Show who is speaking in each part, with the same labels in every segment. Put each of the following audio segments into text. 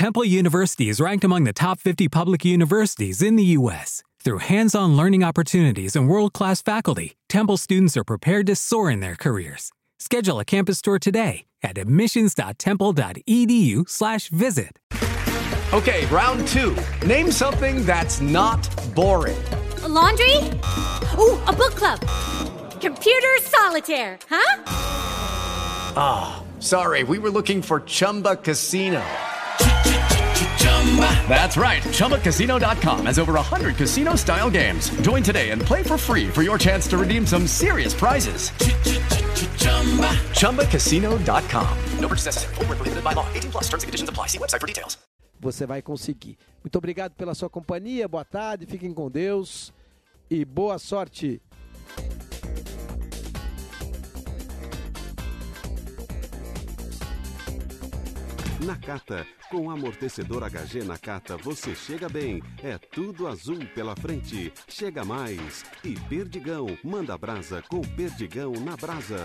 Speaker 1: Temple University is ranked among the top 50 public universities in the U.S. Through hands on learning opportunities and world class faculty, Temple students are prepared to soar in their careers. Schedule a campus tour today at admissions.temple.edu/slash visit.
Speaker 2: Okay, round two. Name something that's not boring.
Speaker 3: A laundry? Ooh, a book club. Computer solitaire, huh?
Speaker 2: Ah, oh, sorry, we were looking for Chumba Casino. That's right. ChumbaCasino.com has over 100 casino style games. Join today and play for free for your chance to redeem some serious prizes. ChumbaCasino.com. No purchase necessary. Full prohibited by law. 18 plus terms and conditions apply. See website for details.
Speaker 4: Você vai conseguir. Muito obrigado pela sua companhia. Boa tarde. Fiquem com Deus. E boa sorte.
Speaker 5: Nakata. Com amortecedor HG Nakata você chega bem. É tudo azul pela frente. Chega mais. E Perdigão. Manda brasa com Perdigão na brasa.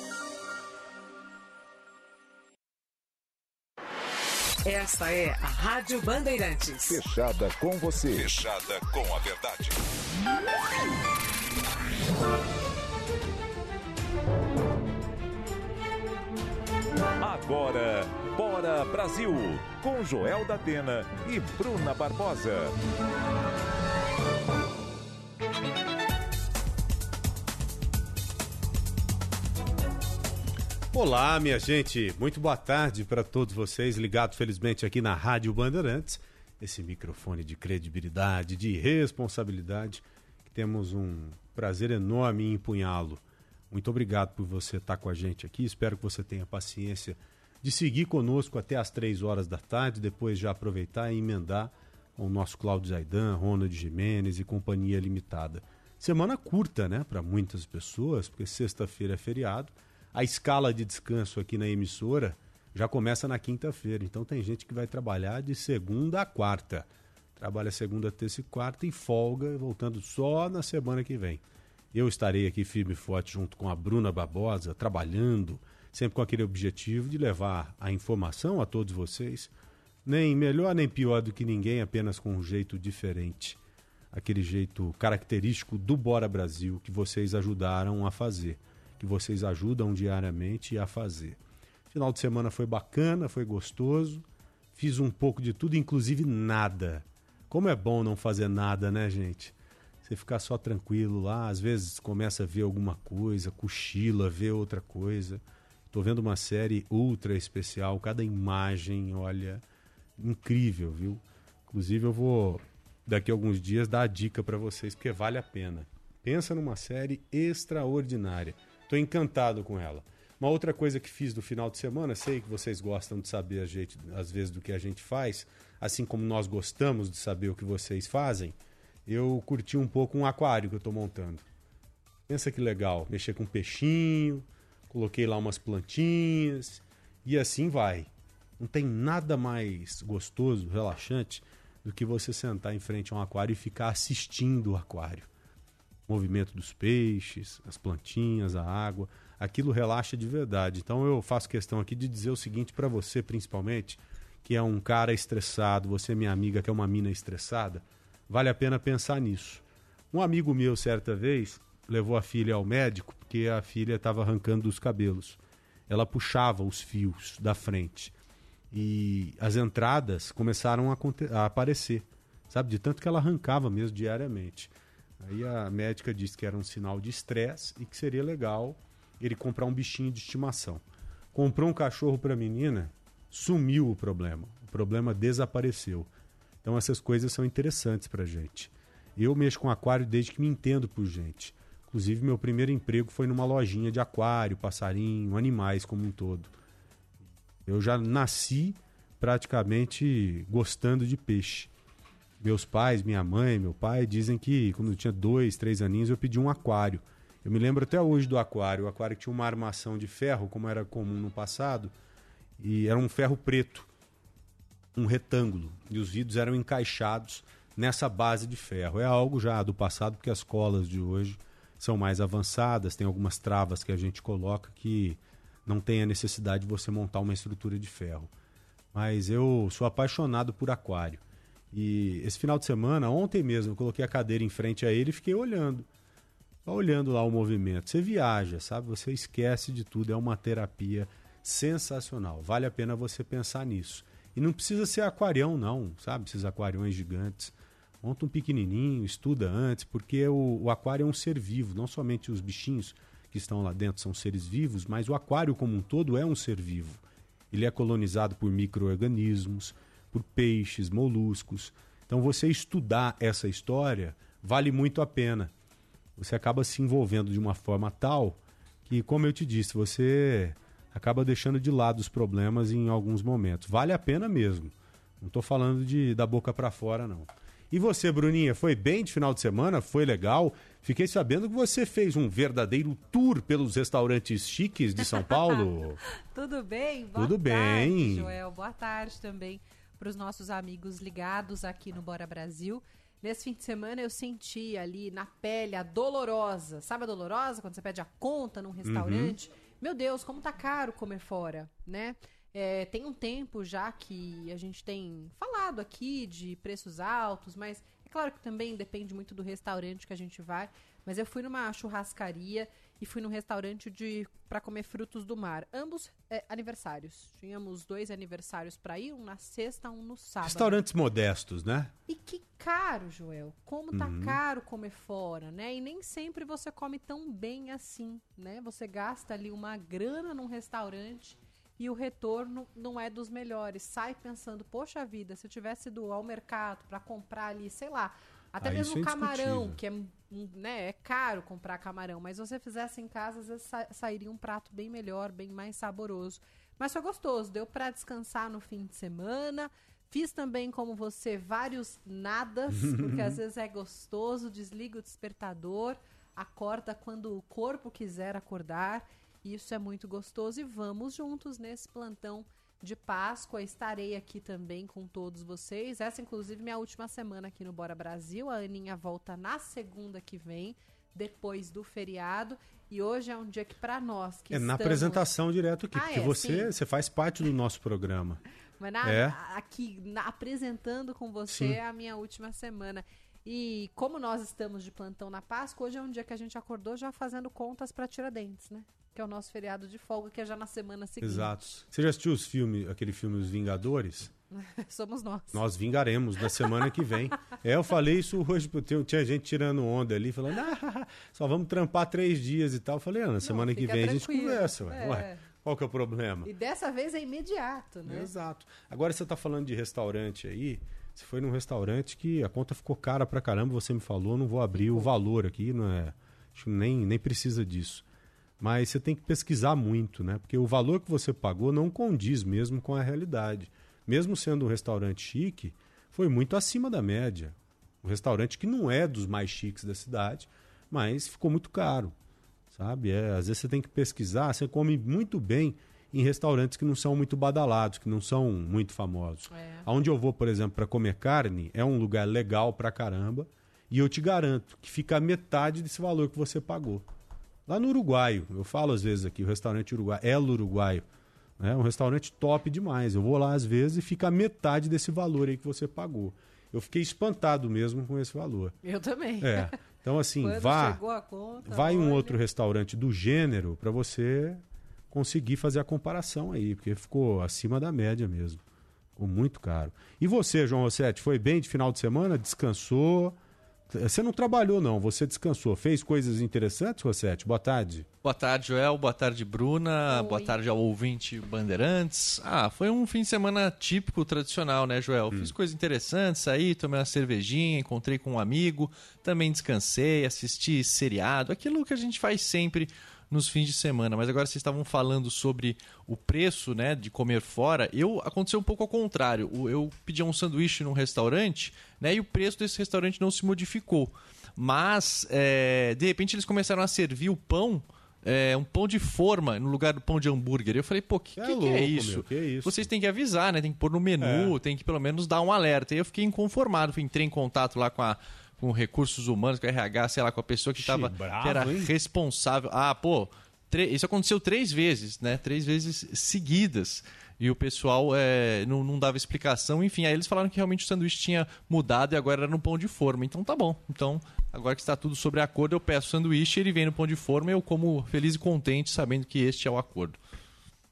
Speaker 6: Esta é a Rádio Bandeirantes.
Speaker 7: Fechada com você. Fechada com a verdade. Agora, Bora Brasil, com Joel da Atena e Bruna Barbosa.
Speaker 8: Olá, minha gente. Muito boa tarde para todos vocês ligados felizmente aqui na Rádio Bandeirantes. Esse microfone de credibilidade, de responsabilidade, que temos um prazer enorme em empunhá-lo. Muito obrigado por você estar com a gente aqui. Espero que você tenha paciência de seguir conosco até as três horas da tarde, depois já aproveitar e emendar com o nosso Cláudio Zaidan, Ronald Jimenez e Companhia Limitada. Semana curta, né, para muitas pessoas, porque sexta-feira é feriado a escala de descanso aqui na emissora já começa na quinta-feira. Então tem gente que vai trabalhar de segunda a quarta. Trabalha segunda, terça e quarta e folga, voltando só na semana que vem. Eu estarei aqui firme e forte junto com a Bruna Barbosa, trabalhando, sempre com aquele objetivo de levar a informação a todos vocês, nem melhor nem pior do que ninguém, apenas com um jeito diferente. Aquele jeito característico do Bora Brasil que vocês ajudaram a fazer que vocês ajudam diariamente a fazer. Final de semana foi bacana, foi gostoso. Fiz um pouco de tudo, inclusive nada. Como é bom não fazer nada, né, gente? Você ficar só tranquilo lá, às vezes começa a ver alguma coisa, cochila, vê outra coisa. Tô vendo uma série ultra especial, cada imagem, olha, incrível, viu? Inclusive eu vou daqui a alguns dias dar a dica para vocês porque vale a pena. Pensa numa série extraordinária. Estou encantado com ela. Uma outra coisa que fiz no final de semana, sei que vocês gostam de saber gente, às vezes do que a gente faz, assim como nós gostamos de saber o que vocês fazem. Eu curti um pouco um aquário que eu estou montando. Pensa que legal, mexer com peixinho, coloquei lá umas plantinhas e assim vai. Não tem nada mais gostoso, relaxante do que você sentar em frente a um aquário e ficar assistindo o aquário movimento dos peixes, as plantinhas, a água. Aquilo relaxa de verdade. Então eu faço questão aqui de dizer o seguinte para você, principalmente, que é um cara estressado, você, minha amiga, que é uma mina estressada, vale a pena pensar nisso. Um amigo meu, certa vez, levou a filha ao médico porque a filha estava arrancando os cabelos. Ela puxava os fios da frente e as entradas começaram a, a aparecer, sabe? De tanto que ela arrancava mesmo diariamente. Aí a médica disse que era um sinal de estresse e que seria legal ele comprar um bichinho de estimação. Comprou um cachorro para a menina, sumiu o problema. O problema desapareceu. Então essas coisas são interessantes para gente. Eu mexo com aquário desde que me entendo por gente. Inclusive, meu primeiro emprego foi numa lojinha de aquário, passarinho, animais como um todo. Eu já nasci praticamente gostando de peixe. Meus pais, minha mãe, meu pai dizem que quando eu tinha dois, três aninhos eu pedi um aquário. Eu me lembro até hoje do aquário. O aquário tinha uma armação de ferro, como era comum no passado, e era um ferro preto, um retângulo, e os vidros eram encaixados nessa base de ferro. É algo já do passado, porque as colas de hoje são mais avançadas, tem algumas travas que a gente coloca que não tem a necessidade de você montar uma estrutura de ferro. Mas eu sou apaixonado por aquário. E esse final de semana, ontem mesmo, eu coloquei a cadeira em frente a ele e fiquei olhando. Olhando lá o movimento. Você viaja, sabe? Você esquece de tudo. É uma terapia sensacional. Vale a pena você pensar nisso. E não precisa ser aquarião, não, sabe? Esses aquariões gigantes. Monta um pequenininho, estuda antes, porque o, o aquário é um ser vivo. Não somente os bichinhos que estão lá dentro são seres vivos, mas o aquário como um todo é um ser vivo. Ele é colonizado por micro-organismos, por peixes, moluscos. Então você estudar essa história vale muito a pena. Você acaba se envolvendo de uma forma tal que, como eu te disse, você acaba deixando de lado os problemas em alguns momentos. Vale a pena mesmo. Não estou falando de da boca para fora, não. E você, Bruninha, foi bem de final de semana? Foi legal? Fiquei sabendo que você fez um verdadeiro tour pelos restaurantes chiques de São Paulo.
Speaker 9: Tudo bem? Boa
Speaker 8: Tudo
Speaker 9: tarde,
Speaker 8: bem.
Speaker 9: Joel. Boa tarde também para os nossos amigos ligados aqui no Bora Brasil. Nesse fim de semana eu senti ali na pele a dolorosa. Sabe a dolorosa? Quando você pede a conta num restaurante. Meu Deus, como tá caro comer fora, né? É, tem um tempo já que a gente tem falado aqui de preços altos, mas é claro que também depende muito do restaurante que a gente vai. Mas eu fui numa churrascaria e fui num restaurante de para comer frutos do mar. Ambos é, aniversários. Tínhamos dois aniversários para ir, um na sexta, um no sábado.
Speaker 8: Restaurantes modestos, né?
Speaker 9: E que caro, Joel. Como tá
Speaker 8: Uhum.
Speaker 9: caro comer fora, né? E nem sempre você come tão bem assim, né? Você gasta ali uma grana num restaurante e o retorno não é dos melhores. Sai pensando, poxa vida, se eu tivesse ido ao mercado para comprar ali, sei lá, até
Speaker 8: Ah,
Speaker 9: mesmo
Speaker 8: é
Speaker 9: camarão, que é, né, é caro comprar camarão, mas se você fizesse em casa, às vezes sa- sairia um prato bem melhor, bem mais saboroso. Mas foi gostoso, deu para descansar no fim de semana. Fiz também, como você, vários nadas, porque às vezes é gostoso, desliga o despertador, acorda quando o corpo quiser acordar. Isso é muito gostoso e vamos juntos nesse plantão de Páscoa. Estarei aqui também com todos vocês. Essa, inclusive, minha última semana aqui no Bora Brasil. A Aninha volta na segunda que vem, depois do feriado. E hoje é um dia que, para nós que
Speaker 8: É na
Speaker 9: estamos-
Speaker 8: apresentação direto aqui,
Speaker 9: Ah,
Speaker 8: porque
Speaker 9: é,
Speaker 8: você,
Speaker 9: sim.
Speaker 8: você faz parte do nosso programa.
Speaker 9: Mas na-
Speaker 8: É.
Speaker 9: aqui, na- apresentando com você
Speaker 8: Sim.
Speaker 9: é a minha última semana. E como nós estamos de plantão na Páscoa, hoje é um dia que a gente acordou já fazendo contas para Tiradentes, né? Que é o nosso feriado de folga, que é já na semana seguinte.
Speaker 8: Exato. Você já assistiu os filmes, aquele filme Os Vingadores?
Speaker 9: Somos nós.
Speaker 8: Nós vingaremos na semana que vem. É, eu falei isso hoje, porque tinha gente tirando onda ali, falando, ah, só vamos trampar três dias e tal. Eu falei, ah, na semana que vem a gente
Speaker 9: tranquilo.
Speaker 8: conversa. Ué.
Speaker 9: É.
Speaker 8: Ué, qual que é o problema?
Speaker 9: E dessa vez é imediato, né?
Speaker 8: Exato. Agora você está falando de restaurante aí. Você foi num restaurante que a conta ficou cara pra caramba, você me falou, não vou abrir o valor aqui, não é. Acho que nem, nem precisa disso. Mas você tem que pesquisar muito, né? Porque o valor que você pagou não condiz mesmo com a realidade. Mesmo sendo um restaurante chique, foi muito acima da média. Um restaurante que não é dos mais chiques da cidade, mas ficou muito caro sabe? É, às vezes você tem que pesquisar, você come muito bem em restaurantes que não são muito badalados, que não são muito famosos.
Speaker 9: É.
Speaker 8: Aonde eu vou, por exemplo, para comer carne, é um lugar legal pra caramba, e eu te garanto que fica a metade desse valor que você pagou. Lá no Uruguaio, eu falo às vezes aqui, o restaurante Uruguai, El Uruguaio, é um restaurante top demais. Eu vou lá às vezes e fica metade desse valor aí que você pagou. Eu fiquei espantado mesmo com esse valor.
Speaker 9: Eu também.
Speaker 8: É. Então, assim,
Speaker 9: Quando
Speaker 8: vá.
Speaker 9: conta,
Speaker 8: Vai em um
Speaker 9: olha.
Speaker 8: outro restaurante do gênero para você conseguir fazer a comparação aí, porque ficou acima da média mesmo. Ficou muito caro. E você, João Rossetti, foi bem de final de semana? Descansou? Você não trabalhou, não, você descansou. Fez coisas interessantes, Rossetti? Boa tarde.
Speaker 10: Boa tarde, Joel. Boa tarde, Bruna.
Speaker 9: Oi.
Speaker 10: Boa tarde ao ouvinte Bandeirantes. Ah, foi um fim de semana típico, tradicional, né, Joel? Fiz coisas interessantes, saí, tomei uma cervejinha, encontrei com um amigo, também descansei, assisti seriado, aquilo que a gente faz sempre nos fins de semana. Mas agora vocês estavam falando sobre o preço, né, de comer fora. Eu aconteceu um pouco ao contrário. Eu pedi um sanduíche num restaurante, né, e o preço desse restaurante não se modificou. Mas é, de repente eles começaram a servir o pão. é, um pão de forma no lugar do pão de hambúrguer. Eu falei, pô, que,
Speaker 8: É
Speaker 10: que, que
Speaker 8: louco,
Speaker 10: é isso?
Speaker 8: meu, que isso?
Speaker 10: Vocês têm que avisar, né? Tem que pôr no menu,
Speaker 8: É.
Speaker 10: tem que pelo menos dar um alerta. E eu fiquei inconformado. Entrei em contato lá com a com recursos humanos, com RH, sei lá, com a pessoa que,
Speaker 8: Ixi,
Speaker 10: tava,
Speaker 8: bravo,
Speaker 10: que era
Speaker 8: hein?
Speaker 10: responsável. Ah, pô, isso aconteceu três vezes, né? Três vezes seguidas. E o pessoal é, não, não dava explicação. Enfim, aí eles falaram que realmente o sanduíche tinha mudado e agora era no pão de forma. Então tá bom. Então, agora que está tudo sobre acordo, eu peço o sanduíche, ele vem no pão de forma e eu como feliz e contente sabendo que este é o acordo.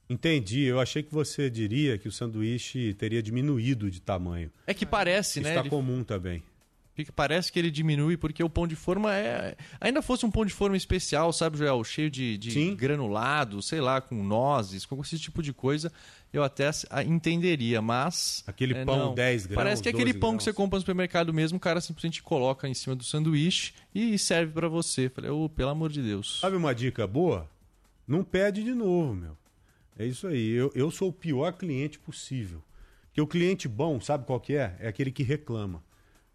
Speaker 8: Entendi. Eu achei que você diria que o sanduíche teria diminuído de tamanho.
Speaker 10: É que parece, né?
Speaker 8: Está
Speaker 10: Ele-
Speaker 8: comum também.
Speaker 10: Fica- Parece que ele diminui porque o pão de forma é. Ainda fosse um pão de forma especial, sabe, Joel? Cheio de, de granulado, sei lá, com nozes, com esse tipo de coisa, eu até entenderia, mas.
Speaker 8: Aquele
Speaker 10: é,
Speaker 8: pão
Speaker 10: não.
Speaker 8: 10 grãos,
Speaker 10: Parece que é aquele
Speaker 8: 12
Speaker 10: pão que você compra no supermercado mesmo, o cara simplesmente coloca em cima do sanduíche e serve pra você. Falei, ô, pelo amor de Deus.
Speaker 8: Sabe uma dica boa? Não pede de novo, meu. É isso aí. Eu, eu sou o pior cliente possível. Porque o cliente bom, sabe qual que é? É aquele que reclama.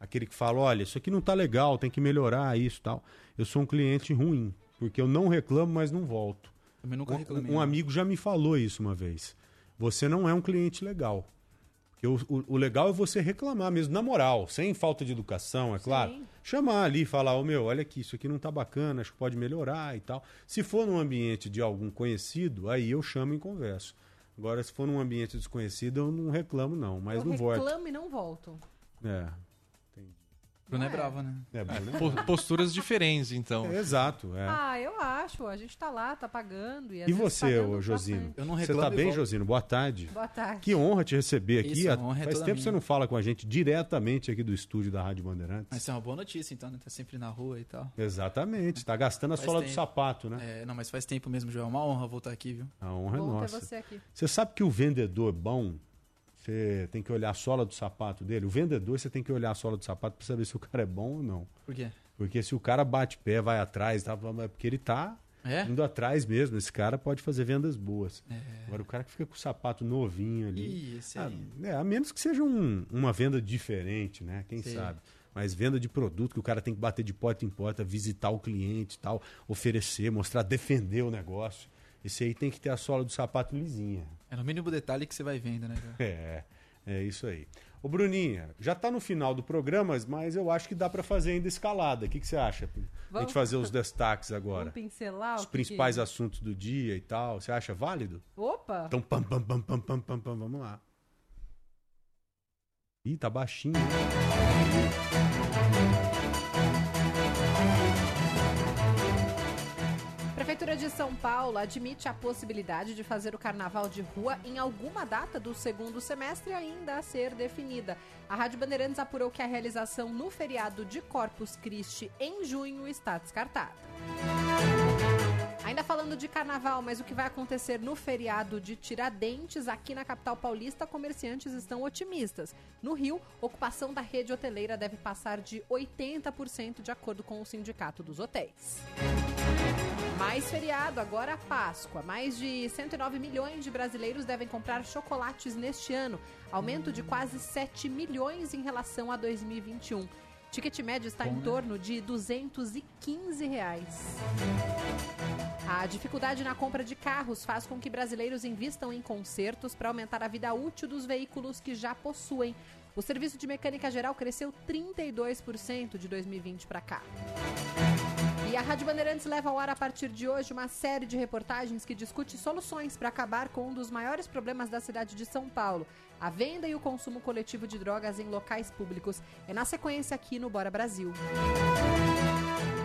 Speaker 8: Aquele que fala, olha, isso aqui não tá legal, tem que melhorar isso e tal. Eu sou um cliente ruim, porque eu não reclamo, mas não volto.
Speaker 11: Também nunca reclamei.
Speaker 8: Um, um
Speaker 11: não.
Speaker 8: amigo já me falou isso uma vez. Você não é um cliente legal. Porque o, o- legal é você reclamar mesmo, na moral, sem falta de educação, é claro.
Speaker 9: Sim.
Speaker 8: Chamar ali e falar, ô meu, olha aqui, isso aqui não tá bacana, acho que pode melhorar e tal. Se for num ambiente de algum conhecido, aí eu chamo e converso. Agora, se for num ambiente desconhecido, eu não reclamo, não, mas
Speaker 9: eu
Speaker 8: não volto.
Speaker 9: reclamo e não volto.
Speaker 8: É.
Speaker 11: Bruna é brava, né?
Speaker 8: É, bom, né?
Speaker 10: Po- Posturas diferentes, então.
Speaker 8: É, exato, é.
Speaker 9: Ah, eu acho. A gente tá lá, tá pagando. E,
Speaker 8: E você,
Speaker 9: pagando
Speaker 8: ô, Josino?
Speaker 9: bastante.
Speaker 11: Eu não
Speaker 8: Você
Speaker 11: reclamo
Speaker 8: tá
Speaker 11: e
Speaker 8: bem,
Speaker 11: volto.
Speaker 8: Josino? Boa tarde.
Speaker 9: Boa tarde.
Speaker 8: Que honra te receber aqui.
Speaker 11: Isso, a
Speaker 8: Há-
Speaker 11: honra é
Speaker 8: Faz
Speaker 11: toda
Speaker 8: tempo que você não fala com a gente diretamente aqui do estúdio da Rádio Bandeirantes.
Speaker 11: Mas isso é uma boa notícia, então, né? Tá sempre na rua e tal.
Speaker 8: Exatamente. Tá gastando a
Speaker 11: Faz
Speaker 8: sola do
Speaker 11: tempo.
Speaker 8: sapato, né?
Speaker 11: É, não, mas faz tempo mesmo, Joel. É uma honra voltar aqui, viu?
Speaker 8: A honra
Speaker 9: Bom
Speaker 8: é
Speaker 9: ter
Speaker 8: nossa.
Speaker 9: você aqui.
Speaker 8: Você sabe que o vendedor bom, você tem que olhar a sola do sapato dele. O vendedor, você tem que olhar a sola do sapato para saber se o cara é bom ou não.
Speaker 11: Por quê?
Speaker 8: Porque se o cara bate pé, vai atrás, tá? é porque ele tá
Speaker 11: É?
Speaker 8: indo atrás mesmo. Esse cara pode fazer vendas boas.
Speaker 11: É.
Speaker 8: Agora, o cara que fica com o sapato novinho ali.
Speaker 11: Ih,
Speaker 8: Ah, é, a menos que seja um- uma venda diferente, né? Quem
Speaker 11: Sim.
Speaker 8: sabe? Mas venda de produto que o cara tem que bater de porta em porta, visitar o cliente e tal, oferecer, mostrar, defender o negócio. Esse aí tem que ter a sola do sapato lisinha.
Speaker 11: É no mínimo detalhe que você vai vendo, né?
Speaker 8: É, é isso aí. Ô Bruninha, já tá no final do programa, mas eu acho que dá para fazer ainda escalada. O que, que você acha? A
Speaker 9: Vamos-
Speaker 8: gente fazer os destaques agora.
Speaker 9: Vamos pincelar
Speaker 8: Os
Speaker 9: o que
Speaker 8: principais
Speaker 9: que...
Speaker 8: assuntos do dia e tal. Você acha válido?
Speaker 9: Opa!
Speaker 8: Então, pam, pam, pam, pam, pam, pam, pam, vamos lá. Ih, tá baixinho.
Speaker 9: De São Paulo admite a possibilidade de fazer o carnaval de rua em alguma data do segundo semestre ainda a ser definida. A Rádio Bandeirantes apurou que a realização no feriado de Corpus Christi em junho está descartada. Ainda falando de carnaval, mas o que vai acontecer no feriado de Tiradentes, aqui na capital paulista, comerciantes estão otimistas. No Rio, ocupação da rede hoteleira deve passar de 80% de acordo com o sindicato dos hotéis. Mais feriado, agora Páscoa. Mais de 109 milhões de brasileiros devem comprar chocolates neste ano, aumento de quase 7 milhões em relação a 2021. Ticket médio está em torno de 215 reais. A dificuldade na compra de carros faz com que brasileiros invistam em consertos para aumentar a vida útil dos veículos que já possuem. O serviço de mecânica geral cresceu 32% de 2020 para cá. E a Rádio Bandeirantes leva ao ar a partir de hoje uma série de reportagens que discute soluções para acabar com um dos maiores problemas da cidade de São Paulo, a venda e o consumo coletivo de drogas em locais públicos. É na sequência aqui no Bora Brasil.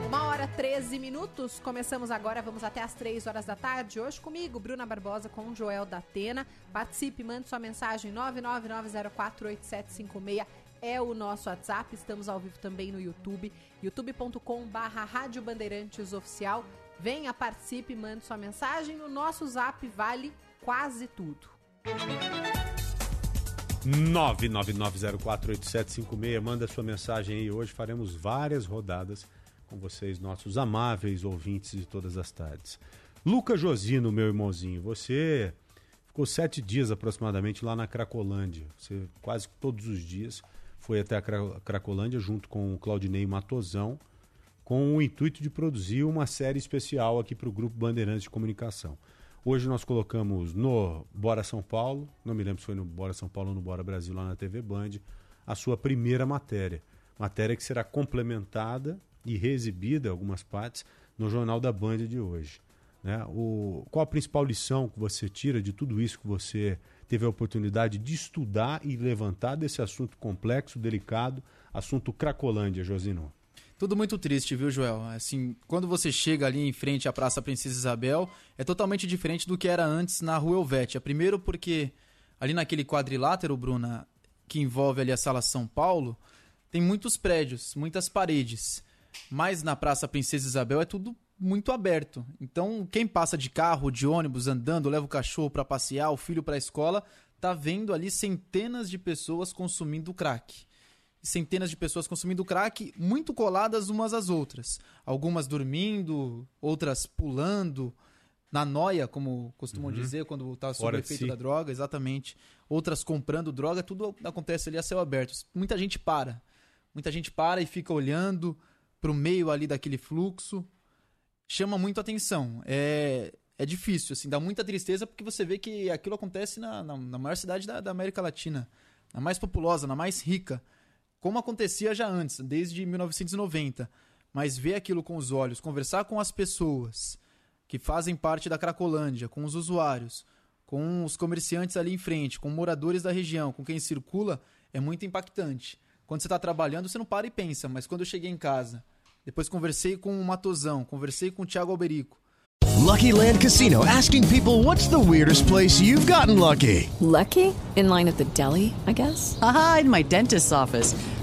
Speaker 9: Uma hora 13 minutos. Começamos agora, vamos até às 3 horas da tarde. Hoje comigo, Bruna Barbosa com Joel da Atena. Participe, mande sua mensagem 999048756 é o nosso WhatsApp. Estamos ao vivo também no YouTube, youtube.com/barra Rádio Bandeirantes Oficial. Venha, participe, mande sua mensagem. O nosso Zap vale quase tudo.
Speaker 8: 999048756. Manda sua mensagem aí. Hoje faremos várias rodadas com vocês, nossos amáveis ouvintes de todas as tardes. Luca Josino, meu irmãozinho, você ficou sete dias aproximadamente lá na Cracolândia. Você quase todos os dias foi até a Cra- Cracolândia junto com o Claudinei Matosão, com o intuito de produzir uma série especial aqui para o Grupo Bandeirantes de Comunicação. Hoje nós colocamos no Bora São Paulo, não me lembro se foi no Bora São Paulo ou no Bora Brasil, lá na TV Band, a sua primeira matéria. Matéria que será complementada e reexibida, algumas partes, no Jornal da Band de hoje. Né? O, qual a principal lição que você tira de tudo isso que você teve a oportunidade de estudar e levantar desse assunto complexo, delicado, assunto Cracolândia, Josino?
Speaker 11: Tudo muito triste, viu, Joel? Assim, quando você chega ali em frente à Praça Princesa Isabel, é totalmente diferente do que era antes na Rua Helvétia. Primeiro porque ali naquele quadrilátero, Bruna, que envolve ali a Sala São Paulo, tem muitos prédios, muitas paredes. Mas na Praça Princesa Isabel é tudo muito aberto. Então, quem passa de carro, de ônibus, andando, leva o cachorro para passear, o filho para a escola, tá vendo ali centenas de pessoas consumindo crack centenas de pessoas consumindo crack, muito coladas umas às outras. Algumas dormindo, outras pulando, na noia, como costumam
Speaker 8: Uhum.
Speaker 11: dizer, quando está sob o efeito
Speaker 8: si.
Speaker 11: da droga, exatamente. Outras comprando droga, tudo acontece ali a céu aberto. Muita gente para. Muita gente para e fica olhando pro meio ali daquele fluxo. Chama muito atenção. É, é difícil, assim, dá muita tristeza porque você vê que aquilo acontece na, na, na maior cidade da, da América Latina. Na mais populosa, na mais rica como acontecia já antes, desde 1990. Mas ver aquilo com os olhos, conversar com as pessoas que fazem parte da Cracolândia, com os usuários, com os comerciantes ali em frente, com moradores da região, com quem circula, é muito impactante. Quando você está trabalhando, você não para e pensa, mas quando eu cheguei em casa, depois conversei com o Matosão, conversei com o Thiago Alberico,
Speaker 12: Lucky Land Casino asking people what's the weirdest place you've gotten lucky?
Speaker 13: Lucky? In line at the deli, I guess?
Speaker 14: Aha, in my dentist's office.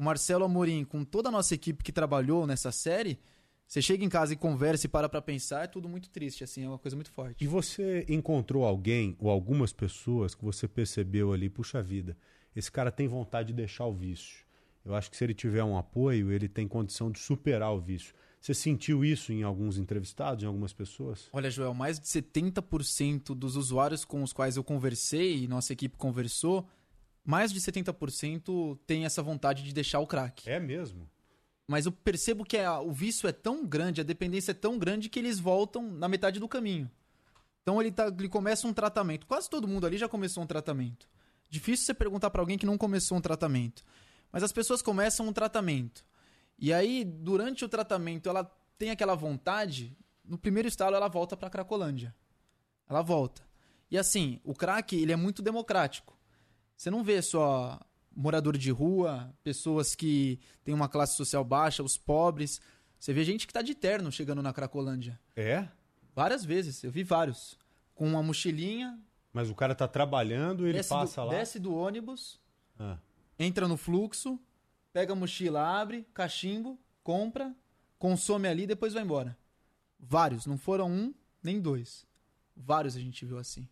Speaker 11: o Marcelo Amorim, com toda a nossa equipe que trabalhou nessa série, você chega em casa e conversa e para pra pensar, é tudo muito triste, assim, é uma coisa muito forte.
Speaker 8: E você encontrou alguém ou algumas pessoas que você percebeu ali, puxa vida, esse cara tem vontade de deixar o vício. Eu acho que se ele tiver um apoio, ele tem condição de superar o vício. Você sentiu isso em alguns entrevistados, em algumas pessoas?
Speaker 11: Olha, Joel, mais de 70% dos usuários com os quais eu conversei e nossa equipe conversou, mais de 70% tem essa vontade de deixar o crack.
Speaker 8: É mesmo?
Speaker 11: Mas eu percebo que a- o vício é tão grande, a dependência é tão grande que eles voltam na metade do caminho. Então ele, tá, ele começa um tratamento. Quase todo mundo ali já começou um tratamento. Difícil você perguntar pra alguém que não começou um tratamento. Mas as pessoas começam um tratamento. E aí, durante o tratamento, ela tem aquela vontade. No primeiro estalo, ela volta pra Cracolândia. Ela volta. E assim, o crack, ele é muito democrático. Você não vê só morador de rua, pessoas que têm uma classe social baixa, os pobres. Você vê gente que tá de terno chegando na Cracolândia.
Speaker 8: É?
Speaker 11: Várias vezes, eu vi vários. Com uma mochilinha,
Speaker 8: Mas o cara tá trabalhando e ele passa
Speaker 11: do,
Speaker 8: lá.
Speaker 11: desce do ônibus,
Speaker 8: Ah.
Speaker 11: entra no fluxo, pega a mochila, abre, cachimbo, compra, consome ali e depois vai embora. Vários, não foram um nem dois. Vários a gente viu assim.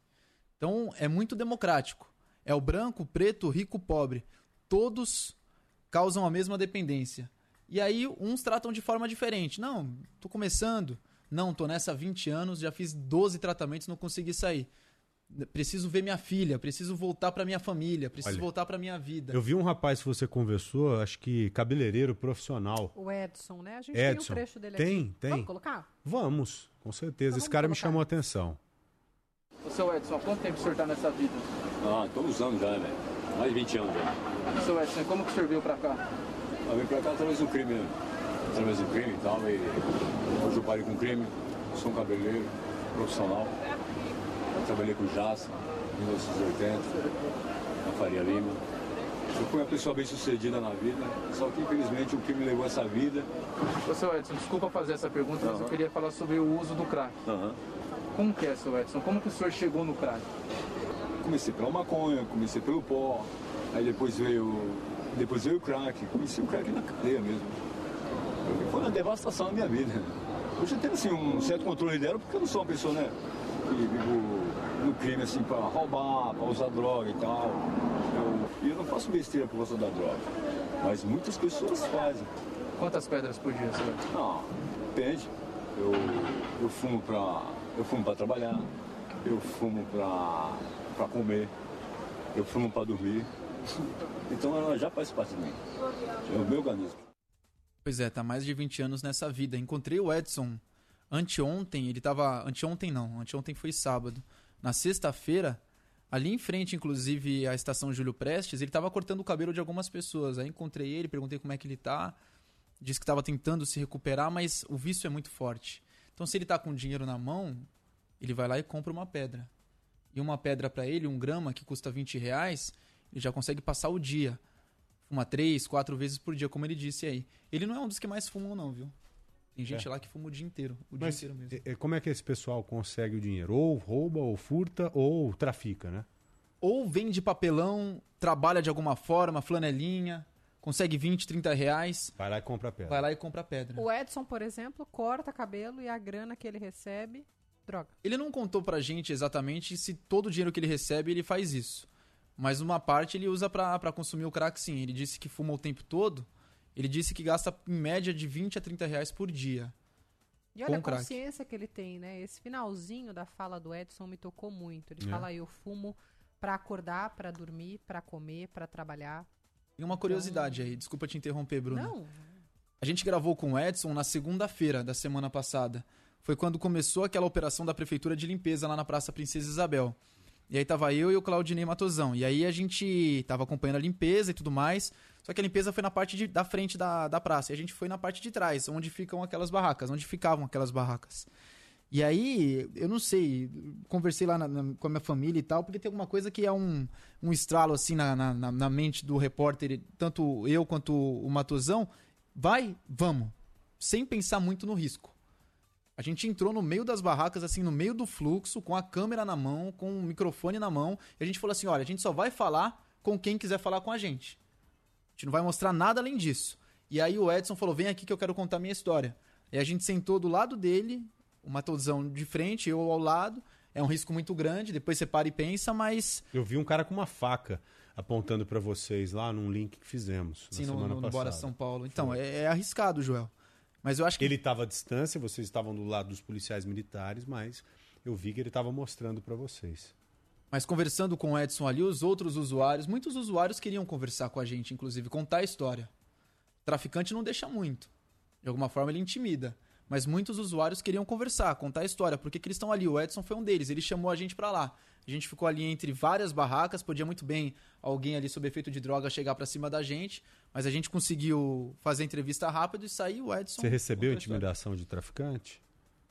Speaker 11: Então é muito democrático. É o branco, o preto, o rico, o pobre. Todos causam a mesma dependência. E aí uns tratam de forma diferente. Não, tô começando. Não, tô nessa há 20 anos, já fiz 12 tratamentos, não consegui sair. Preciso ver minha filha, preciso voltar pra minha família, preciso
Speaker 8: Olha,
Speaker 11: voltar pra minha vida.
Speaker 8: Eu vi um rapaz que você conversou, acho que cabeleireiro profissional.
Speaker 9: O Edson, né? A gente
Speaker 8: Edson.
Speaker 9: tem um trecho dele
Speaker 8: Tem,
Speaker 9: aqui.
Speaker 8: tem.
Speaker 9: Vamos colocar?
Speaker 8: Vamos, com certeza.
Speaker 9: Então
Speaker 8: Esse cara me
Speaker 9: colocar.
Speaker 8: chamou a atenção.
Speaker 11: Ô, seu Edson, há quanto tempo o senhor tá nessa vida?
Speaker 15: Ah, tô usando já, velho. mais de 20 anos já.
Speaker 16: Seu Edson, como que o senhor veio pra cá?
Speaker 15: Eu vim pra cá através do crime, né? Através do crime e tal. E hoje eu parei com crime, sou um cabeleireiro profissional. Trabalhei com Jaça, em 1980, na Faria Lima. Eu fui uma pessoa bem sucedida na vida, só que infelizmente o crime levou essa vida.
Speaker 16: Ô, seu Edson, desculpa fazer essa pergunta, mas eu queria falar sobre o uso do crack.
Speaker 15: Aham.
Speaker 16: Como que é, seu Edson? Como que o senhor chegou no crack?
Speaker 15: Comecei pela maconha, comecei pelo pó, aí depois veio, depois veio o crack, conheci o crack na cadeia mesmo. Foi uma devastação na minha vida. Hoje eu tenho assim, um certo controle dela, porque eu não sou uma pessoa, né, que vivo no crime assim para roubar, para usar droga e tal. Eu- eu, não faço besteira por causa da droga. Mas muitas pessoas fazem.
Speaker 16: Quantas pedras por dia, Edson?
Speaker 15: Não, depende. Eu, eu fumo. Eu fumo pra trabalhar, eu fumo pra, pra comer, eu fumo pra dormir. Então ela já faz parte de mim. É o meu organismo.
Speaker 11: Pois é, tá mais de 20 anos nessa vida. Encontrei o Edson anteontem, ele tava. Anteontem não, anteontem foi sábado. Na sexta-feira, ali em frente, inclusive, à estação Júlio Prestes, ele tava cortando o cabelo de algumas pessoas. Aí encontrei ele, perguntei como é que ele tá. Disse que tava tentando se recuperar, mas o vício é muito forte. Então, se ele tá com dinheiro na mão, ele vai lá e compra uma pedra. E uma pedra para ele, um grama, que custa 20 reais, ele já consegue passar o dia. Fuma três, quatro vezes por dia, como ele disse aí. Ele não é um dos que mais fumam, não, viu? Tem gente
Speaker 8: É.
Speaker 11: lá que fuma o dia inteiro. O
Speaker 8: Mas
Speaker 11: dia inteiro mesmo.
Speaker 8: como é que esse pessoal consegue o dinheiro? Ou rouba, ou furta, ou trafica, né?
Speaker 11: Ou vende papelão, trabalha de alguma forma, flanelinha, consegue 20, 30 reais.
Speaker 8: Vai lá e compra a pedra.
Speaker 11: Vai lá e compra a pedra.
Speaker 9: O Edson, por exemplo, corta cabelo e a grana que ele recebe, droga.
Speaker 11: Ele não contou pra gente exatamente se todo o dinheiro que ele recebe ele faz isso. Mas uma parte ele usa pra, pra consumir o crack sim. Ele disse que fuma o tempo todo. Ele disse que gasta em média de 20 a 30 reais por dia.
Speaker 9: E olha
Speaker 11: com
Speaker 9: a
Speaker 11: crack.
Speaker 9: consciência que ele tem, né? Esse finalzinho da fala do Edson me tocou muito. Ele
Speaker 11: É.
Speaker 9: fala, eu fumo pra acordar, pra dormir, pra comer, pra trabalhar.
Speaker 11: E uma curiosidade aí, desculpa te interromper, Bruno.
Speaker 9: Não,
Speaker 11: A gente gravou com o Edson na segunda-feira da semana passada. Foi quando começou aquela operação da prefeitura de limpeza lá na Praça Princesa Isabel. E aí tava eu e o Claudinei Matosão. E aí a gente tava acompanhando a limpeza e tudo mais. Só que a limpeza foi na parte de- da frente da, da praça. E a gente foi na parte de trás, onde ficam aquelas barracas, onde ficavam aquelas barracas. E aí, eu não sei, conversei lá na- na- com a minha família e tal, porque tem alguma coisa que é um, um estralo assim na, na, na- mente do repórter, tanto eu quanto o Matosão. Vai, vamos. Sem pensar muito no risco. A gente entrou no meio das barracas, assim, no meio do fluxo, com a câmera na mão, com o microfone na mão, e a gente falou assim: olha, a gente só vai falar com quem quiser falar com a gente. A gente não vai mostrar nada além disso. E aí o Edson falou: vem aqui que eu quero contar minha história. E a gente sentou do lado dele, o Matosão de frente, eu ao lado. É um risco muito grande, depois você para e pensa, mas.
Speaker 8: Eu vi um cara com uma faca apontando pra vocês lá num link que fizemos
Speaker 11: Sim,
Speaker 8: na
Speaker 11: no,
Speaker 8: semana
Speaker 11: no, no
Speaker 8: passada.
Speaker 11: Bora São Paulo. Então, é, é arriscado, Joel. Mas eu acho que.
Speaker 8: Ele estava à distância, vocês estavam do lado dos policiais militares, mas eu vi que ele estava mostrando pra vocês.
Speaker 11: Mas conversando com o Edson ali, os outros usuários, muitos usuários queriam conversar com a gente, inclusive, contar a história. O traficante não deixa muito. De alguma forma ele intimida. Mas muitos usuários queriam conversar, contar a história. Por que, que eles estão ali? O Edson foi um deles. Ele chamou a gente pra lá. A gente ficou ali entre várias barracas. Podia muito bem alguém ali sob efeito de droga chegar pra cima da gente. Mas a gente conseguiu fazer a entrevista rápido e sair o Edson.
Speaker 8: Você recebeu intimidação de traficante?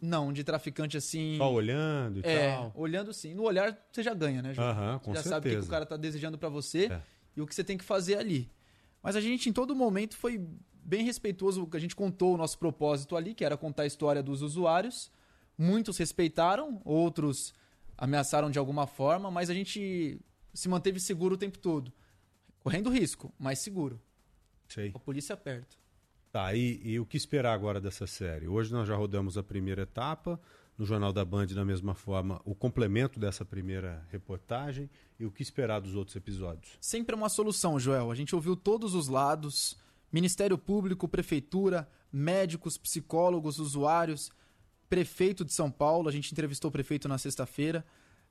Speaker 11: Não, de traficante assim.
Speaker 8: Só olhando e
Speaker 11: é,
Speaker 8: tal?
Speaker 11: olhando sim. No olhar você já ganha, né, João?
Speaker 8: Aham, com
Speaker 11: você já sabe o que
Speaker 8: certeza.
Speaker 11: o cara tá desejando pra você
Speaker 8: É.
Speaker 11: e o que você tem que fazer ali. Mas a gente, em todo momento, foi bem respeitoso. A gente contou o nosso propósito ali, que era contar a história dos usuários. Muitos respeitaram, outros ameaçaram de alguma forma, mas a gente se manteve seguro o tempo todo. Correndo risco, mas seguro.
Speaker 8: Sei.
Speaker 11: A polícia perto.
Speaker 8: Tá, e, e o que esperar agora dessa série? Hoje nós já rodamos a primeira etapa, no Jornal da Band, da mesma forma, o complemento dessa primeira reportagem, e o que esperar dos outros episódios?
Speaker 11: sempre uma solução, Joel. A gente ouviu todos os lados: Ministério Público, Prefeitura, médicos, psicólogos, usuários, prefeito de São Paulo. A gente entrevistou o prefeito na sexta-feira.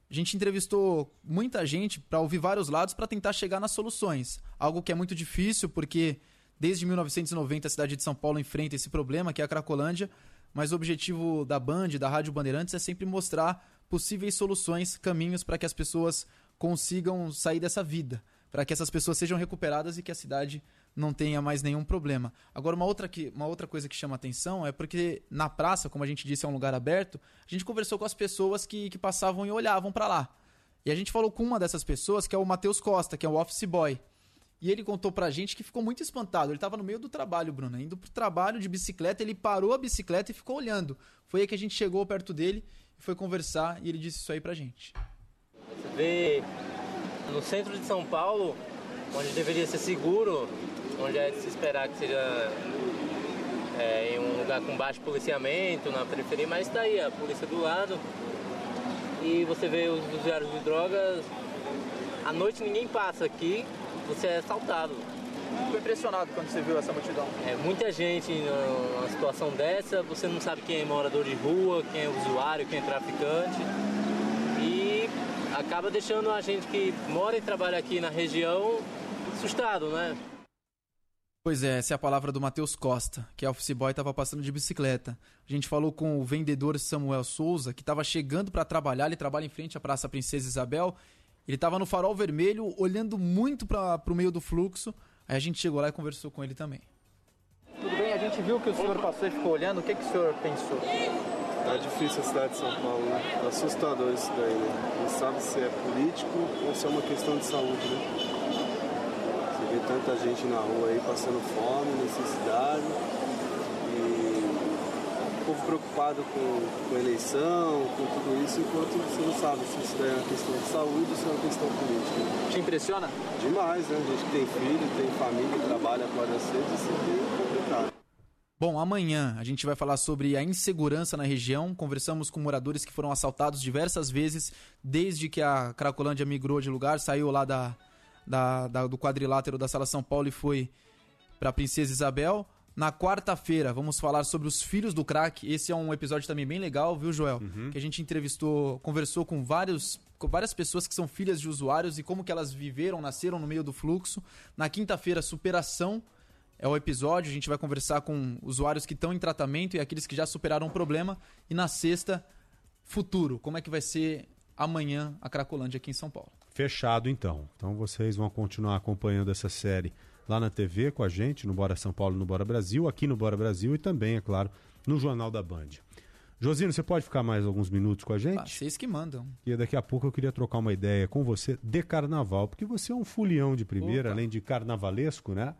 Speaker 11: A gente entrevistou muita gente para ouvir vários lados para tentar chegar nas soluções. Algo que é muito difícil porque desde 1990 a cidade de São Paulo enfrenta esse problema, que é a Cracolândia. Mas o objetivo da Band, da Rádio Bandeirantes, é sempre mostrar possíveis soluções, caminhos para que as pessoas consigam sair dessa vida, para que essas pessoas sejam recuperadas e que a cidade não tenha mais nenhum problema. Agora, uma outra, que, uma outra coisa que chama atenção é porque na praça, como a gente disse, é um lugar aberto, a gente conversou com as pessoas que, que passavam e olhavam para lá. E a gente falou com uma dessas pessoas, que é o Matheus Costa, que é o office boy. E ele contou pra gente que ficou muito espantado. Ele tava no meio do trabalho, Bruno, indo pro trabalho de bicicleta, ele parou a bicicleta e ficou olhando. Foi aí que a gente chegou perto dele e foi conversar e ele disse isso aí pra gente.
Speaker 17: Você vê no centro de São Paulo, onde deveria ser seguro, onde é de se esperar que seja é, em um lugar com baixo policiamento, na periferia, mas está aí a polícia do lado. E você vê os usuários de drogas, à noite ninguém passa aqui, você é assaltado.
Speaker 16: Ficou impressionado quando você viu essa multidão?
Speaker 17: É muita gente numa situação dessa, você não sabe quem é morador de rua, quem é usuário, quem é traficante. E acaba deixando a gente que mora e trabalha aqui na região assustado, né?
Speaker 11: Pois é, essa é a palavra do Matheus Costa, que é office boy estava passando de bicicleta. A gente falou com o vendedor Samuel Souza, que estava chegando para trabalhar, ele trabalha em frente à Praça Princesa Isabel. Ele estava no farol vermelho, olhando muito para o meio do fluxo. Aí a gente chegou lá e conversou com ele também.
Speaker 16: Tudo bem, a gente viu que o senhor passou e ficou olhando. O que, que o senhor pensou?
Speaker 18: Tá difícil a cidade de São Paulo, né? Tá assustador isso daí, né? Não sabe se é político ou se é uma questão de saúde, né? Vê tanta gente na rua aí passando fome, necessidade e o povo preocupado com, com eleição, com tudo isso, enquanto você não sabe se isso é uma questão de saúde ou se é uma questão política.
Speaker 16: Te impressiona?
Speaker 18: Demais, né? A gente que tem filho, tem família, trabalha, acorda cedo, isso é bem complicado.
Speaker 11: Bom, amanhã a gente vai falar sobre a insegurança na região. Conversamos com moradores que foram assaltados diversas vezes desde que a Cracolândia migrou de lugar, saiu lá da, da- da- do quadrilátero da Sala São Paulo e foi para Princesa Isabel. Na quarta-feira vamos falar sobre os filhos do crack. Esse é um episódio também bem legal, viu, Joel? Que a gente entrevistou, conversou com vários com várias pessoas que são filhas de usuários e como que elas viveram, nasceram no meio do fluxo. Na quinta-feira, superação é o episódio. A gente vai conversar com usuários que estão em tratamento e aqueles que já superaram o problema. E na sexta, futuro. Como é que vai ser amanhã a Cracolândia aqui em São Paulo?
Speaker 8: Fechado então. Então vocês vão continuar acompanhando essa série lá na TV com a gente, no Bora São Paulo, no Bora Brasil, aqui no Bora Brasil e também, é claro, no Jornal da Band. Josino, você pode ficar mais alguns minutos com a gente?
Speaker 11: Ah, vocês que mandam.
Speaker 8: E daqui a pouco eu queria trocar uma ideia com você de carnaval, porque você é um fulião de primeira,
Speaker 11: Opa.
Speaker 8: além de carnavalesco, né?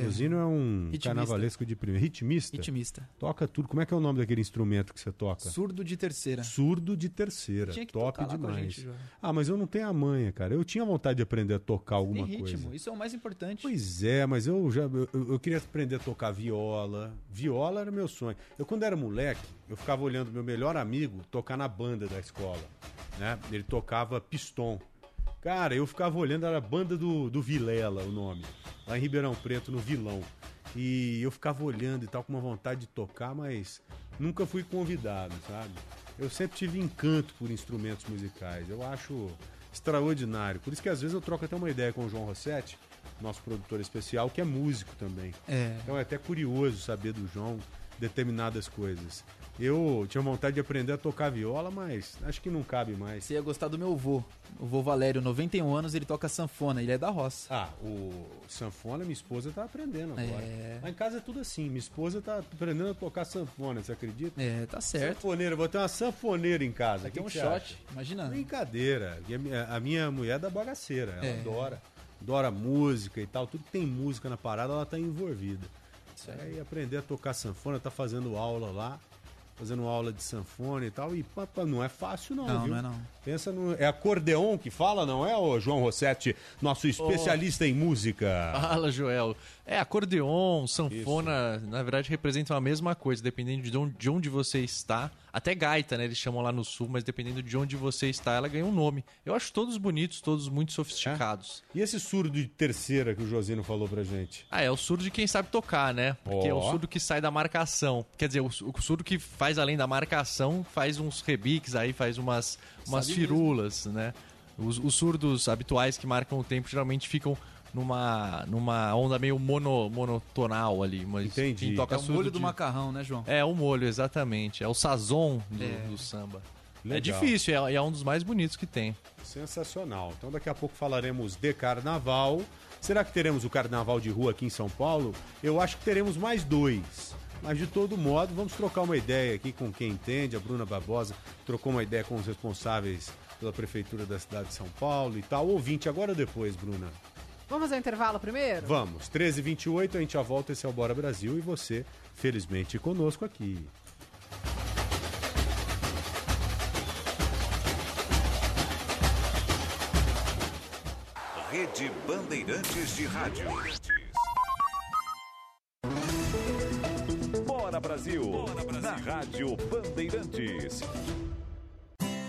Speaker 11: É.
Speaker 8: Josino é um
Speaker 11: Ritmista.
Speaker 8: carnavalesco de primeira. Ritmista?
Speaker 11: Ritmista.
Speaker 8: Toca tudo. Como é que é o nome daquele instrumento que você toca?
Speaker 11: Surdo de terceira.
Speaker 8: Surdo de terceira.
Speaker 11: Tinha que
Speaker 8: Top
Speaker 11: tocar
Speaker 8: demais.
Speaker 11: gente,
Speaker 8: ah, mas eu não tenho a manha, cara. Eu tinha vontade de aprender a tocar
Speaker 11: Tem
Speaker 8: alguma
Speaker 11: ritmo,
Speaker 8: coisa.
Speaker 11: isso é o mais importante.
Speaker 8: Pois é, mas eu já eu- eu queria aprender a tocar viola. Viola era meu sonho. Eu quando era moleque, eu ficava olhando meu melhor amigo tocar na banda da escola, né? Ele tocava piston. Cara, eu ficava olhando, era a banda do, do Vilela, o nome. Lá em Ribeirão Preto, no Vilão. E eu ficava olhando e tal, com uma vontade de tocar, mas nunca fui convidado, sabe? Eu sempre tive encanto por instrumentos musicais. Eu acho extraordinário. Por isso que às vezes eu troco até uma ideia com o João Rossetti, nosso produtor especial, que é músico também.
Speaker 11: É.
Speaker 8: Então é até curioso saber do João determinadas coisas. Eu tinha vontade de aprender a tocar viola, mas acho que não cabe mais.
Speaker 11: Você ia gostar do meu avô. O vô Valério, 91 anos, ele toca sanfona, ele é da roça.
Speaker 8: Ah, o sanfona, minha esposa tá aprendendo agora.
Speaker 11: É.
Speaker 8: Lá em casa é tudo assim, minha esposa tá aprendendo a tocar sanfona, você acredita?
Speaker 11: É, tá certo.
Speaker 8: Sanfoneira, vou ter uma sanfoneira em casa.
Speaker 11: Aqui é um shot,
Speaker 8: acha?
Speaker 11: imagina.
Speaker 8: Brincadeira. A minha- A minha mulher é da bagaceira, ela
Speaker 11: É.
Speaker 8: adora. Adora música e tal. Tudo que tem música na parada, ela tá envolvida. Aí aprender a tocar sanfona, tá fazendo aula lá, fazendo aula de sanfona e tal. E pá, pá, não é fácil, não.
Speaker 11: Não,
Speaker 8: viu?
Speaker 11: não é não.
Speaker 8: Pensa no. É acordeon que fala, não é, ô João Rossetti, nosso especialista em música?
Speaker 10: Fala, Joel. É, acordeon, sanfona, na verdade representam a mesma coisa, dependendo de onde, de onde você está. Até gaita, né? Eles chamam lá no sul, mas dependendo de onde você está, ela ganha um nome. Eu acho todos bonitos, todos muito sofisticados.
Speaker 8: E esse surdo de terceira que o Josino falou pra gente?
Speaker 10: Ah, é o surdo de quem sabe tocar, né? Porque é o surdo que sai da marcação. Quer dizer, o, o surdo que faz além da marcação, faz uns rebiques aí, faz umas, umas
Speaker 11: Sabe
Speaker 10: firulas, né? Os, os surdos habituais que marcam o tempo geralmente ficam numa, numa onda meio mono, monotonal ali. Mas
Speaker 8: Entendi.
Speaker 10: Quem toca
Speaker 11: É o
Speaker 10: surdo
Speaker 11: molho do
Speaker 10: de-
Speaker 11: macarrão, né, João?
Speaker 10: É, o molho, exatamente. É o sazon do,
Speaker 11: É.
Speaker 10: do samba. É
Speaker 8: Legal.
Speaker 10: difícil, é, é um dos mais bonitos que tem.
Speaker 8: Sensacional. Então daqui a pouco falaremos de carnaval. Será que teremos o carnaval de rua aqui em São Paulo? Eu acho que teremos mais dois. Mas de todo modo, vamos trocar uma ideia aqui com quem entende. A Bruna Barbosa trocou uma ideia com os responsáveis pela prefeitura da cidade de São Paulo e tal. Ouvinte, agora ou depois, Bruna?
Speaker 9: Vamos fazer o intervalo primeiro?
Speaker 8: Vamos, 13h28, a gente já volta. Esse é o Bora Brasil e você, felizmente, conosco aqui.
Speaker 7: Rede Bandeirantes de Rádio. Brasil. Na Rádio Bandeirantes.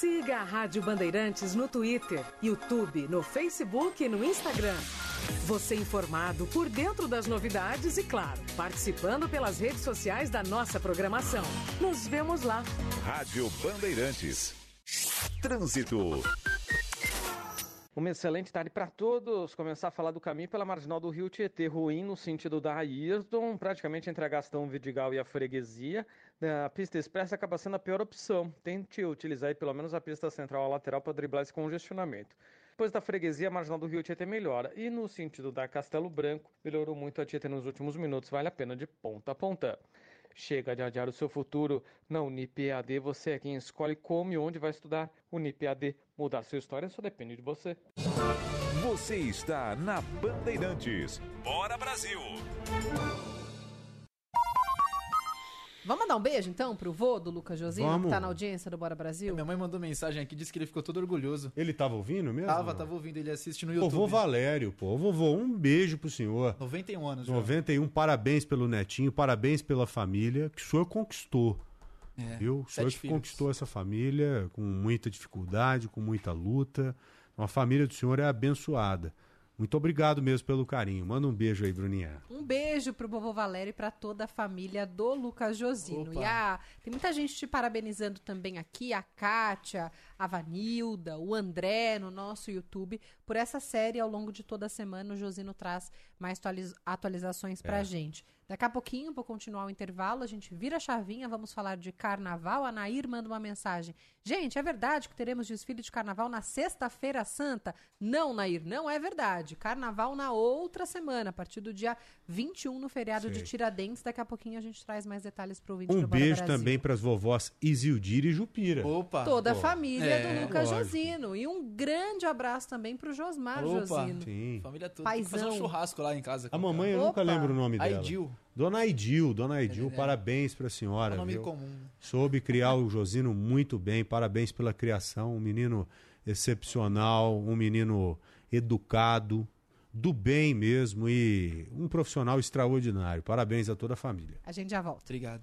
Speaker 6: Siga a Rádio Bandeirantes no Twitter, YouTube, no Facebook e no Instagram. Você informado por dentro das novidades e, claro, participando pelas redes sociais da nossa programação. Nos vemos lá.
Speaker 7: Rádio Bandeirantes. Trânsito.
Speaker 19: Uma excelente tarde para todos. Começar a falar do caminho pela marginal do Rio Tietê, ruim no sentido da Ayrton, praticamente entre a Gastão Vidigal e a Freguesia. A pista expressa acaba sendo a pior opção. Tente utilizar pelo menos a pista central a lateral para driblar esse congestionamento. Depois da freguesia, a marginal do Rio Tietê melhora. E no sentido da Castelo Branco, melhorou muito a Tietê nos últimos minutos. Vale a pena de ponta a ponta. Chega de adiar o seu futuro. Na Unip EAD, você é quem escolhe como e onde vai estudar. Unip EAD, mudar sua história só depende de você.
Speaker 7: Você está na Bandeirantes. Bora Brasil.
Speaker 9: Vamos mandar um beijo então pro vô do Lucas Josino,
Speaker 8: Vamos.
Speaker 9: que tá na audiência do Bora Brasil?
Speaker 11: Minha mãe mandou mensagem aqui, disse que ele ficou todo orgulhoso.
Speaker 8: Ele tava ouvindo mesmo?
Speaker 11: Tava, tava ouvindo, ele assiste no
Speaker 8: Vovô
Speaker 11: YouTube.
Speaker 8: Valério, pô. Vovô, um beijo pro senhor.
Speaker 11: 91 anos já.
Speaker 8: 91, parabéns pelo netinho, parabéns pela família que o senhor conquistou.
Speaker 11: É,
Speaker 8: viu? O senhor que
Speaker 11: filhos.
Speaker 8: conquistou essa família com muita dificuldade, com muita luta. Uma família do senhor é abençoada. Muito obrigado mesmo pelo carinho. Manda um beijo aí, Bruninha.
Speaker 9: Um beijo pro vovô Valério e pra toda a família do Lucas Josino. E a, tem muita gente te parabenizando também aqui, a Kátia, a Vanilda, o André no nosso YouTube, por essa série ao longo de toda a semana. O Josino traz mais atualiz- atualizações pra
Speaker 20: É.
Speaker 9: gente. Daqui a pouquinho, vou continuar o intervalo, a gente vira a chavinha, vamos falar de carnaval. A Nair manda uma mensagem. Gente, é verdade que teremos desfile de carnaval na sexta-feira santa? Não, Nair, não é verdade. Carnaval na outra semana, a partir do dia 21, no feriado
Speaker 8: Sei.
Speaker 9: de Tiradentes. Daqui a pouquinho a gente traz mais detalhes pro ouvinte
Speaker 8: Um
Speaker 9: do Bora
Speaker 8: beijo
Speaker 9: Brasil.
Speaker 8: também para as vovós Isildir e Jupira.
Speaker 11: Opa!
Speaker 9: Toda a família
Speaker 8: É,
Speaker 9: do Lucas
Speaker 8: lógico.
Speaker 9: Josino. E um grande abraço também pro Josmar
Speaker 11: Opa,
Speaker 9: Josino.
Speaker 8: Sim.
Speaker 11: Família toda. Que fazer um
Speaker 9: Paizão.
Speaker 11: churrasco lá em casa.
Speaker 8: A mamãe, eu nunca lembro o nome dela.
Speaker 11: Aidil.
Speaker 8: Dona Aidil, Dona Aidil,
Speaker 11: é.
Speaker 8: parabéns pra senhora.
Speaker 11: É um nome
Speaker 8: viu?
Speaker 11: comum.
Speaker 8: Soube criar o Josino muito bem, parabéns pela criação. Um menino excepcional, um menino educado, do bem mesmo e um profissional extraordinário. Parabéns a toda a família.
Speaker 9: A gente já volta.
Speaker 11: Obrigado.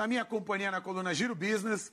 Speaker 21: Na minha companhia na coluna Giro Business,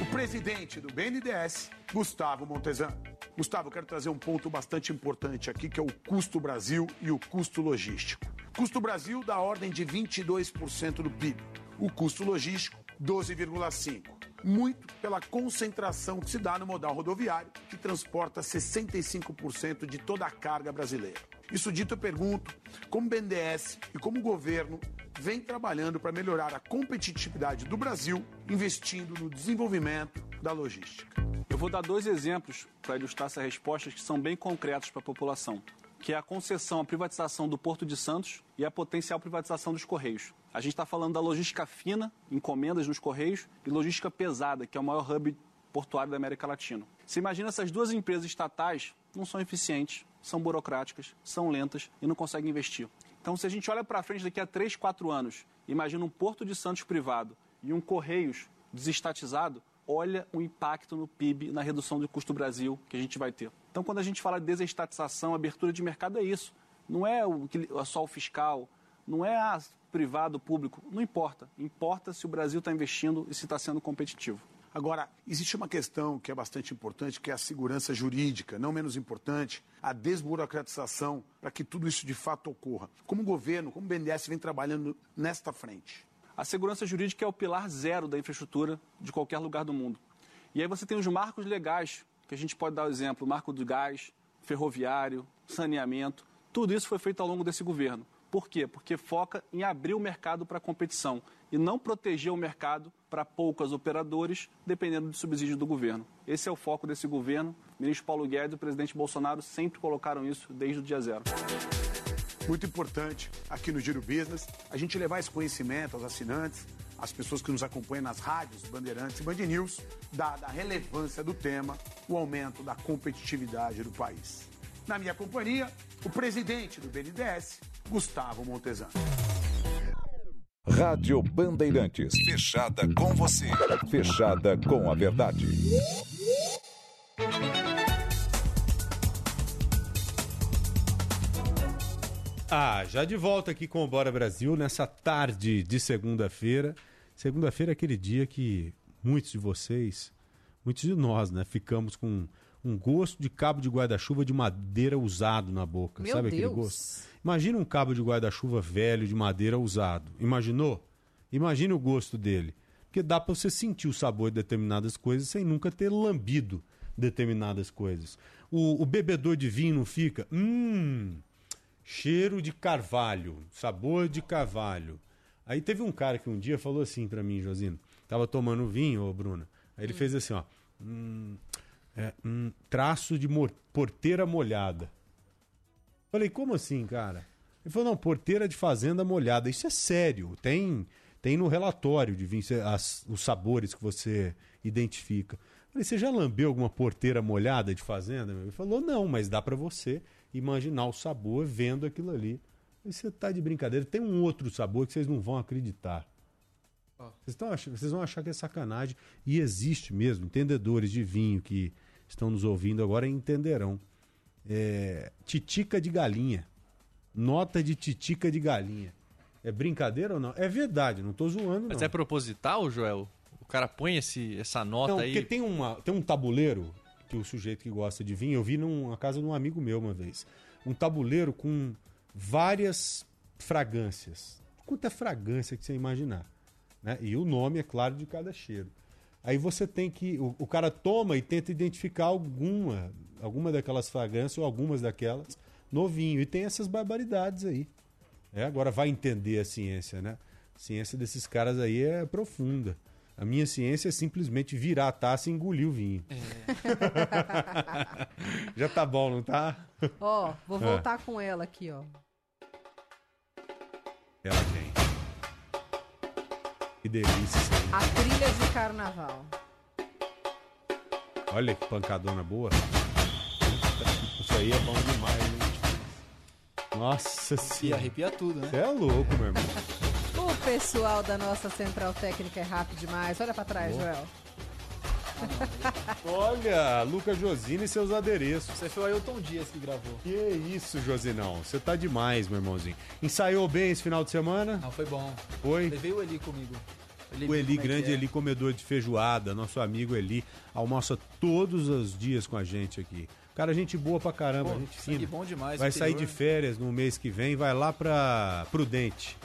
Speaker 21: o presidente do BNDES, Gustavo Montezan. Gustavo, quero trazer um ponto bastante importante aqui, que é o custo Brasil e o custo logístico. Custo Brasil da ordem de 22% do PIB. O custo logístico, 12,5%. Muito pela concentração que se dá no modal rodoviário, que transporta 65% de toda a carga brasileira. Isso dito, eu pergunto como BNDES e como o governo vem trabalhando para melhorar a competitividade do Brasil, investindo no desenvolvimento da logística.
Speaker 22: Eu vou dar dois exemplos para ilustrar essas respostas que são bem concretos para a população, que é a concessão, a privatização do Porto de Santos e a potencial privatização dos Correios. A gente está falando da logística fina, encomendas nos Correios, e logística pesada, que é o maior hub portuário da América Latina. Você imagina essas duas empresas estatais não são eficientes, são burocráticas, são lentas e não conseguem investir. Então, se a gente olha para frente daqui a 3, 4 anos, imagina um Porto de Santos privado e um Correios desestatizado, olha o impacto no PIB, na redução do custo Brasil que a gente vai ter. Então, quando a gente fala de desestatização, abertura de mercado, é isso. Não é o, só o fiscal, não é ah, privado, público, não importa. Importa se o Brasil está investindo e se está sendo competitivo.
Speaker 21: Agora, existe uma questão que é bastante importante, que é a segurança jurídica, não menos importante, a desburocratização para que tudo isso de fato ocorra. Como o governo, como o BNDES vem trabalhando nesta frente?
Speaker 22: A segurança jurídica é o pilar zero da infraestrutura de qualquer lugar do mundo. E aí você tem os marcos legais, que a gente pode dar o exemplo, marco do gás, ferroviário, saneamento. Tudo isso foi feito ao longo desse governo. Por quê? Porque foca em abrir o mercado para a competição e não proteger o mercado para poucos operadores, dependendo do subsídio do governo. Esse é o foco desse governo. O ministro Paulo Guedes e o presidente Bolsonaro sempre colocaram isso desde o dia zero.
Speaker 21: Muito importante aqui no Giro Business a gente levar esse conhecimento aos assinantes, às pessoas que nos acompanham nas rádios, Bandeirantes e Band News, dada a relevância do tema, o aumento da competitividade do país. Na minha companhia, o presidente do BNDES, Gustavo Montezan.
Speaker 7: Rádio Bandeirantes, fechada com você, fechada com a verdade.
Speaker 8: Ah, já de volta aqui com o Bora Brasil nessa tarde de segunda-feira. Segunda-feira é aquele dia que muitos de vocês, muitos de nós, né, ficamos com um gosto de cabo de guarda-chuva de madeira usado na boca.
Speaker 9: Meu
Speaker 8: Sabe
Speaker 9: Deus.
Speaker 8: aquele gosto? Imagina um cabo de guarda-chuva velho de madeira usado. Imaginou? Imagine o gosto dele. Porque dá para você sentir o sabor de determinadas coisas sem nunca ter lambido determinadas coisas. O, o bebedor de vinho não fica. Hum, cheiro de carvalho, sabor de carvalho. Aí teve um cara que um dia falou assim para mim, Josino. Tava tomando vinho, ô Bruna. Aí ele fez assim, ó. Hum, é, hum, traço de porteira molhada. Falei, como assim, cara? Ele falou, não, porteira de fazenda molhada. Isso é sério. Tem, tem no relatório de vinho as- os sabores que você identifica. Falei, você já lambeu alguma porteira molhada de fazenda? Ele falou, não, mas dá pra você imaginar o sabor vendo aquilo ali. Falei, você tá de brincadeira. Tem um outro sabor que vocês não vão acreditar. Vocês, estão vocês vão achar que é sacanagem. E existe mesmo. Entendedores de vinho que estão nos ouvindo agora entenderão. É, titica de galinha. Nota de titica de galinha. É brincadeira ou não? É verdade, não tô zoando,
Speaker 10: Mas
Speaker 8: não.
Speaker 10: é proposital, Joel? O cara põe esse, essa nota
Speaker 8: Não,
Speaker 10: aí.
Speaker 8: porque tem, uma, tem um tabuleiro que o sujeito que gosta de vinho, eu vi numa casa de um amigo meu uma vez. Um tabuleiro com várias fragrâncias. Quanta fragrância que você imaginar. Né? E o nome, é claro, de cada cheiro. Aí você tem que. O, o cara toma e tenta identificar alguma, alguma daquelas fragrâncias ou algumas daquelas no vinho. E tem essas barbaridades aí. É, agora vai entender a ciência, né? A ciência desses caras aí é profunda. A minha ciência é simplesmente virar a taça e engolir o vinho. Já tá bom, não tá?
Speaker 9: Ó, vou
Speaker 8: Ah.
Speaker 9: voltar com ela aqui, ó.
Speaker 8: Ela tem. Que delícia.
Speaker 9: A trilha de carnaval.
Speaker 8: Olha que pancadona boa. Isso aí é bom demais, hein? Nossa senhora.
Speaker 11: arrepia tudo, né?
Speaker 8: Você é louco, meu irmão.
Speaker 9: O pessoal da nossa central técnica é rápido demais. Olha pra trás,
Speaker 8: Boa.
Speaker 9: Joel.
Speaker 8: Olha, Luca Josina e seus adereços.
Speaker 11: Você foi o Ailton Dias que gravou.
Speaker 8: Que isso, Josinão. Você tá demais, meu irmãozinho. Ensaiou bem esse final de semana?
Speaker 11: Não, foi bom.
Speaker 8: Foi?
Speaker 11: Levei o Eli comigo. Ele
Speaker 8: O Eli,
Speaker 11: é
Speaker 8: grande
Speaker 11: é.
Speaker 8: Eli, comedor de feijoada, nosso amigo Eli, almoça todos os dias com a gente aqui. Cara, gente boa pra caramba,
Speaker 11: Pô,
Speaker 8: gente fina.
Speaker 11: bom demais,
Speaker 8: Vai sair de férias no mês que vem, vai lá pra Prudente.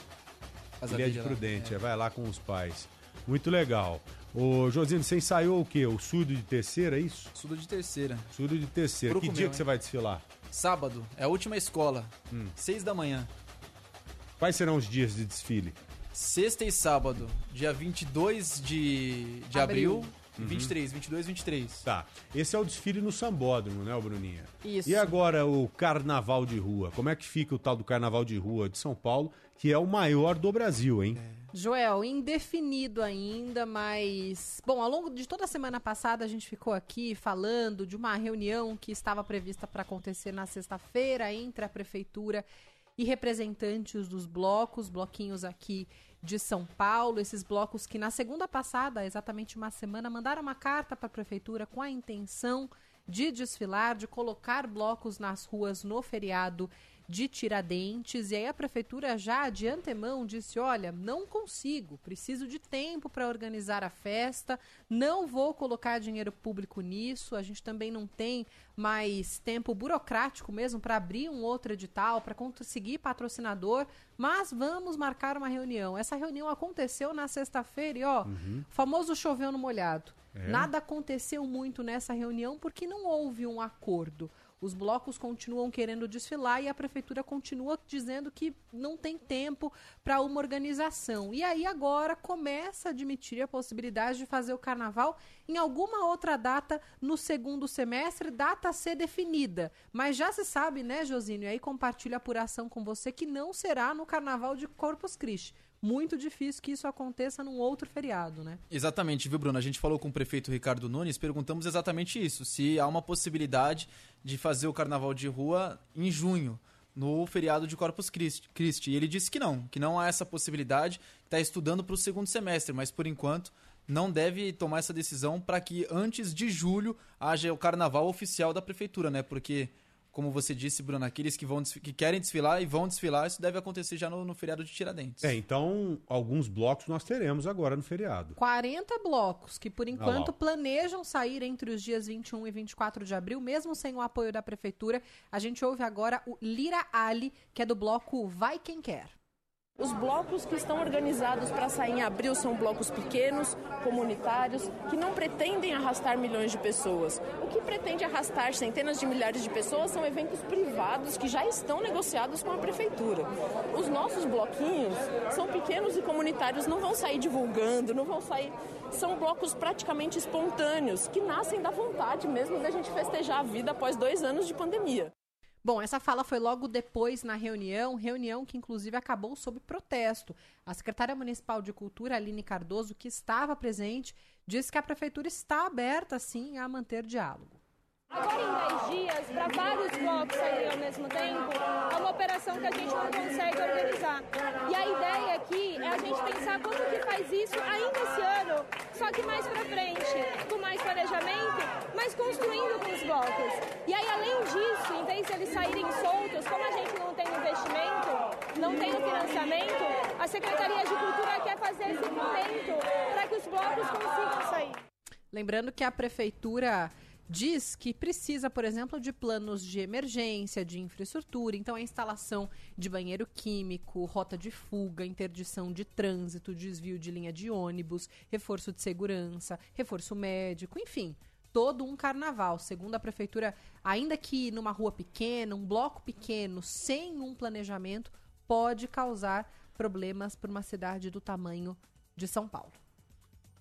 Speaker 11: Casa
Speaker 8: Ele é de
Speaker 11: Verde lá,
Speaker 8: Prudente,
Speaker 11: é.
Speaker 8: é, vai lá com os pais. Muito legal. Ô, Josino, você ensaiou o quê? O surdo de terceira, é isso?
Speaker 11: Surdo de terceira.
Speaker 8: Surdo de terceira.
Speaker 11: Grupo
Speaker 8: que dia
Speaker 11: meu,
Speaker 8: que você vai desfilar?
Speaker 11: Sábado, é a última escola.
Speaker 8: Hum.
Speaker 11: Seis da manhã.
Speaker 8: Quais serão os dias de desfile?
Speaker 11: Sexta e sábado, dia 22 de, de abril.
Speaker 8: Abril.
Speaker 11: e
Speaker 8: Uhum.
Speaker 11: 23, 22 23.
Speaker 8: Tá. Esse é o desfile no Sambódromo, né, Bruninha?
Speaker 9: Isso.
Speaker 8: E agora o carnaval de rua? Como é que fica o tal do carnaval de rua de São Paulo, que é o maior do Brasil, hein?
Speaker 9: Joel, indefinido ainda, mas. Bom, ao longo de toda a semana passada a gente ficou aqui falando de uma reunião que estava prevista para acontecer na sexta-feira entre a prefeitura e representantes dos blocos, bloquinhos aqui de São Paulo, esses blocos que na segunda passada, exatamente uma semana, mandaram uma carta para a prefeitura com a intenção de desfilar, de colocar blocos nas ruas no feriado de Tiradentes. E aí a prefeitura já de antemão disse: olha, não consigo, preciso de tempo para organizar a festa, não vou colocar dinheiro público nisso. A gente também não tem mais tempo burocrático mesmo para abrir um outro edital, para conseguir patrocinador, mas vamos marcar uma reunião. Essa reunião aconteceu na sexta-feira e ó,
Speaker 8: Uhum.
Speaker 9: famoso choveu no molhado.
Speaker 8: É?
Speaker 9: Nada aconteceu muito nessa reunião porque não houve um acordo. Os blocos continuam querendo desfilar e a prefeitura continua dizendo que não tem tempo para uma organização. E aí agora começa a admitir a possibilidade de fazer o carnaval em alguma outra data no segundo semestre, data a ser definida. Mas já se sabe, né, Josínio? E aí compartilho a apuração com você que não será no carnaval de Corpus Christi. Muito difícil que isso aconteça num outro feriado, né?
Speaker 11: Exatamente, viu, Bruno? A gente falou com o prefeito Ricardo Nunes, perguntamos exatamente isso: se há uma possibilidade de fazer o carnaval de rua em junho, no feriado de Corpus Christi. E ele disse que não, que não há essa possibilidade, está estudando para o segundo semestre, mas por enquanto não deve tomar essa decisão para que antes de julho haja o carnaval oficial da prefeitura, né? Porque, como você disse, Bruno, aqueles que, vão, que querem desfilar e vão desfilar, isso deve acontecer já no, no feriado de Tiradentes.
Speaker 8: É, então alguns blocos nós teremos agora no feriado.
Speaker 9: 40 blocos que, por enquanto,
Speaker 8: lá.
Speaker 9: planejam sair entre os dias 21 e 24 de abril, mesmo sem o apoio da prefeitura. A gente ouve agora o Lira Ali, que é do bloco Vai Quem Quer.
Speaker 23: Os blocos que estão organizados para sair em abril são blocos pequenos, comunitários, que não pretendem arrastar milhões de pessoas. O que pretende arrastar centenas de milhares de pessoas são eventos privados que já estão negociados com a prefeitura. Os nossos bloquinhos são pequenos e comunitários, não vão sair divulgando, não vão sair. São blocos praticamente espontâneos, que nascem da vontade mesmo da gente festejar a vida após dois anos de pandemia.
Speaker 9: Bom, essa fala foi logo depois na reunião, reunião que inclusive acabou sob protesto. A secretária municipal de Cultura, Aline Cardoso, que estava presente, disse que a prefeitura está aberta, sim, a manter diálogo.
Speaker 24: Agora, em 10 dias, para vários blocos saírem ao mesmo tempo, é uma operação que a gente não consegue organizar. E a ideia aqui é a gente pensar como que faz isso ainda esse ano, só que mais para frente, com mais planejamento, mas construindo com os blocos. E aí, além disso, em vez de eles saírem soltos, como a gente não tem investimento, não tem o financiamento, a Secretaria de Cultura quer fazer esse momento para que os blocos consigam sair.
Speaker 9: Lembrando que a prefeitura diz que precisa, por exemplo, de planos de emergência, de infraestrutura, então a instalação de banheiro químico, rota de fuga, interdição de trânsito, desvio de linha de ônibus, reforço de segurança, reforço médico, enfim, todo um carnaval. Segundo a prefeitura, ainda que numa rua pequena, um bloco pequeno, sem um planejamento, pode causar problemas para uma cidade do tamanho de São Paulo.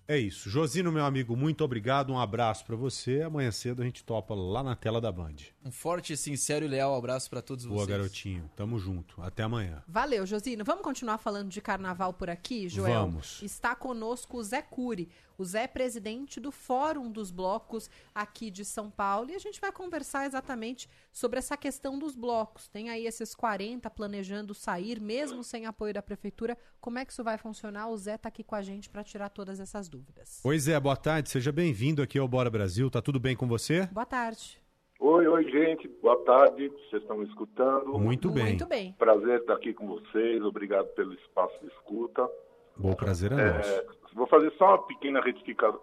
Speaker 8: É isso. Josino, meu amigo, muito obrigado. Um abraço para você. Amanhã cedo a gente topa lá na tela da Band.
Speaker 11: Um forte, sincero e leal abraço para todos
Speaker 8: Boa,
Speaker 11: vocês.
Speaker 8: garotinho. Tamo junto. Até amanhã.
Speaker 9: Valeu, Josino. Vamos continuar falando de carnaval por aqui, Joel?
Speaker 8: Vamos.
Speaker 9: Está conosco o Zé Cury. O Zé é presidente do Fórum dos Blocos aqui de São Paulo. E a gente vai conversar exatamente sobre essa questão dos blocos. Tem aí esses 40 planejando sair, mesmo sem apoio da prefeitura. Como é que isso vai funcionar? O Zé está aqui com a gente para tirar todas essas dúvidas.
Speaker 8: Oi, Zé, boa tarde. Seja bem-vindo aqui ao Bora Brasil. Tá tudo bem com você?
Speaker 9: Boa tarde.
Speaker 25: Oi, oi, gente. Boa tarde. Vocês estão me escutando?
Speaker 8: Muito bem.
Speaker 9: Muito bem.
Speaker 25: Prazer estar aqui com vocês. Obrigado pelo espaço de escuta.
Speaker 8: Bom prazer é,
Speaker 25: É,
Speaker 8: nosso.
Speaker 25: vou fazer só uma pequena retificação.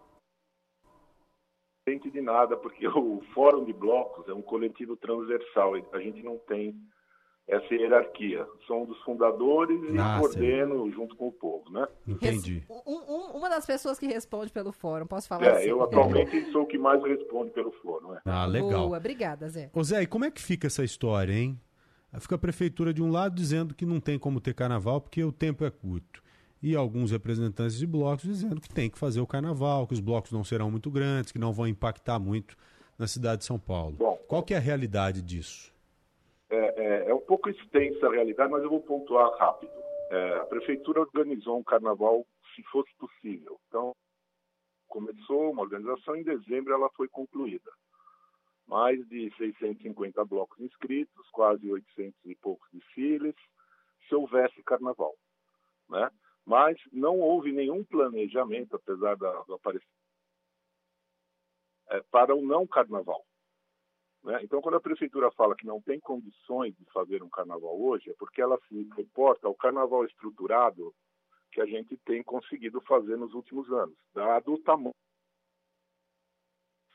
Speaker 25: Não entende de nada, porque o Fórum de Blocos é um coletivo transversal. A gente não tem essa hierarquia. Sou um dos fundadores e
Speaker 8: Ah,
Speaker 25: coordeno junto com o povo, né?
Speaker 8: Entendi.
Speaker 9: Um- um- uma das pessoas que responde pelo fórum, posso falar
Speaker 25: É,
Speaker 9: assim?
Speaker 25: eu atualmente sou o que mais responde pelo fórum. né?
Speaker 8: Ah, legal.
Speaker 9: Boa, obrigada, Zé.
Speaker 8: Ô Zé, e como é que fica essa história, hein? Fica a prefeitura de um lado dizendo que não tem como ter carnaval porque o tempo é curto. E alguns representantes de blocos dizendo que tem que fazer o carnaval, que os blocos não serão muito grandes, que não vão impactar muito na cidade de São Paulo. Qual que é a realidade disso?
Speaker 25: É, é- é um pouco extensa a realidade, mas eu vou pontuar rápido. É, a prefeitura organizou um carnaval se fosse possível. Então, começou uma organização, em dezembro ela foi concluída. Mais de 650 blocos inscritos, quase 800 e poucos desfiles, se houvesse carnaval. Né? Mas não houve nenhum planejamento, apesar da, do aparecimento, é, para o não carnaval. Né? Então, quando a prefeitura fala que não tem condições de fazer um carnaval hoje, é porque ela se reporta ao carnaval estruturado que a gente tem conseguido fazer nos últimos anos, dado o tamanho.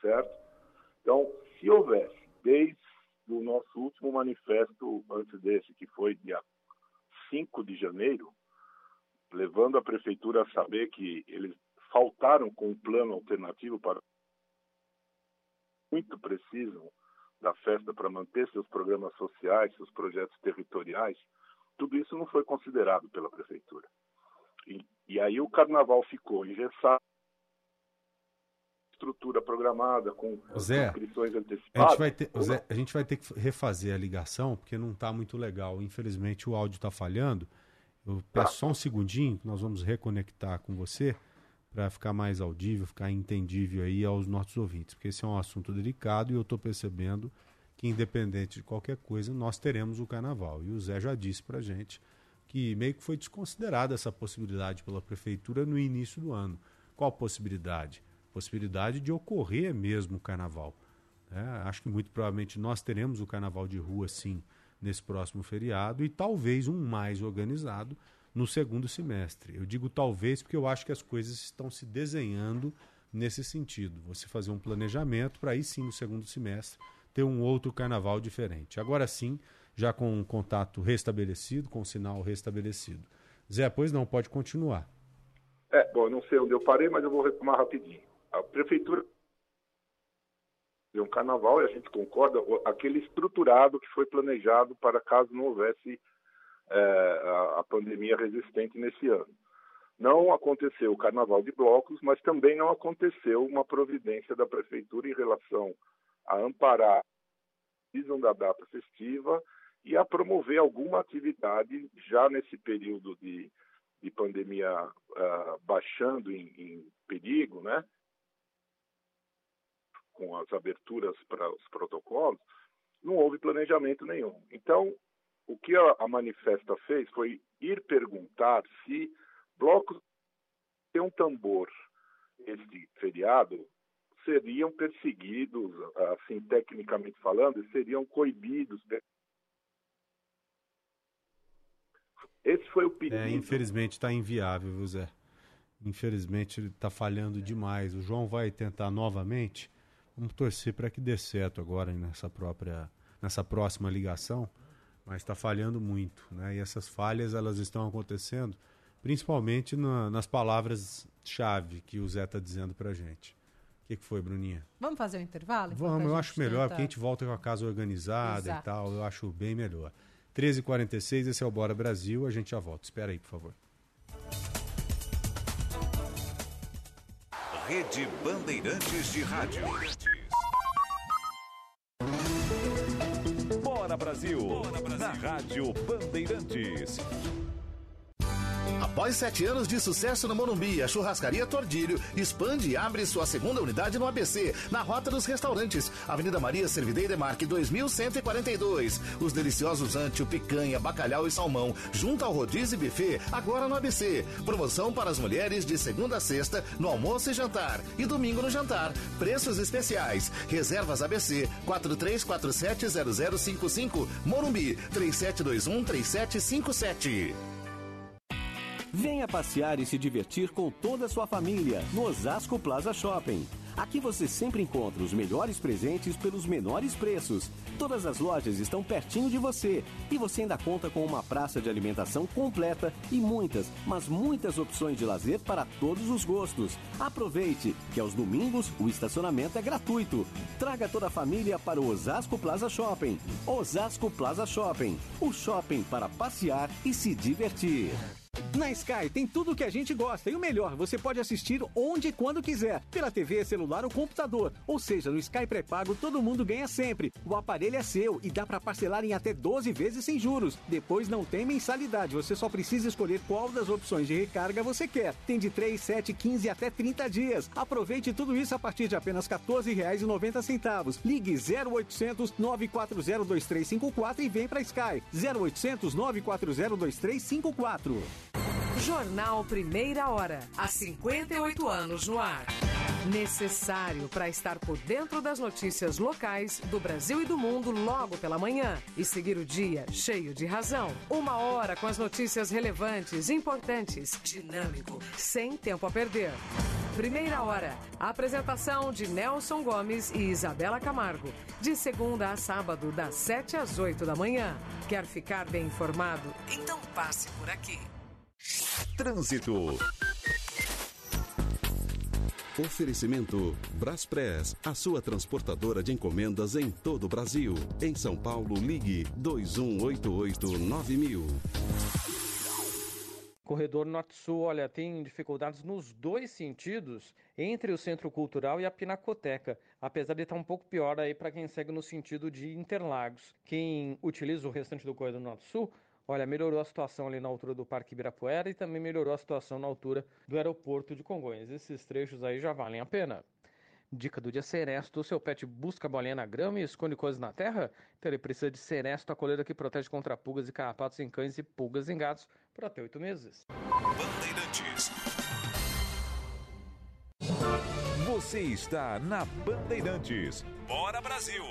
Speaker 25: Certo? Então, se houvesse, desde o nosso último manifesto antes desse, que foi dia 5 de janeiro, levando a prefeitura a saber que eles faltaram com um plano alternativo para muito precisam da festa para manter seus programas sociais, seus projetos territoriais, tudo isso não foi considerado pela prefeitura. E, e aí o carnaval ficou engessado, estrutura programada com
Speaker 8: Zé,
Speaker 25: inscrições
Speaker 8: A
Speaker 25: antecipadas.
Speaker 8: gente, vai ter, Zé, a gente vai ter que refazer a ligação, porque não está muito legal. Infelizmente o áudio está falhando. Peço só um segundinho, nós vamos reconectar com você para ficar mais audível, ficar entendível aí aos nossos ouvintes, porque esse é um assunto delicado e eu estou percebendo que, independente de qualquer coisa, nós teremos o carnaval. E o Zé já disse para gente que meio que foi desconsiderada essa possibilidade pela prefeitura no início do ano. Qual possibilidade? Possibilidade de ocorrer mesmo o carnaval. né? acho que muito provavelmente nós teremos o carnaval de rua, sim, nesse próximo feriado e talvez um mais organizado no segundo semestre. Eu digo talvez porque eu acho que as coisas estão se desenhando nesse sentido. Você fazer um planejamento para aí sim no segundo semestre ter um outro carnaval diferente. Agora sim, já com um contato restabelecido, com o sinal restabelecido. Zé, pois não, pode continuar.
Speaker 25: É, bom, não sei onde eu parei, mas eu vou retomar rapidinho. A prefeitura é um carnaval e a gente concorda, aquele estruturado que foi planejado para caso não houvesse é, a, a pandemia resistente nesse ano. Não aconteceu o carnaval de blocos, mas também não aconteceu uma providência da prefeitura em relação a amparar a decisão da data festiva e a promover alguma atividade já nesse período de, de pandemia ah, baixando em, em perigo, né? Com as aberturas para os protocolos, não houve planejamento nenhum. Então, o que a, a manifesta fez foi ir perguntar se blocos de um tambor este feriado seriam perseguidos, assim tecnicamente falando, e seriam coibidos. Esse foi o pedido.
Speaker 8: É, infelizmente está inviável, viu, Zé? Infelizmente está falhando demais. O João vai tentar novamente. Vamos torcer para que dê certo agora nessa própria, nessa próxima ligação, mas está falhando muito, né? E essas falhas elas estão acontecendo, principalmente na- nas palavras-chave que o Zé está dizendo para gente. O que, que foi, Bruninha?
Speaker 9: Vamos fazer um intervalo?
Speaker 8: Vamos, eu acho melhor, porque a gente volta com a casa organizada
Speaker 9: Exato.
Speaker 8: e tal, eu acho bem melhor. 13h46, esse é o Bora Brasil, a gente já volta. Espera aí, por favor.
Speaker 7: Rede Bandeirantes de Rádio. Brasil, na Rádio Bandeirantes.
Speaker 26: Após sete anos de sucesso no Morumbi, a Churrascaria Tordilho expande e abre sua segunda unidade no ABC, na Rota dos Restaurantes, Avenida Maria Servidei Demarque 2142. Os deliciosos antio, picanha, bacalhau e salmão, junto ao rodízio e buffet, agora no ABC. Promoção para as mulheres de segunda a sexta, no almoço e jantar, e domingo no jantar. Preços especiais. Reservas ABC 43470055, Morumbi 37213757.
Speaker 27: Venha passear e se divertir com toda a sua família no Osasco Plaza Shopping. Aqui você sempre encontra os melhores presentes pelos menores preços. Todas as lojas estão pertinho de você e você ainda conta com uma praça de alimentação completa e muitas, mas muitas opções de lazer para todos os gostos. Aproveite que aos domingos o estacionamento é gratuito. Traga toda a família para o Osasco Plaza Shopping. Osasco Plaza Shopping, o shopping para passear e se divertir.
Speaker 28: Na Sky tem tudo o que a gente gosta e o melhor, você pode assistir onde e quando quiser, pela TV, celular ou computador. Ou seja, no Sky pré-pago todo mundo ganha sempre. O aparelho é seu e dá para parcelar em até 12 vezes sem juros. Depois não tem mensalidade, você só precisa escolher qual das opções de recarga você quer. Tem de 3, 7, 15 até 30 dias. Aproveite tudo isso a partir de apenas R$ 14,90. Ligue 0800 940 2354 e vem para Sky. 0800 940 2354.
Speaker 6: Jornal Primeira Hora, há 58 anos no ar. Necessário para estar por dentro das notícias locais do Brasil e do mundo logo pela manhã e seguir o dia cheio de razão. Uma hora com as notícias relevantes, importantes, dinâmico, sem tempo a perder. Primeira Hora, apresentação de Nelson Gomes e Isabela Camargo. De segunda a sábado, das 7 às 8 da manhã. Quer ficar bem informado? Então passe por aqui.
Speaker 7: Trânsito.
Speaker 29: Oferecimento Braspress, a sua transportadora de encomendas em todo o Brasil. Em São Paulo, ligue 2188-9000.
Speaker 30: Corredor Norte-Sul, olha, tem dificuldades nos dois sentidos, entre o Centro Cultural e a Pinacoteca, apesar de estar um pouco pior aí para quem segue no sentido de Interlagos. Quem utiliza o restante do Corredor Norte-Sul Olha, melhorou a situação ali na altura do Parque Ibirapuera e também melhorou a situação na altura do aeroporto de Congonhas. Esses trechos aí já valem a pena. Dica do dia Seresto. Seu pet busca bolinha na grama e esconde coisas na terra? Então ele precisa de Seresto, a coleira que protege contra pulgas e carrapatos em cães e pulgas em gatos por até oito meses.
Speaker 7: Bandeirantes. Você está na Bandeirantes. Bora Brasil!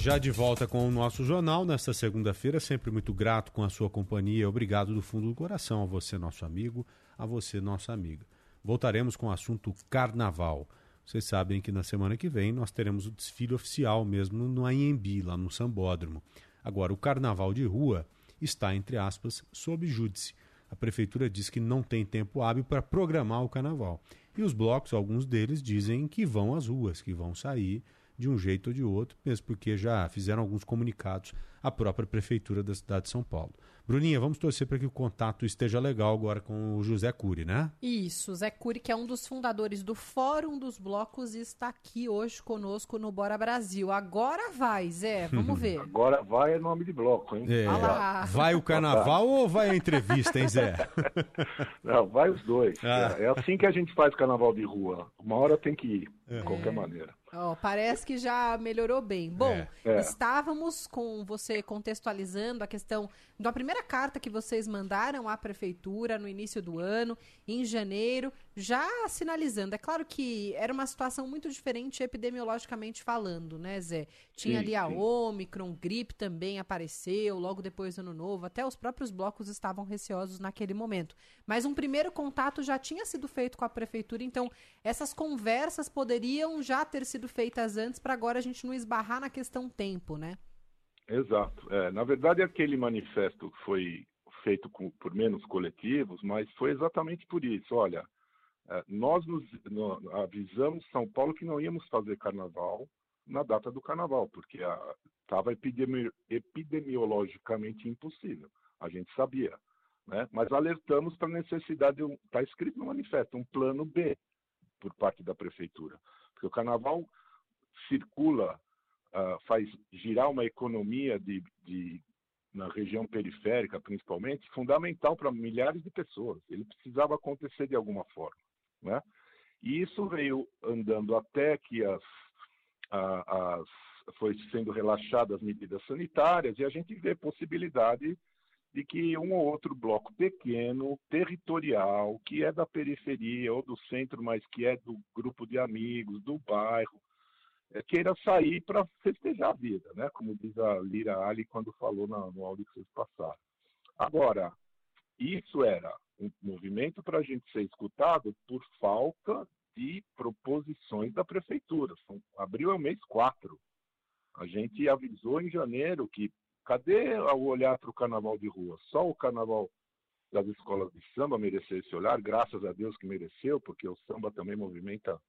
Speaker 8: Já de volta com o nosso jornal nesta segunda-feira, sempre muito grato com a sua companhia. Obrigado do fundo do coração a você, nosso amigo, a você, nossa amiga. Voltaremos com o assunto carnaval. Vocês sabem que na semana que vem nós teremos o desfile oficial mesmo no Anhembi, lá no Sambódromo. Agora, o carnaval de rua está, entre aspas, sob júdice. A prefeitura diz que não tem tempo hábil para programar o carnaval. E os blocos, alguns deles, dizem que vão às ruas, que vão sair de um jeito ou de outro, mesmo porque já fizeram alguns comunicados à própria Prefeitura da cidade de São Paulo. Bruninha, vamos torcer para que o contato esteja legal agora com o José Cury, né?
Speaker 9: Isso, Zé Cury, que é um dos fundadores do Fórum dos Blocos, está aqui hoje conosco no Bora Brasil. Agora vai, Zé, vamos ver.
Speaker 25: Agora vai é nome de bloco, hein?
Speaker 8: É, vai o carnaval ou vai a entrevista, hein, Zé?
Speaker 25: Não, vai os dois.
Speaker 8: Ah.
Speaker 25: É assim que a gente faz carnaval de rua. Uma hora tem que ir, de qualquer maneira.
Speaker 9: Ó, parece que já melhorou bem. Bom,
Speaker 25: É. É.
Speaker 9: estávamos com você contextualizando a questão da primeira carta que vocês mandaram à prefeitura no início do ano, em janeiro, já sinalizando. É claro que era uma situação muito diferente epidemiologicamente falando, né, Zé? Tinha
Speaker 31: Sim,
Speaker 9: ali a
Speaker 31: sim.
Speaker 9: Omicron, gripe também apareceu, logo depois do ano novo, até os próprios blocos estavam receosos naquele momento. Mas um primeiro contato já tinha sido feito com a prefeitura, então essas conversas poderiam já ter sido feitas antes para agora a gente não esbarrar na questão tempo, né?
Speaker 25: Exato. É, na verdade, aquele manifesto foi feito com- por menos coletivos, mas foi exatamente por isso. Olha, é, nós nos, no- avisamos São Paulo que não íamos fazer carnaval na data do carnaval, porque estava epidemi, epidemiologicamente impossível. A gente sabia. né? mas alertamos para a necessidade, de um- está escrito no manifesto, um plano B por parte da prefeitura. Porque o carnaval circula, ah, faz girar uma economia de, de- na região periférica, principalmente, fundamental para milhares de pessoas. Ele precisava acontecer de alguma forma. Né? E isso veio andando até que as, as, foi sendo relaxadas as medidas sanitárias e a gente vê possibilidade de que um ou outro bloco pequeno, territorial, que é da periferia ou do centro, mas que é do grupo de amigos, do bairro, queira sair para festejar a vida, né? Como diz a Lira Ali quando falou na- no áudio que vocês passaram. Agora, isso era um movimento para a gente ser escutado por falta de proposições da prefeitura. São- Abril é o mês 4. A gente avisou em janeiro que cadê o olhar para o carnaval de rua? Só o carnaval das escolas de samba mereceu esse olhar, graças a Deus que mereceu, porque o samba também movimenta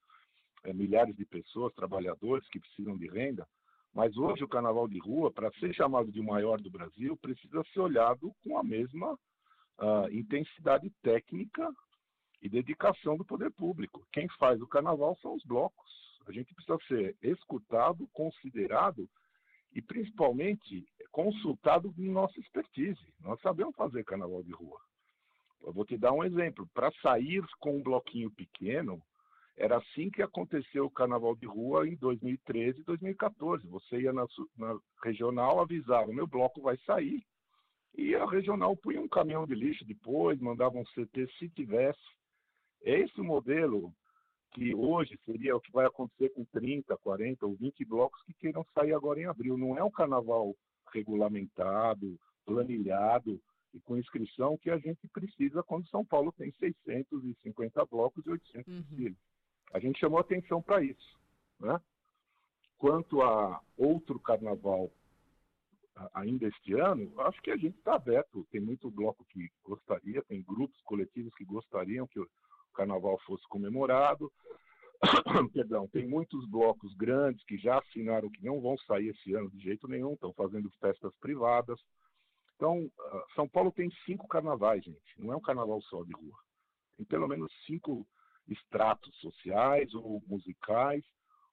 Speaker 25: eh, milhares de pessoas, trabalhadores que precisam de renda. Mas hoje o carnaval de rua, para ser chamado de o maior do Brasil, precisa ser olhado com a mesma ah, intensidade técnica e dedicação do poder público. Quem faz o carnaval são os blocos. A gente precisa ser escutado, considerado e principalmente consultado em nossa expertise. Nós sabemos fazer carnaval de rua. Eu vou te dar um exemplo. Para sair com um bloquinho pequeno, era assim que aconteceu o carnaval de rua em 2013 e 2014. Você ia na, na regional, avisava: meu bloco vai sair. E a regional punha um caminhão de lixo depois, mandava um CT se tivesse. É esse modelo que hoje seria o que vai acontecer com 30, 40 ou 20 blocos que queiram sair agora em abril. Não é um carnaval regulamentado, planilhado e com inscrição que a gente precisa quando São Paulo tem 650 blocos e 800 desfiles. A gente chamou atenção para isso. Né? Quanto a outro carnaval ainda este ano, acho que a gente está aberto. Tem muito bloco que gostaria, tem grupos coletivos que gostariam que o carnaval fosse comemorado. Perdão, tem muitos blocos grandes que já assinaram que não vão sair esse ano de jeito nenhum, estão fazendo festas privadas. Então, ah, São Paulo tem cinco carnavais, gente. Não é um carnaval só de rua. Tem pelo menos cinco estratos sociais ou musicais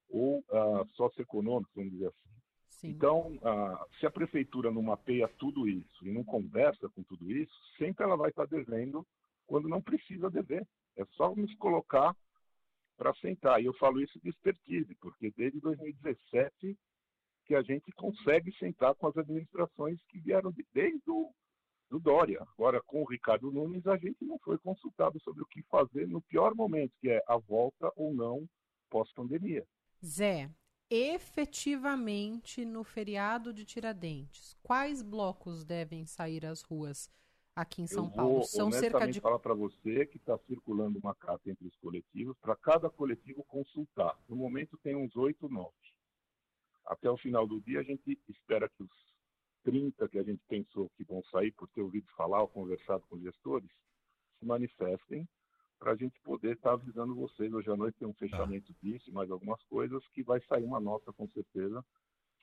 Speaker 25: ou ah, socioeconômicos, vamos dizer assim. Então, ah, se a prefeitura não mapeia tudo isso e não conversa com tudo isso, sempre ela vai estar devendo quando não precisa dever. É só nos colocar para sentar. E eu falo isso de expertise, porque desde 2017 que a gente consegue sentar com as administrações que vieram de- desde o do Dória. Agora, com o Ricardo Nunes, a gente não foi consultado sobre o que fazer no pior momento, que é a volta ou não pós-pandemia.
Speaker 9: Zé, efetivamente no feriado de Tiradentes, quais blocos devem sair às ruas aqui em São
Speaker 25: eu
Speaker 9: Paulo?
Speaker 25: vou
Speaker 9: São cerca de.
Speaker 25: falar para você que está circulando uma carta entre os coletivos para cada coletivo consultar. No momento tem uns oito, nove. Até o final do dia a gente espera que os 30 que a gente pensou que vão sair por ter ouvido falar ou conversado com gestores se manifestem para a gente poder estar avisando vocês. Hoje à noite tem um fechamento disso mais algumas coisas que vai sair uma nota com certeza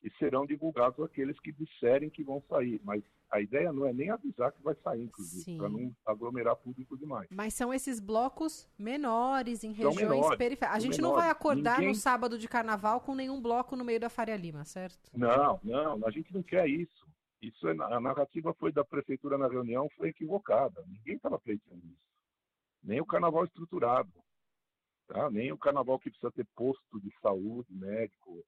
Speaker 25: e serão divulgados aqueles que disserem que vão sair. Mas a ideia não é nem avisar que vai sair, inclusive, para não aglomerar público demais.
Speaker 9: Mas são esses blocos menores em
Speaker 25: São
Speaker 9: regiões
Speaker 25: menores,
Speaker 9: periféricas. A gente não vai
Speaker 25: menores.
Speaker 9: acordar
Speaker 25: Ninguém-
Speaker 9: no sábado de carnaval com nenhum bloco no meio da Faria Lima, certo?
Speaker 25: Não, não, a gente não quer isso. Isso é, a narrativa foi da prefeitura na reunião foi equivocada. Ninguém estava pleiteando isso. Nem o carnaval estruturado, tá? Nem o carnaval que precisa ter posto de saúde, médico,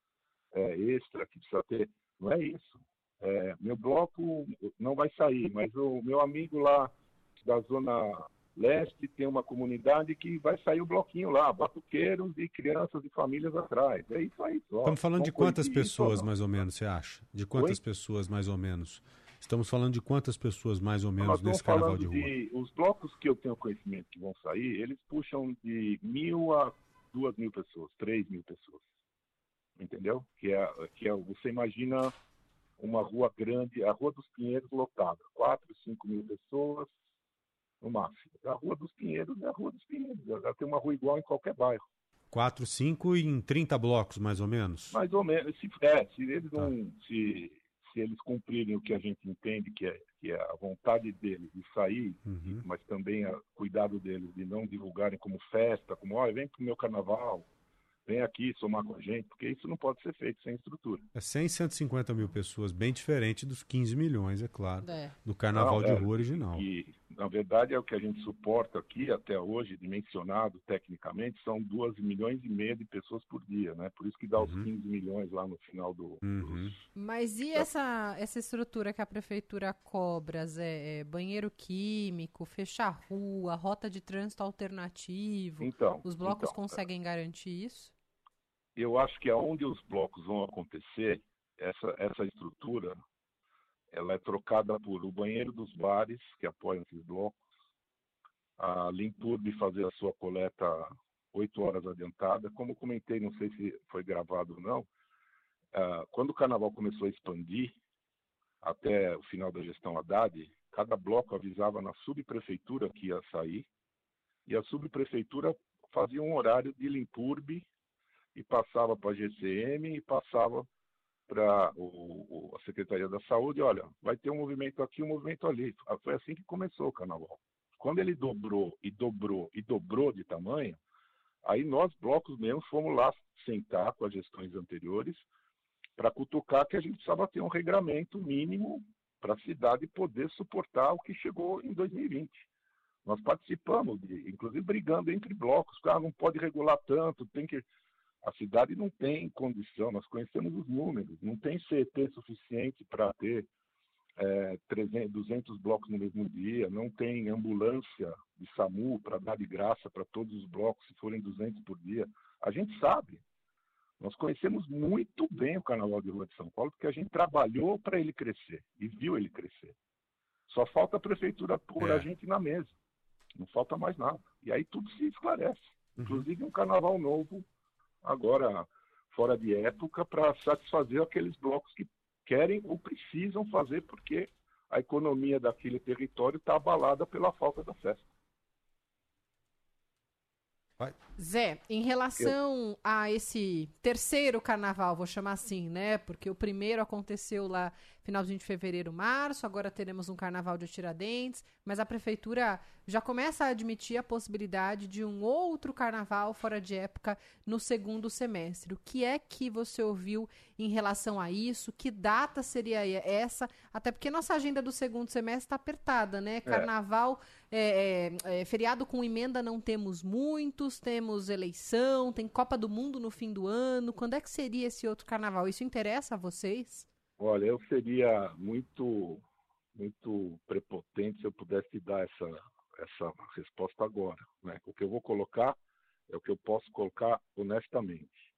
Speaker 25: é, extra, que precisa ter. Não é isso. É, meu bloco não vai sair, mas o meu amigo lá da zona leste tem uma comunidade que vai sair o bloquinho lá, batuqueiros e crianças e famílias atrás. É isso aí só.
Speaker 8: Estamos falando
Speaker 25: Não
Speaker 8: de quantas pessoas, mais ou menos, você acha? De quantas
Speaker 25: Oi?
Speaker 8: pessoas, mais ou menos? Estamos falando de quantas pessoas, mais ou menos,
Speaker 25: Nós
Speaker 8: nesse carnaval de rua?
Speaker 25: de, os blocos que eu tenho conhecimento que vão sair, eles puxam de mil a duas mil pessoas, três mil pessoas, entendeu? Que é, que é, você imagina uma rua grande, a Rua dos Pinheiros lotada, quatro, cinco mil pessoas no máximo. A Rua dos Pinheiros é a Rua dos Pinheiros, ela tem uma rua igual em qualquer bairro.
Speaker 8: Quatro, cinco e em 30 blocos, mais ou menos?
Speaker 25: Mais ou menos. Se, é, se eles
Speaker 8: Tá.
Speaker 25: não. Se, se eles cumprirem o que a gente entende que é, que é a vontade deles de sair, mas também o cuidado deles de não divulgarem como festa, como, olha, vem pro meu carnaval, vem aqui somar com a gente, porque isso não pode ser feito sem estrutura.
Speaker 8: É 100, 150 mil pessoas, bem diferente dos 15 milhões, é claro,
Speaker 9: É.
Speaker 8: do carnaval
Speaker 25: Não,
Speaker 8: de
Speaker 25: é,
Speaker 8: rua original.
Speaker 25: E, na verdade, é o que a gente suporta aqui até hoje, dimensionado tecnicamente, são 2 milhões e meio de pessoas por dia, né? Por isso que dá os 15 milhões lá no final do...
Speaker 9: Mas e essa, essa estrutura que a prefeitura cobra, Zé? É banheiro químico, fechar a rua, rota de trânsito alternativo?
Speaker 25: Então,
Speaker 9: Os blocos
Speaker 25: então,
Speaker 9: conseguem garantir isso?
Speaker 25: Eu acho que aonde os blocos vão acontecer, essa, essa estrutura, ela é trocada por o banheiro dos bares, que apoiam esses blocos, a Limpurb fazer a sua coleta oito horas adiantada. Como comentei, não sei se foi gravado ou não, ah, quando o carnaval começou a expandir, até o final da gestão Haddad, cada bloco avisava na subprefeitura que ia sair, e a subprefeitura fazia um horário de Limpurb e passava para a GCM e passava para a Secretaria da Saúde, olha, vai ter um movimento aqui, um movimento ali. Ah, Foi assim que começou o carnaval. Quando ele dobrou e dobrou e dobrou de tamanho, aí nós, blocos mesmo, fomos lá sentar com as gestões anteriores para cutucar que a gente precisava ter um regramento mínimo para a cidade poder suportar o que chegou em 2020. Nós participamos, de, inclusive brigando entre blocos, ah, não pode regular tanto, tem que a cidade não tem condição, nós conhecemos os números, não tem CET suficiente para ter é, 300, 200 blocos no mesmo dia, não tem ambulância de SAMU para dar de graça para todos os blocos, se forem 200 por dia. A gente sabe, nós conhecemos muito bem o Carnaval de Rua de São Paulo, porque a gente trabalhou para ele crescer e viu ele crescer. Só falta a prefeitura pôr
Speaker 8: É.
Speaker 25: a gente na mesa, não falta mais nada. E aí tudo se esclarece, inclusive um Carnaval novo agora fora de época para satisfazer aqueles blocos que querem ou precisam fazer porque a economia daquele território está abalada pela falta da festa.
Speaker 9: Zé, em relação a esse terceiro carnaval, vou chamar assim, né? Porque o primeiro aconteceu lá finalzinho de fevereiro, março, agora teremos um carnaval de Tiradentes, mas a prefeitura já começa a admitir a possibilidade de um outro carnaval fora de época no segundo semestre. O que é que você ouviu em relação a isso? Que data seria essa? Até porque nossa agenda do segundo semestre está apertada, né? Carnaval, é, é, é, feriado com emenda não temos muitos, temos eleição, tem Copa do Mundo no fim do ano. Quando é que seria esse outro carnaval? Isso interessa a vocês?
Speaker 25: Olha, eu seria muito muito prepotente se eu pudesse dar essa essa resposta agora, né? O que eu vou colocar é o que eu posso colocar honestamente.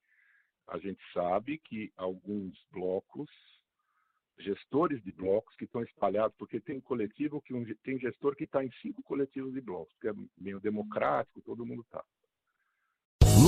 Speaker 25: A gente sabe que alguns blocos, gestores de blocos que estão espalhados, porque tem um coletivo que um, tem gestor que está em cinco coletivos de blocos, que é meio democrático, todo mundo está.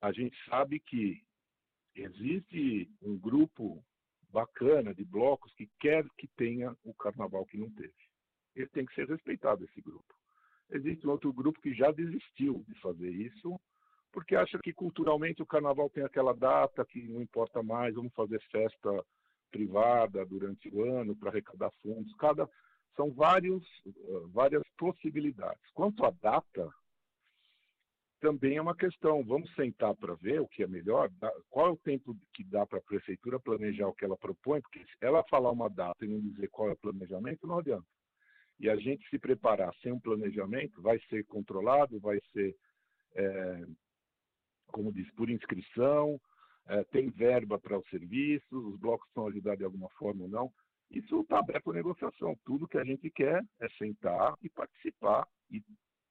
Speaker 25: A gente sabe que existe um grupo bacana de blocos que quer que tenha o carnaval que não teve. Ele tem que ser respeitado, esse grupo. Existe um outro grupo que já desistiu de fazer isso, porque acha que culturalmente o carnaval tem aquela data que não importa mais, vamos fazer festa privada durante o ano para arrecadar fundos. Cada são vários, eh, várias possibilidades. Quanto à data, também é uma questão. Vamos sentar para ver o que é melhor, qual é o tempo que dá para a prefeitura planejar o que ela propõe, porque se ela falar uma data e não dizer qual é o planejamento, não adianta. E a gente se preparar sem um planejamento vai ser controlado, vai ser, é, como diz, por inscrição, é, tem verba para os serviços, os blocos estão ajudados de alguma forma ou não. Isso está aberto à negociação. Tudo que a gente quer é sentar e participar e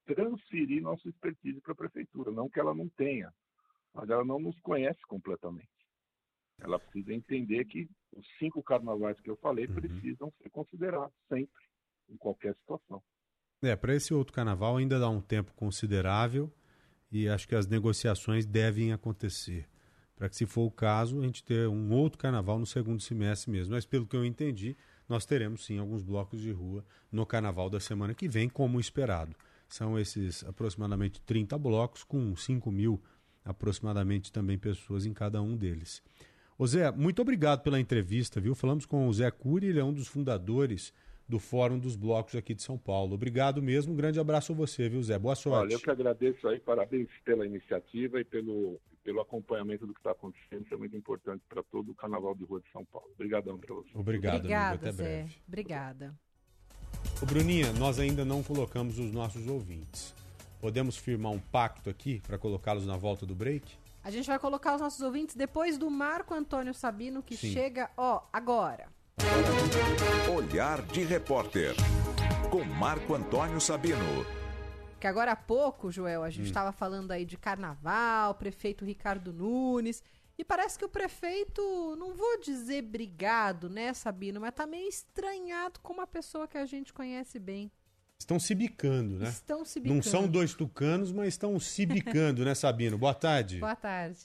Speaker 25: transferir nossa expertise para a prefeitura. Não que ela não tenha, mas ela não nos conhece completamente. Ela precisa entender que os cinco carnavais que eu falei precisam ser considerados sempre, em qualquer situação.
Speaker 8: É, para esse outro carnaval ainda dá um tempo considerável e acho que as negociações devem acontecer. Para que, se for o caso, a gente ter um outro carnaval no segundo semestre mesmo. Mas, pelo que eu entendi, nós teremos sim alguns blocos de rua no carnaval da semana que vem, como esperado. São esses aproximadamente 30 blocos, com 5 mil aproximadamente também pessoas em cada um deles. Ô Zé, muito obrigado pela entrevista, viu? Falamos com o Zé Cury, ele é um dos fundadores do Fórum dos Blocos aqui de São Paulo. Obrigado mesmo, um grande abraço a você, viu, Zé? Boa sorte.
Speaker 25: Olha, eu que agradeço aí, parabéns pela iniciativa e pelo, pelo acompanhamento do que está acontecendo. Isso é muito importante para todo o Carnaval de Rua de São Paulo. Obrigadão para você.
Speaker 8: Obrigado,
Speaker 9: Obrigada,
Speaker 8: amigo. Até
Speaker 9: Zé.
Speaker 8: breve.
Speaker 9: Obrigada.
Speaker 8: Ô, Bruninha, nós ainda não colocamos os nossos ouvintes. Podemos firmar um pacto aqui para colocá-los na volta do break?
Speaker 9: A gente vai colocar os nossos ouvintes depois do Marco Antônio Sabino, que
Speaker 7: Sim.
Speaker 9: chega, ó, agora.
Speaker 7: Olhar de repórter. Com Marco Antônio Sabino.
Speaker 9: Que agora há pouco, Joel, a gente
Speaker 7: Hum.
Speaker 9: estava falando aí de carnaval, prefeito Ricardo Nunes. E parece que o prefeito, não vou dizer brigado, né, Sabino, mas tá meio estranhado com uma pessoa que a gente conhece bem.
Speaker 8: Estão se bicando, né?
Speaker 9: Estão se
Speaker 8: Não são
Speaker 9: bicando.
Speaker 8: dois tucanos, mas estão se bicando, né, Sabino? Boa tarde.
Speaker 9: Boa tarde.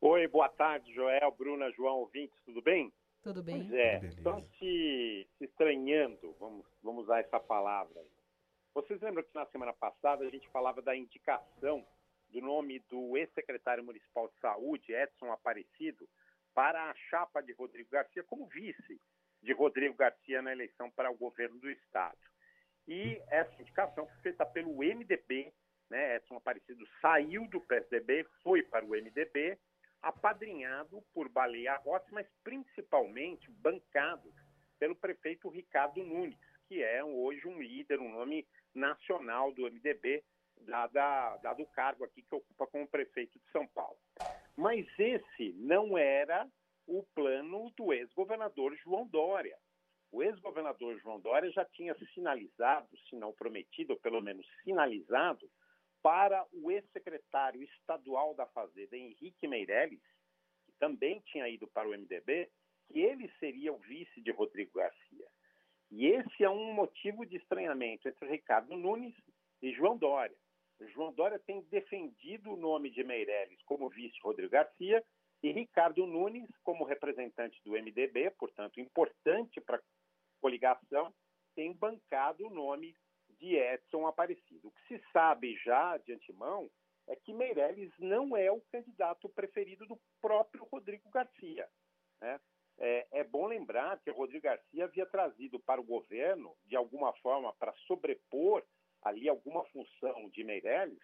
Speaker 32: Oi, boa tarde, Joel, Bruna, João, ouvintes, tudo bem?
Speaker 9: Tudo bem?
Speaker 32: Pois é, estão se, se estranhando, vamos, vamos usar essa palavra. Vocês lembram que na semana passada a gente falava da indicação do nome do ex-secretário municipal de saúde, Edson Aparecido, para a chapa de Rodrigo Garcia como vice de Rodrigo Garcia na eleição para o governo do estado. E essa indicação foi feita pelo MDB, né? Edson Aparecido saiu do PSDB, foi para o MDB, apadrinhado por Baleia Rossi, mas principalmente bancado pelo prefeito Ricardo Nunes, que é hoje um líder, um nome nacional do MDB, dada, dado o cargo aqui que ocupa como prefeito de São Paulo. Mas esse não era o plano do ex-governador João Dória. O ex-governador João Dória já tinha sinalizado, se não prometido, ou pelo menos sinalizado, para o ex-secretário estadual da Fazenda, Henrique Meirelles, que também tinha ido para o MDB, que ele seria o vice de Rodrigo Garcia. E esse é um motivo de estranhamento entre Ricardo Nunes e João Dória. João Dória tem defendido o nome de Meirelles como vice Rodrigo Garcia e Ricardo Nunes como representante do MDB, portanto, importante para a coligação, tem bancado o nome de Edson Aparecido. O que se sabe já de antemão é que Meirelles não é o candidato preferido do próprio Rodrigo Garcia. né? É, é bom lembrar que Rodrigo Garcia havia trazido para o governo, de alguma forma, para sobrepor ali alguma função de Meirelles,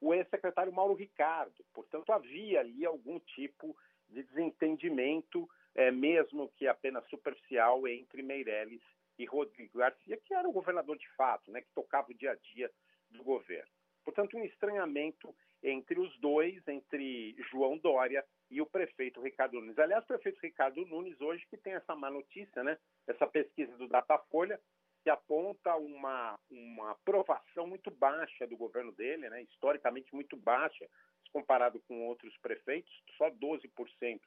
Speaker 32: o ex-secretário Mauro Ricardo. Portanto, havia ali algum tipo de desentendimento, é, mesmo que apenas superficial, entre Meirelles e Rodrigo Garcia, que era o governador de fato, né, que tocava o dia a dia do governo. Portanto, um estranhamento entre os dois, entre João Dória e o prefeito Ricardo Nunes. Aliás, o prefeito Ricardo Nunes, hoje, que tem essa má notícia, né, essa pesquisa do Datafolha, que aponta uma, uma aprovação muito baixa do governo dele, né, historicamente muito baixa, comparado com outros prefeitos, só 12%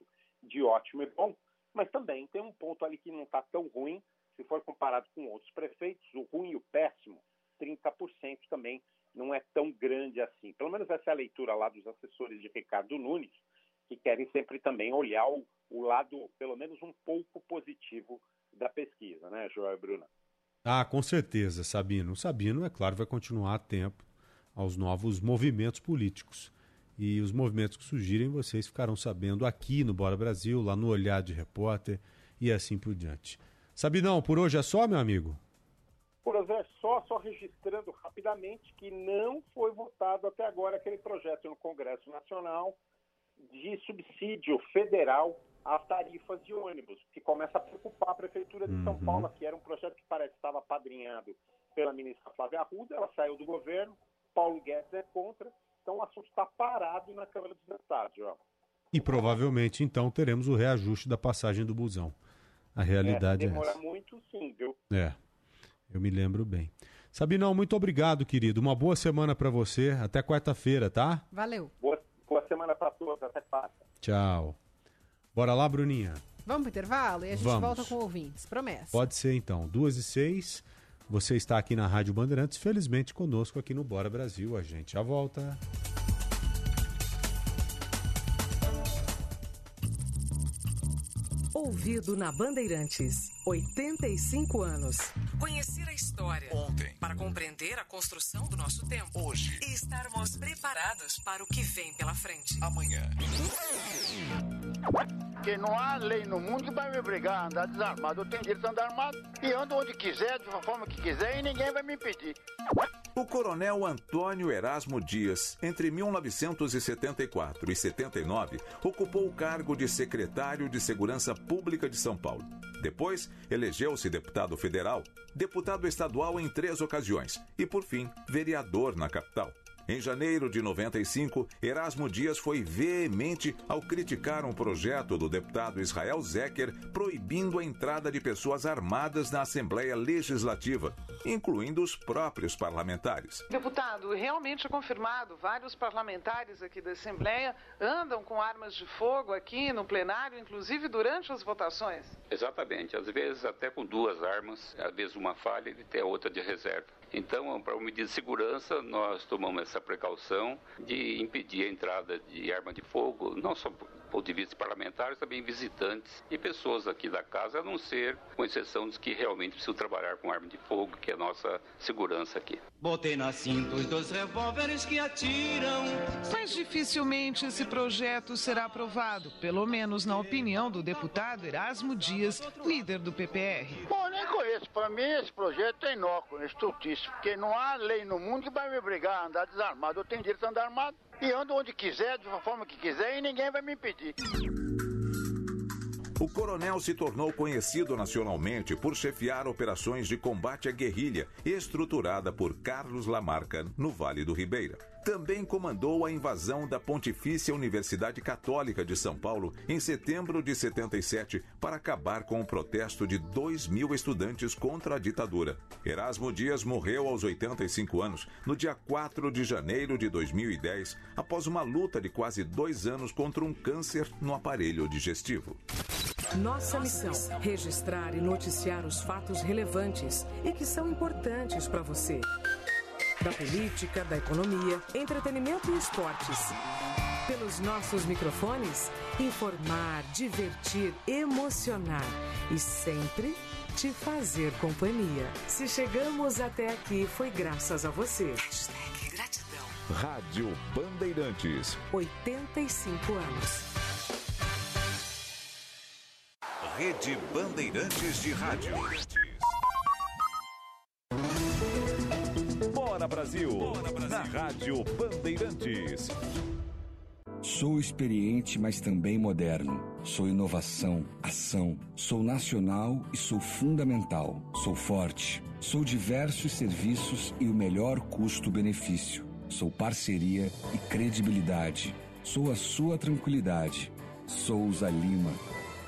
Speaker 32: de ótimo e bom, mas também tem um ponto ali que não está tão ruim, se for comparado com outros prefeitos, o ruim e o péssimo, 30% também não é tão grande assim. Pelo menos essa é a leitura lá dos assessores de Ricardo Nunes, que querem sempre também olhar o, o lado, pelo menos um pouco positivo da pesquisa, né, Joel e Bruna?
Speaker 8: Ah, com certeza, Sabino. O Sabino, é claro, vai continuar atento aos novos movimentos políticos. E os movimentos que surgirem, vocês ficarão sabendo aqui no Bora Brasil, lá no Olhar de Repórter e assim por diante. Sabinão, por hoje é só, meu amigo?
Speaker 32: Por é só, só registrando rapidamente que não foi votado até agora aquele projeto no Congresso Nacional de subsídio federal às tarifas de ônibus, que começa a preocupar a Prefeitura de São
Speaker 8: Uhum.
Speaker 32: Paulo, que era um projeto que parece que estava padrinhado pela ministra Flávia Arruda, ela saiu do governo, Paulo Guedes é contra, então o assunto está parado na Câmara dos Deputados, João.
Speaker 8: E provavelmente, então, teremos o reajuste da passagem do busão. A realidade
Speaker 32: é,
Speaker 8: é,
Speaker 32: se demora
Speaker 8: essa.
Speaker 32: muito, sim, viu?
Speaker 8: É, eu me lembro bem. Sabinão, muito obrigado, querido. Uma boa semana para você. Até quarta-feira, tá?
Speaker 9: Valeu.
Speaker 32: Boa, boa semana para todos, até quarta.
Speaker 8: Tchau. Bora lá, Bruninha?
Speaker 9: Vamos pro intervalo e a gente
Speaker 8: Vamos.
Speaker 9: volta com ouvintes. Promessa.
Speaker 8: Pode ser então, duas e seis. Você está aqui na Rádio Bandeirantes, felizmente conosco aqui no Bora Brasil. A gente já volta.
Speaker 6: Ouvido na Bandeirantes. 85 anos. Conhecer a história.
Speaker 33: Ontem.
Speaker 6: Para compreender a construção do nosso tempo.
Speaker 33: Hoje.
Speaker 6: E estarmos preparados para o que vem pela frente.
Speaker 33: Amanhã.
Speaker 34: Que não há lei no mundo que vai me obrigar a andar desarmado. Eu tenho direito a andar armado e ando onde quiser, de uma forma que quiser, e ninguém vai me impedir.
Speaker 7: O coronel Antônio Erasmo Dias, entre 1974 e 79, ocupou o cargo de secretário de Segurança Pública de São Paulo. Depois, elegeu-se deputado federal, deputado estadual em três ocasiões e, por fim, vereador na capital. Em janeiro de 95, Erasmo Dias foi veemente ao criticar um projeto do deputado Israel Zecker proibindo a entrada de pessoas armadas na Assembleia Legislativa, incluindo os próprios parlamentares.
Speaker 35: Deputado, realmente é confirmado, vários parlamentares aqui da Assembleia andam com armas de fogo aqui no plenário, inclusive durante as votações.
Speaker 36: Exatamente, às vezes até com duas armas, às vezes uma falha e até outra de reserva. Então, para uma medida de segurança, nós tomamos essa precaução de impedir a entrada de arma de fogo, não só ponto de vista parlamentar, também visitantes e pessoas aqui da casa, a não ser com exceção dos que realmente precisam trabalhar com arma de fogo, que é a nossa segurança aqui.
Speaker 37: Botei na cinta os dois revólveres que atiram.
Speaker 35: Mas dificilmente esse projeto será aprovado, pelo menos na opinião do deputado Erasmo Dias, líder do PPR.
Speaker 34: Bom, nem conheço. Para mim, esse projeto é inócuo, estultíssimo. Porque não há lei no mundo que vai me obrigar a andar desarmado. Eu tenho direito a andar armado e ando onde quiser, de uma forma que quiser, e ninguém vai me impedir.
Speaker 7: O coronel se tornou conhecido nacionalmente por chefiar operações de combate à guerrilha, estruturada por Carlos Lamarca, no Vale do Ribeira. Também comandou a invasão da Pontifícia Universidade Católica de São Paulo em setembro de 77 para acabar com o protesto de 2 mil estudantes contra a ditadura. Erasmo Dias morreu aos 85 anos no dia 4 de janeiro de 2010, após uma luta de quase dois anos contra um câncer no aparelho digestivo.
Speaker 6: Nossa missão: registrar e noticiar os fatos relevantes e que são importantes para você. Da política, da economia, entretenimento e esportes. Pelos nossos microfones, informar, divertir, emocionar e sempre te fazer companhia. Se chegamos até aqui, foi graças a você. Hashtag gratidão.
Speaker 38: Rádio Bandeirantes.
Speaker 6: 85 anos.
Speaker 38: Rede Bandeirantes de Rádio. Bora Brasil. Na Rádio Bandeirantes.
Speaker 39: Sou experiente, mas também moderno. Sou inovação, ação. Sou nacional e sou fundamental. Sou forte. Sou diversos serviços e o melhor custo-benefício. Sou parceria e credibilidade. Sou a sua tranquilidade. Souza Lima.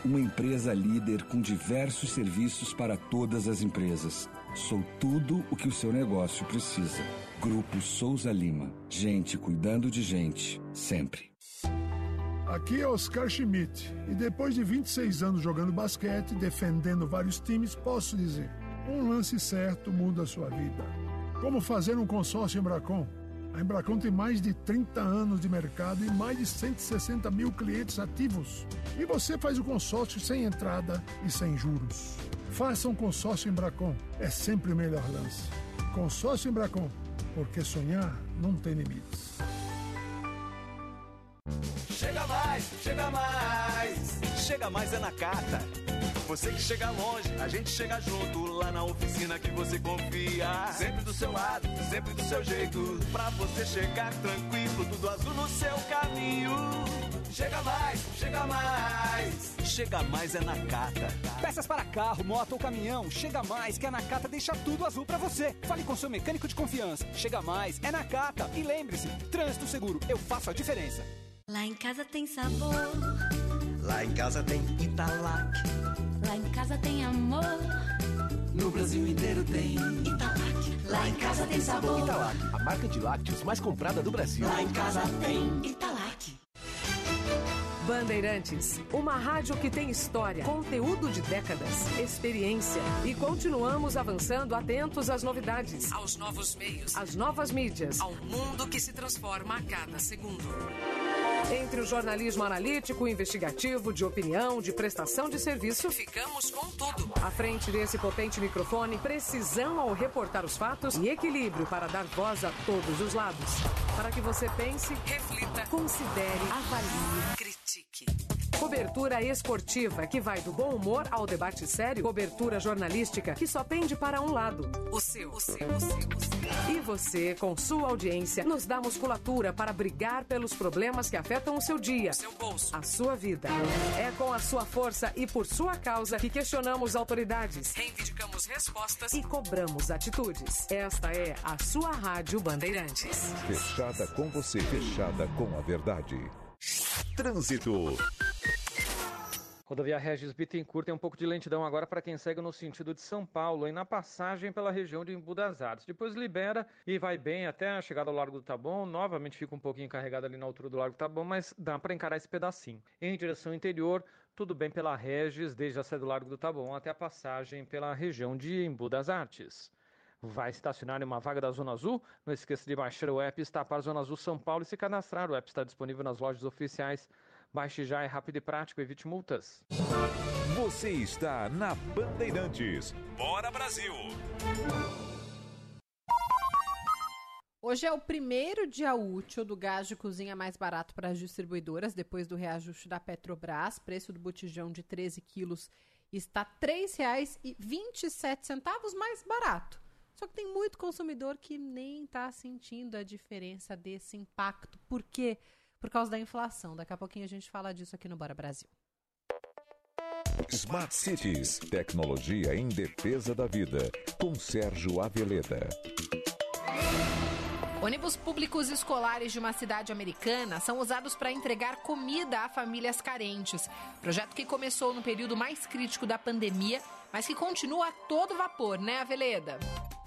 Speaker 39: Uma empresa líder com diversos serviços para todas as empresas. Sou tudo o que o seu negócio precisa. Grupo Souza Lima. Gente cuidando de gente, sempre.
Speaker 40: Aqui é Oscar Schmidt e depois de 26 anos jogando basquete, defendendo vários times, posso dizer: um lance certo muda a sua vida. Como fazer um consórcio Embracon? A Embracon tem mais de 30 anos de mercado e mais de 160 mil clientes ativos. E você faz o consórcio sem entrada e sem juros. Faça um consórcio Embracon, é sempre o melhor lance. Consórcio Embracon, porque sonhar não tem limites.
Speaker 37: Chega mais, chega mais. Chega mais é na carta. Você que chega longe, a gente chega junto lá na oficina que você confia. Sempre do seu lado, sempre do seu jeito. Pra você chegar tranquilo, tudo azul no seu caminho. Chega mais, chega mais. Chega mais é na Cata.
Speaker 41: Peças para carro, moto ou caminhão, chega mais que a Nakata deixa tudo azul para você. Fale com seu mecânico de confiança. Chega mais é Nakata. E lembre-se, trânsito seguro, eu faço a diferença.
Speaker 42: Lá em casa tem sabor.
Speaker 37: Lá em casa tem Italac.
Speaker 42: Lá em casa tem amor.
Speaker 37: No Brasil inteiro tem
Speaker 42: Italac. Lá em casa tem sabor.
Speaker 37: Italac, a marca de lácteos mais comprada do Brasil.
Speaker 42: Lá em casa tem Italac.
Speaker 6: Bandeirantes, uma rádio que tem história, conteúdo de décadas, experiência e continuamos avançando atentos às novidades, aos novos meios, às novas mídias, ao mundo que se transforma a cada segundo. Entre o jornalismo analítico, investigativo, de opinião, de prestação de serviço, ficamos com tudo. À frente desse potente microfone, precisão ao reportar os fatos e equilíbrio para dar voz a todos os lados. Para que você pense, reflita, considere, avalie, critique. Cobertura esportiva que vai do bom humor ao debate sério. Cobertura jornalística que só pende para um lado. O seu, o seu, o seu, o seu. E você, com sua audiência, nos dá musculatura para brigar pelos problemas que afetam o seu dia, seu bolso, a sua vida. É com a sua força e por sua causa que questionamos autoridades, reivindicamos respostas e cobramos atitudes. Esta é a sua Rádio Bandeirantes.
Speaker 7: Fechada com você, fechada com a verdade. Trânsito.
Speaker 19: Rodovia Regis Bittencourt tem um pouco de lentidão agora para quem segue no sentido de São Paulo e na passagem pela região de Embu das Artes. Depois libera e vai bem até a chegada ao Largo do Taboão. Novamente fica um pouquinho carregado ali na altura do Largo do Taboão, mas dá para encarar esse pedacinho. Em direção interior, tudo bem pela Regis, desde a saída do Largo do Taboão até a passagem pela região de Embu das Artes. Vai estacionar em uma vaga da Zona Azul? Não esqueça de baixar o app Está para Zona Azul São Paulo e se cadastrar. O app está disponível nas lojas oficiais. Baixe já, é rápido e prático, evite multas.
Speaker 7: Você está na Bandeirantes. Bora Brasil!
Speaker 9: Hoje é o primeiro dia útil do gás de cozinha mais barato para as distribuidoras, depois do reajuste da Petrobras. Preço do botijão de 13 quilos está R$ 3,27 mais barato. Só que tem muito consumidor que nem está sentindo a diferença desse impacto. Por quê? Por causa da inflação. Daqui a pouquinho a gente fala disso aqui no Bora Brasil.
Speaker 7: Smart Cities, tecnologia em defesa da vida, com Sérgio Aveleda.
Speaker 9: Ônibus públicos escolares de uma cidade americana são usados para entregar comida a famílias carentes. Projeto que começou no período mais crítico da pandemia, mas que continua a todo vapor, né, Aveleda?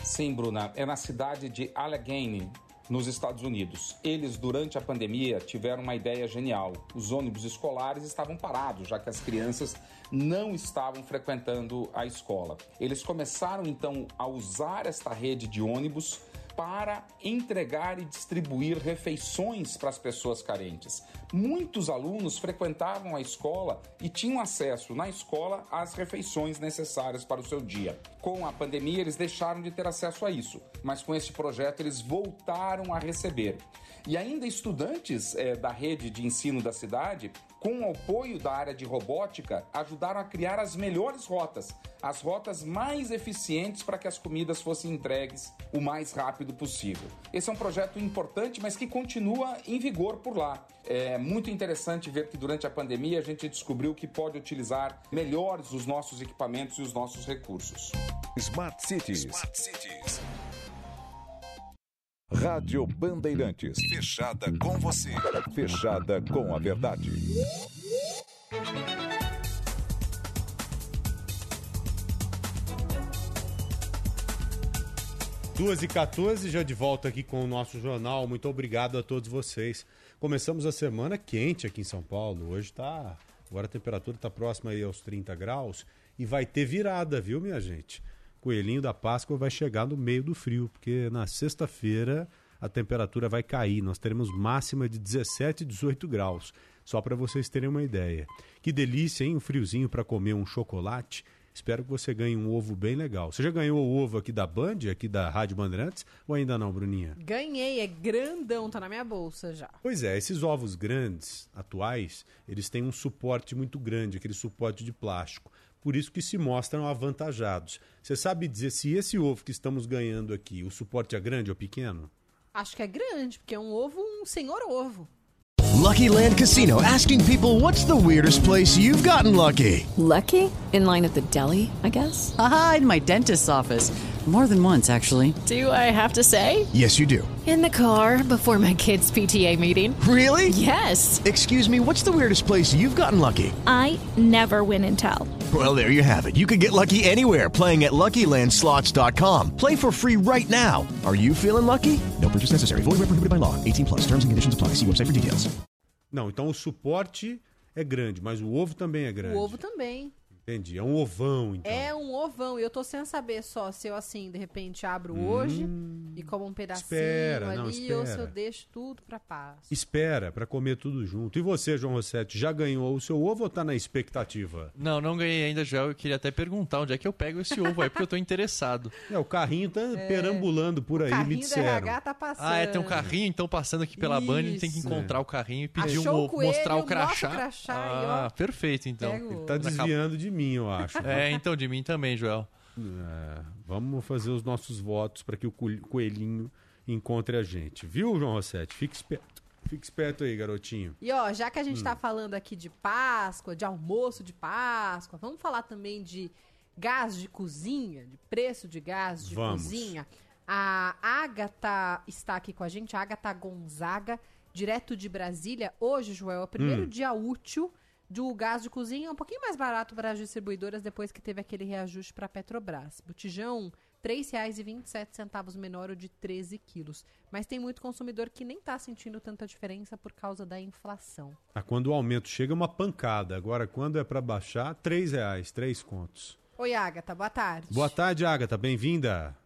Speaker 43: Sim, Bruna. É na cidade de Allegheny, nos Estados Unidos. Eles, durante a pandemia, tiveram uma ideia genial. Os ônibus escolares estavam parados, já que as crianças não estavam frequentando a escola. Eles começaram então a usar esta rede de ônibus para entregar e distribuir refeições para as pessoas carentes. Muitos alunos frequentavam a escola e tinham acesso na escola às refeições necessárias para o seu dia. Com a pandemia, eles deixaram de ter acesso a isso, mas com este projeto eles voltaram a receber. E ainda estudantes eh, da rede de ensino da cidade, com o apoio da área de robótica, ajudaram a criar as melhores rotas, as rotas mais eficientes para que as comidas fossem entregues o mais rápido possível. Esse é um projeto importante, mas que continua em vigor por lá. É muito interessante ver que durante a pandemia a gente descobriu que pode utilizar melhores os nossos equipamentos e os nossos recursos.
Speaker 7: Smart Cities. Smart Cities. Rádio Bandeirantes. Fechada com você. Fechada com a verdade.
Speaker 8: Duas e 14, já de volta aqui com o nosso jornal. Muito obrigado a todos vocês. Começamos a semana quente aqui em São Paulo. Hoje está. Agora a temperatura está próxima aí aos 30 graus. E vai ter virada, viu, minha gente? Coelhinho da Páscoa vai chegar no meio do frio, porque na sexta-feira a temperatura vai cair. Nós teremos máxima de 17 e 18 graus. Só para vocês terem uma ideia. Que delícia, hein? Um friozinho para comer um chocolate. Espero que você ganhe um ovo bem legal. Você já ganhou o ovo aqui da Band, aqui da Rádio Bandeirantes, ou ainda não, Bruninha?
Speaker 9: Ganhei, é grandão, tá na minha bolsa já.
Speaker 8: Pois é, esses ovos grandes, atuais, eles têm um suporte muito grande, aquele suporte de plástico. Por isso que se mostram avantajados. Você sabe dizer se esse ovo que estamos ganhando aqui, o suporte é grande ou pequeno?
Speaker 9: Acho que é grande, porque é um ovo, um senhor ovo.
Speaker 44: Lucky Land Casino asking people what's the weirdest place you've gotten lucky?
Speaker 45: Lucky? In line at the deli, I guess?
Speaker 46: Aha, in my dentist's office. More than once, actually.
Speaker 45: Do I have to say?
Speaker 44: Yes, you do.
Speaker 45: In the car before my kids' PTA meeting.
Speaker 44: Really?
Speaker 45: Yes.
Speaker 44: Excuse me, what's the weirdest place you've gotten lucky?
Speaker 47: I never win and tell.
Speaker 44: Well, there you have it. You can get lucky anywhere playing at LuckyLandSlots.com. Play for free right now. Are you feeling lucky? No purchase necessary. Void where prohibited by law. 18 plus. Terms and conditions apply. See website for details.
Speaker 8: Não, então o suporte é grande, mas o ovo também é grande.
Speaker 9: O ovo também.
Speaker 8: Entendi. É um ovão, então.
Speaker 9: É um ovão. E eu tô sem saber só se eu, assim, de repente abro hoje e como um pedacinho
Speaker 8: espera,
Speaker 9: ali,
Speaker 8: não,
Speaker 9: ou se
Speaker 8: espera.
Speaker 9: eu deixo tudo pra paz.
Speaker 8: Espera para comer tudo junto. E você, João Rossetti, já ganhou o seu ovo ou tá na expectativa?
Speaker 48: Não, não ganhei ainda, Joel. Eu queria até perguntar onde é que eu pego esse ovo aí, porque eu tô interessado.
Speaker 8: É, o carrinho tá perambulando por aí, me disseram.
Speaker 9: RH tá passando.
Speaker 48: Ah, é, tem um carrinho, então passando aqui pela Band, ele tem que
Speaker 9: Isso.
Speaker 48: encontrar o carrinho e pedir
Speaker 9: Achou
Speaker 48: um
Speaker 9: o
Speaker 48: ovo,
Speaker 9: coelho,
Speaker 48: mostrar o
Speaker 9: mostra o
Speaker 48: crachá.
Speaker 9: crachá
Speaker 48: ah,
Speaker 9: ó.
Speaker 48: perfeito, então.
Speaker 9: O
Speaker 8: Ele tá desviando de mim, eu acho.
Speaker 48: É, então, de mim também, Joel.
Speaker 8: É, vamos fazer os nossos votos para que o coelh- coelhinho encontre a gente. Viu, João Rossetti? Fique esperto. Fique esperto aí, garotinho.
Speaker 9: E ó, já que a gente
Speaker 8: Hum.
Speaker 9: tá falando aqui de Páscoa, de almoço de Páscoa, vamos falar também de gás de cozinha, de preço de gás de
Speaker 49: Vamos.
Speaker 9: cozinha. A Agatha está aqui com a gente, a Agatha Gonzaga, direto de Brasília. Hoje, Joel, é o primeiro
Speaker 49: Hum.
Speaker 9: dia útil do gás de cozinha, um pouquinho mais barato para as distribuidoras depois que teve aquele reajuste para a Petrobras. Botijão, R$ 3,27 menor o de 13 quilos. Mas tem muito consumidor que nem está sentindo tanta diferença por causa da inflação.
Speaker 8: Ah, quando o aumento chega, é uma pancada. Agora, quando é para baixar, três reais, três contos.
Speaker 9: Oi, Agatha, boa tarde.
Speaker 8: Boa tarde, Agatha. Bem-vinda.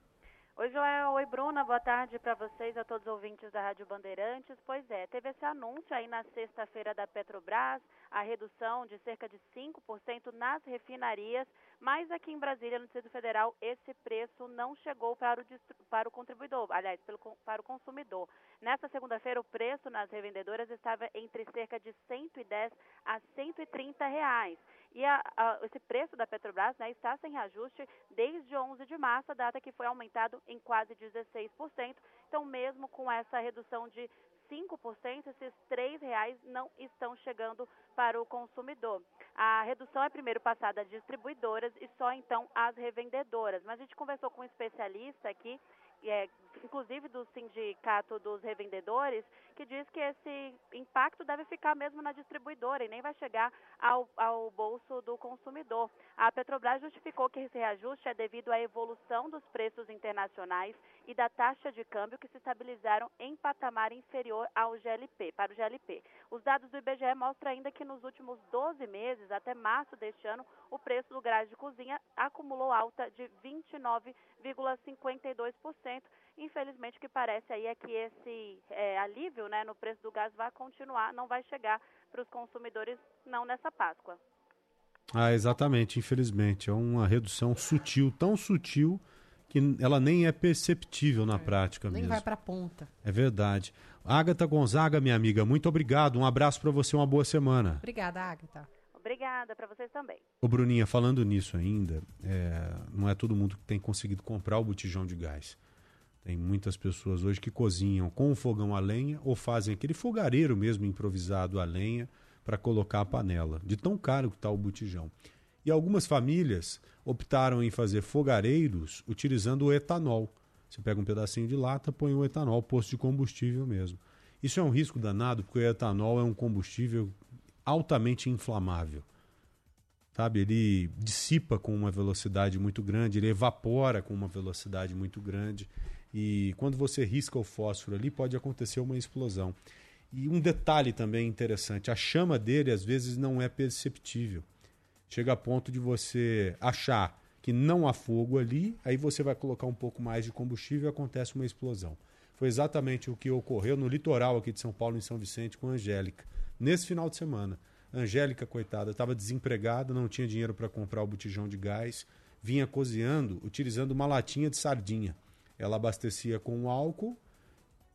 Speaker 50: Oi, Joel. Oi, Bruna. Boa tarde para vocês, a todos os ouvintes da Rádio Bandeirantes. Pois é, teve esse anúncio aí na sexta-feira da Petrobras, a redução de cerca de 5% nas refinarias, mas aqui em Brasília, no Distrito Federal, esse preço não chegou para o, para o contribuidor, aliás, pelo, para o consumidor. Nessa segunda-feira, o preço nas revendedoras estava entre cerca de 110 a 130 reais. E a- a- esse preço da Petrobras né, está sem reajuste desde 11 de março, a data que foi aumentado em quase 16%. Então, mesmo com essa redução de 5%, esses R$ reais não estão chegando para o consumidor. A redução é primeiro passada às distribuidoras e só então às revendedoras. Mas a gente conversou com um especialista aqui, é, inclusive do Sindicato dos Revendedores, que diz que esse impacto deve ficar mesmo na distribuidora e nem vai chegar ao, ao bolso do consumidor. A Petrobras justificou que esse reajuste é devido à evolução dos preços internacionais e da taxa de câmbio que se estabilizaram em patamar inferior ao GLP, para o GLP. Os dados do IBGE mostram ainda que nos últimos 12 meses, até março deste ano, o preço do gás de cozinha acumulou alta de 29,52%. Infelizmente, o que parece aí é que esse é, alívio né, no preço do gás vai continuar, não vai chegar para os consumidores não nessa Páscoa.
Speaker 8: Ah, exatamente, infelizmente. É uma redução sutil, tão sutil que ela nem é perceptível na prática
Speaker 9: Nem
Speaker 8: mesmo.
Speaker 9: vai pra ponta.
Speaker 8: É verdade. Agatha Gonzaga, minha amiga, muito obrigado. Um abraço para você, uma boa semana.
Speaker 9: Obrigada, Agatha.
Speaker 50: Obrigada para vocês também.
Speaker 8: Ô Bruninha, falando nisso ainda, é, não é todo mundo que tem conseguido comprar o botijão de gás. Tem muitas pessoas hoje que cozinham com o fogão a lenha ou fazem aquele fogareiro mesmo improvisado a lenha para colocar a panela, de tão caro que está o botijão. E algumas famílias optaram em fazer fogareiros utilizando o etanol. Você pega um pedacinho de lata, põe o etanol, posto de combustível mesmo. Isso é um risco danado, porque o etanol é um combustível altamente inflamável. Sabe, ele dissipa com uma velocidade muito grande, ele evapora com uma velocidade muito grande. E quando você risca o fósforo ali, pode acontecer uma explosão. E um detalhe também interessante: a chama dele às vezes não é perceptível. Chega a ponto de você achar que não há fogo ali, aí você vai colocar um pouco mais de combustível e acontece uma explosão. Foi exatamente o que ocorreu no litoral aqui de São Paulo, em São Vicente, com a Angélica, nesse final de semana. A Angélica, coitada, estava desempregada, não tinha dinheiro para comprar o botijão de gás, vinha cozinhando utilizando uma latinha de sardinha. Ela abastecia com álcool,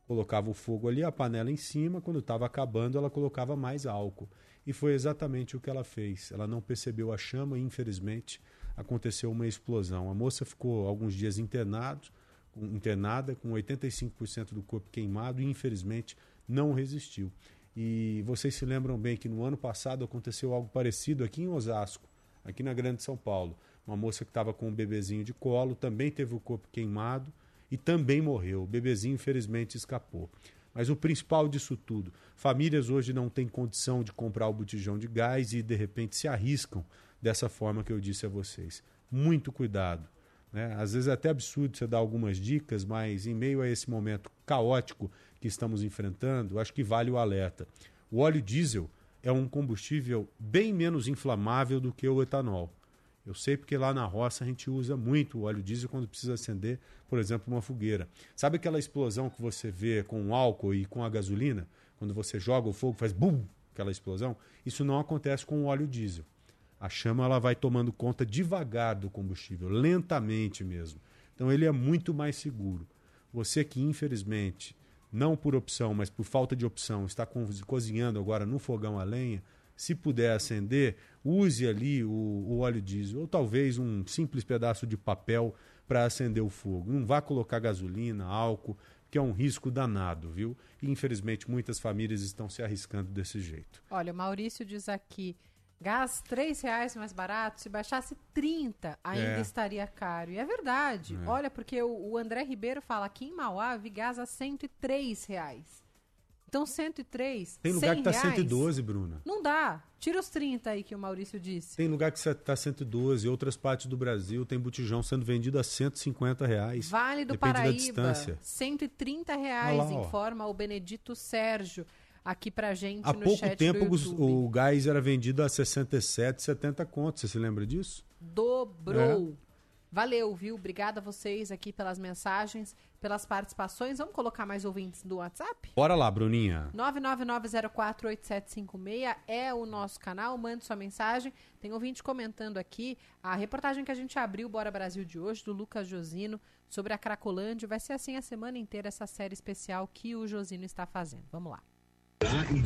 Speaker 8: colocava o fogo ali, a panela em cima, quando estava acabando, ela colocava mais álcool. E foi exatamente o que ela fez. Ela não percebeu a chama e, infelizmente, aconteceu uma explosão. A moça ficou alguns dias internado, internada, com 85% do corpo queimado e, infelizmente, não resistiu. E vocês se lembram bem que no ano passado aconteceu algo parecido aqui em Osasco, aqui na Grande São Paulo. Uma moça que estava com um bebezinho de colo também teve o corpo queimado e também morreu. O bebezinho, infelizmente, escapou. Mas o principal disso tudo, famílias hoje não têm condição de comprar o botijão de gás e de repente se arriscam dessa forma que eu disse a vocês. Muito cuidado. Né? Às vezes é até absurdo você dar algumas dicas, mas em meio a esse momento caótico que estamos enfrentando, acho que vale o alerta. O óleo diesel é um combustível bem menos inflamável do que o etanol. Eu sei porque lá na roça a gente usa muito o óleo diesel quando precisa acender, por exemplo, uma fogueira. Sabe aquela explosão que você vê com o álcool e com a gasolina? Quando você joga o fogo, faz bum, aquela explosão? Isso não acontece com o óleo diesel. A chama ela vai tomando conta devagar do combustível, lentamente mesmo. Então ele é muito mais seguro. Você que infelizmente, não por opção, mas por falta de opção, está cozinhando agora no fogão a lenha, se puder acender, use ali o, o óleo diesel ou talvez um simples pedaço de papel para acender o fogo. Não vá colocar gasolina, álcool, que é um risco danado, viu? E infelizmente muitas famílias estão se arriscando desse jeito.
Speaker 9: Olha, o Maurício diz aqui, gás três reais mais barato, se baixasse 30 ainda
Speaker 8: É.
Speaker 9: estaria caro. E é verdade.
Speaker 8: É.
Speaker 9: Olha, porque o, o André Ribeiro fala aqui em Mauá, vi gás a 103 reais. Então 103,
Speaker 8: Tem lugar
Speaker 9: 100
Speaker 8: que está
Speaker 9: reais,
Speaker 8: 112, Bruna.
Speaker 9: Não dá. Tira os 30 aí que o Maurício disse.
Speaker 8: Tem lugar que está 112, outras partes do Brasil tem botijão sendo vendido a 150 reais.
Speaker 9: Vale do
Speaker 8: Depende da
Speaker 9: Paraíba,
Speaker 8: distância.
Speaker 9: 130 reais,
Speaker 8: lá, ó.
Speaker 9: informa o Benedito Sérgio aqui pra gente
Speaker 8: Há
Speaker 9: no
Speaker 8: pouco
Speaker 9: chat
Speaker 8: tempo
Speaker 9: YouTube.
Speaker 8: o gás era vendido a 67, 70 contos. Você se lembra disso?
Speaker 9: Dobrou. Valeu, viu? Obrigada a vocês aqui pelas mensagens, pelas participações. Vamos colocar mais ouvintes do WhatsApp?
Speaker 8: Bora lá, Bruninha.
Speaker 9: 999048756 é o nosso canal. Mande sua mensagem. Tem ouvinte comentando aqui a reportagem que a gente abriu, Bora Brasil de hoje, do Lucas Josino, sobre a Cracolândia. Vai ser assim a semana inteira essa série especial que o Josino está fazendo. Vamos lá.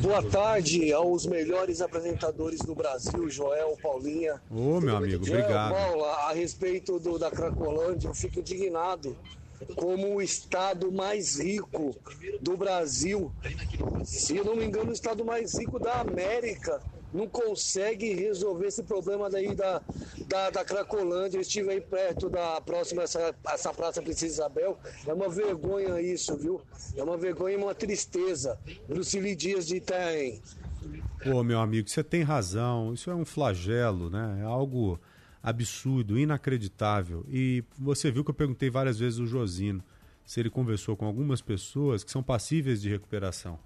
Speaker 51: Boa tarde aos melhores apresentadores do Brasil, Joel, Paulinha.
Speaker 8: Ô, meu amigo,
Speaker 51: Joel,
Speaker 8: obrigado.
Speaker 51: Paula, a respeito do, da Cracolândia, eu fico indignado como o estado mais rico do Brasil, se eu não me engano, o estado mais rico da América, não consegue resolver esse problema daí da, da, da Cracolândia. Eu estive aí perto da próxima, essa, essa Praça Princesa Isabel. É uma vergonha isso, viu? É uma vergonha e uma tristeza. Lucili Dias de Itaém.
Speaker 8: Pô, meu amigo, você tem razão. Isso é um flagelo, né? É algo absurdo, inacreditável. E você viu que eu perguntei várias vezes o Josino se ele conversou com algumas pessoas que são passíveis de recuperação.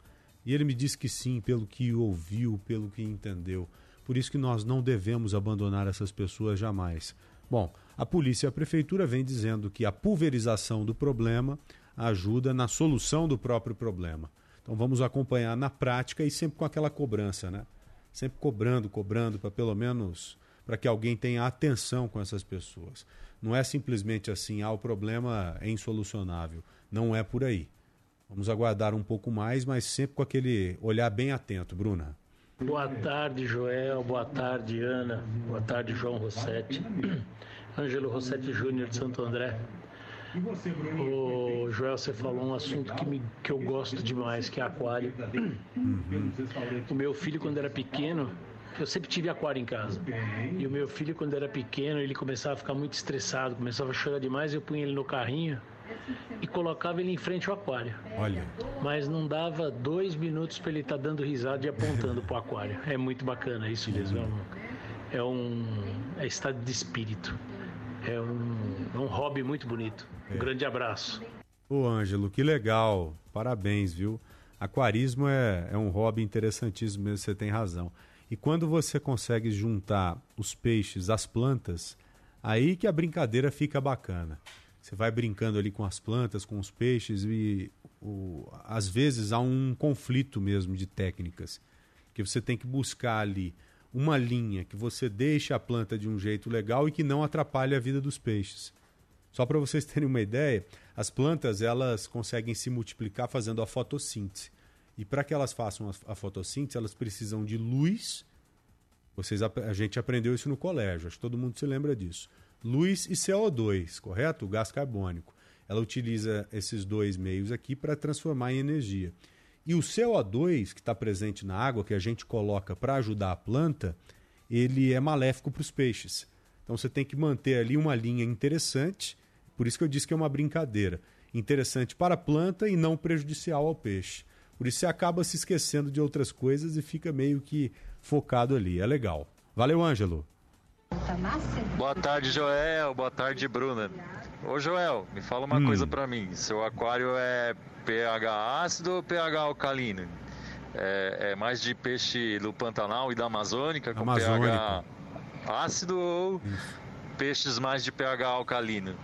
Speaker 8: E ele me disse que sim, pelo que ouviu, pelo que entendeu. Por isso que nós não devemos abandonar essas pessoas jamais. Bom, a polícia e a prefeitura vêm dizendo que a pulverização do problema ajuda na solução do próprio problema. Então vamos acompanhar na prática e sempre com aquela cobrança, né? Sempre cobrando, cobrando para pelo menos para que alguém tenha atenção com essas pessoas. Não é simplesmente assim, ah, o problema é insolucionável. Não é por aí. Vamos aguardar um pouco mais, mas sempre com aquele olhar bem atento, Bruna.
Speaker 49: Boa tarde, Joel. Boa tarde, Ana. Boa tarde, João Rossetti. Ângelo Rossetti Júnior de Santo André. O Joel, você falou um assunto que, me, que eu gosto demais, que é aquário. O meu filho, quando era pequeno, eu sempre tive aquário em casa. E o meu filho, quando era pequeno, ele começava a ficar muito estressado, começava a chorar demais. Eu punha ele no carrinho e colocava ele em frente ao aquário.
Speaker 8: Olha.
Speaker 49: Mas não dava dois minutos para ele estar dando risada e apontando para o aquário. É muito bacana isso mesmo. É um, é é estado de espírito. É um, é um hobby muito bonito. Um grande abraço.
Speaker 8: Ô, Ângelo, que legal. Parabéns, viu? Aquarismo é, é um hobby interessantíssimo mesmo, você tem razão. E quando você consegue juntar os peixes às plantas, aí que a brincadeira fica bacana. Você vai brincando ali com as plantas, com os peixes e o, às vezes há um conflito mesmo de técnicas, que você tem que buscar ali uma linha que você deixe a planta de um jeito legal e que não atrapalhe a vida dos peixes. Só para vocês terem uma ideia, as plantas elas conseguem se multiplicar fazendo a fotossíntese. E para que elas façam a, fotossíntese, elas precisam de luz. Vocês, a gente aprendeu isso no colégio, acho que todo mundo se lembra disso. Luz e CO2, correto? O gás carbônico. Ela utiliza esses dois meios aqui para transformar em energia. E o CO2 que está presente na água, que a gente coloca para ajudar a planta, ele é maléfico para os peixes. Então você tem que manter ali uma linha interessante, por isso que eu disse que é uma brincadeira. Interessante para a planta e não prejudicial ao peixe. Por isso você acaba se esquecendo de outras coisas e fica meio que focado ali. É legal. Valeu, Ângelo.
Speaker 52: Boa tarde, Joel. Boa tarde, Bruna. Ô, Joel, me fala uma
Speaker 8: Hum.
Speaker 52: coisa pra mim. Seu aquário é pH ácido ou pH alcalino? é, é mais de peixe do Pantanal e da Amazônica, com
Speaker 8: Amazônico.
Speaker 52: pH ácido ou peixes mais de pH alcalino?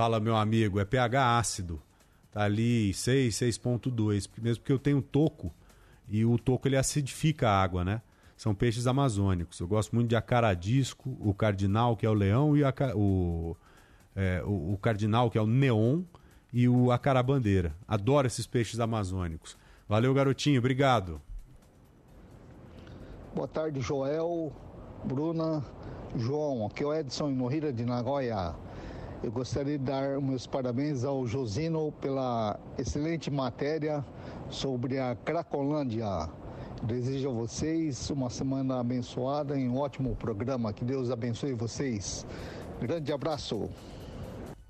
Speaker 8: Fala, meu amigo, é pH ácido. Tá ali 6, 6.2. Mesmo porque eu tenho toco e o toco ele acidifica a água, né? São peixes amazônicos. Eu gosto muito de acaradisco, o cardinal, que é o leão, e aca- o, é, o, o cardinal, que é o neon, e o acarabandeira. Adoro esses peixes amazônicos. Valeu, garotinho. Obrigado.
Speaker 53: Boa tarde, Joel, Bruna, João. Aqui é o Edson Morrira de Nagoya. Eu gostaria de dar meus parabéns ao Josino pela excelente matéria sobre a Cracolândia. Desejo a vocês uma semana abençoada e um ótimo programa. Que Deus abençoe vocês. Grande abraço.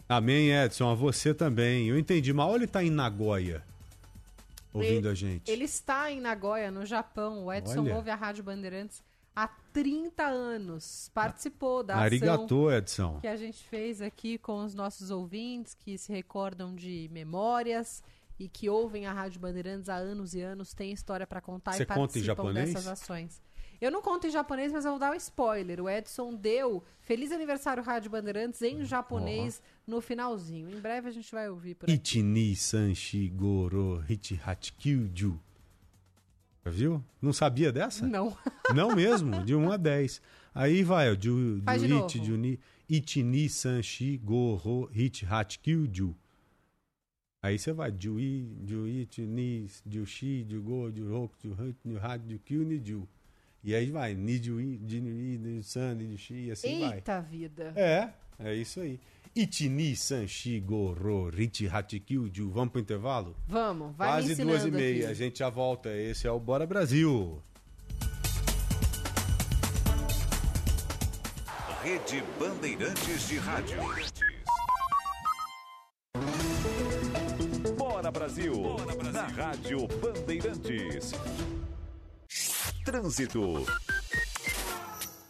Speaker 8: Amém, Edson. A você também. Eu entendi mal. Ele tá em Nagoya, ouvindo
Speaker 9: Ele-
Speaker 8: a gente.
Speaker 9: Ele está em Nagoya, no Japão. O Edson
Speaker 8: Olha.
Speaker 9: ouve a Rádio Bandeirantes há 30 anos. Participou da ação
Speaker 8: Arigatô, Edson.
Speaker 9: que a gente fez aqui com os nossos ouvintes que se recordam de memórias e que ouvem a Rádio Bandeirantes há anos e anos, tem história para contar
Speaker 8: Você
Speaker 9: e
Speaker 8: conta
Speaker 9: participam
Speaker 8: japonês?
Speaker 9: dessas ações. Eu não conto em japonês, mas eu vou dar um spoiler. O Edson deu Feliz Aniversário Rádio Bandeirantes em japonês no finalzinho. Em breve a gente vai ouvir por aqui.
Speaker 8: Ichini Sanshi Goro Hichihachi Kyuju. Já viu? Não sabia dessa?
Speaker 9: Não.
Speaker 8: Não mesmo, de 1 a 10. Aí vai, ó,
Speaker 9: de.
Speaker 8: Ichi, Juni, Ichini Sanshi Goro Hichihachi Kyuju. Aí você vai, Jui, Jui, Chini, Jushi, Jugo, Juhoku, Juhut, Juhat, Jukyu, Niju. E aí vai, Nijui, Jinui, Nisan, Nijushi, e assim vai.
Speaker 9: Eita vida.
Speaker 8: É, é isso aí. Ichini Sanshi Goro Hichihachi Kyuju. Vamos pro intervalo?
Speaker 9: Vamos, vai
Speaker 8: Quase duas e meia.
Speaker 9: aqui.
Speaker 8: A gente já volta. Esse é o Bora Brasil.
Speaker 7: Rede Bandeirantes de Rádio. Brasil. Na Rádio Bandeirantes. Trânsito.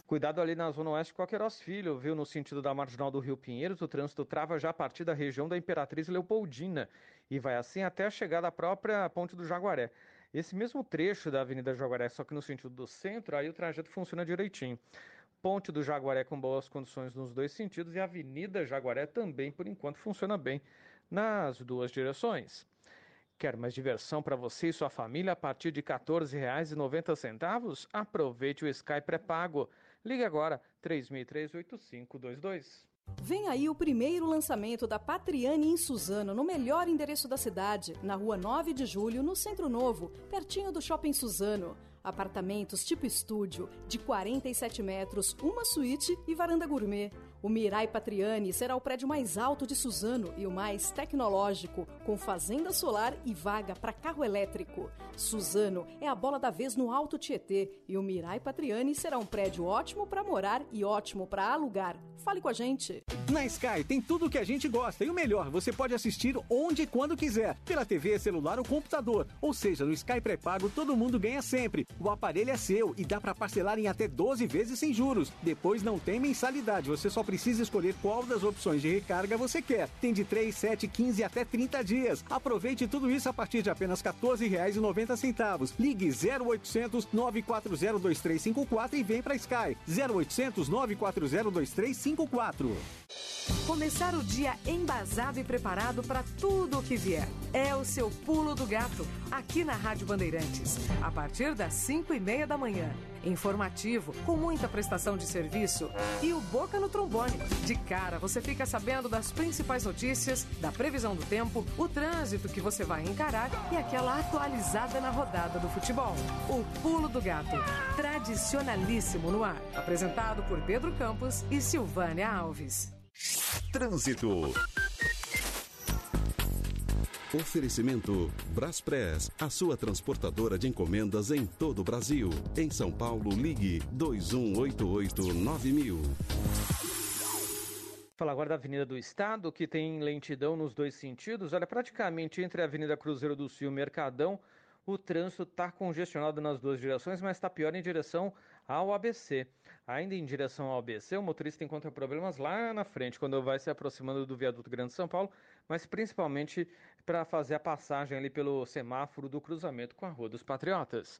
Speaker 19: Cuidado ali na Zona Oeste com Queiroz Filho, viu? No sentido da Marginal do Rio Pinheiros, o trânsito trava já a partir da região da Imperatriz Leopoldina e vai assim até a chegada à própria Ponte do Jaguaré. Esse mesmo trecho da Avenida Jaguaré, só que no sentido do centro, aí o trajeto funciona direitinho. Ponte do Jaguaré com boas condições nos dois sentidos e a Avenida Jaguaré também, por enquanto, funciona bem nas duas direções. Quer mais diversão para você e sua família a partir de R$ 14,90? Aproveite o Sky pré-pago. Ligue agora 338522.
Speaker 54: Vem aí o primeiro lançamento da Patriane em Suzano, no melhor endereço da cidade, na rua 9 de julho, no Centro Novo, pertinho do Shopping Suzano. Apartamentos tipo estúdio, de 47 metros, uma suíte e varanda gourmet. O Mirai Patriani será o prédio mais alto de Suzano e o mais tecnológico, com fazenda solar e vaga para carro elétrico. Suzano é a bola da vez no Alto Tietê e o Mirai Patriani será um prédio ótimo para morar e ótimo para alugar. Fale com a gente.
Speaker 28: Na Sky tem tudo o que a gente gosta e o melhor, você pode assistir onde e quando quiser, pela TV, celular ou computador. Ou seja, no Sky pré-pago todo mundo ganha sempre. O aparelho é seu e dá para parcelar em até 12 vezes sem juros. Depois não tem mensalidade, você só precisa escolher qual das opções de recarga você quer. Tem de 3, 7, 15 até 30 dias. Aproveite tudo isso a partir de apenas R$ 14,90. Ligue 0800 940 2354 e vem para Sky. 0800 940 2354.
Speaker 6: Começar o dia embasado e preparado para tudo o que vier. É o seu pulo do gato, aqui na Rádio Bandeirantes. A partir das 5 e meia da manhã. Informativo, com muita prestação de serviço e o Boca no Trombone. De cara, você fica sabendo das principais notícias, da previsão do tempo, o trânsito que você vai encarar e aquela atualizada na rodada do futebol. O Pulo do Gato, tradicionalíssimo no ar. Apresentado por Pedro Campos e Silvânia Alves.
Speaker 7: Trânsito.
Speaker 55: Oferecimento Braspress, a sua transportadora de encomendas em todo o Brasil. Em São Paulo, ligue 2188-9000.
Speaker 19: Falar agora da Avenida do Estado, que tem lentidão nos dois sentidos. Olha, praticamente entre a Avenida Cruzeiro do Sul e o Mercadão, o trânsito está congestionado nas duas direções, mas está pior em direção ao ABC. Ainda em direção ao ABC, o motorista encontra problemas lá na frente, quando vai se aproximando do viaduto Grande São Paulo, mas principalmente para fazer a passagem ali pelo semáforo do cruzamento com a Rua dos Patriotas.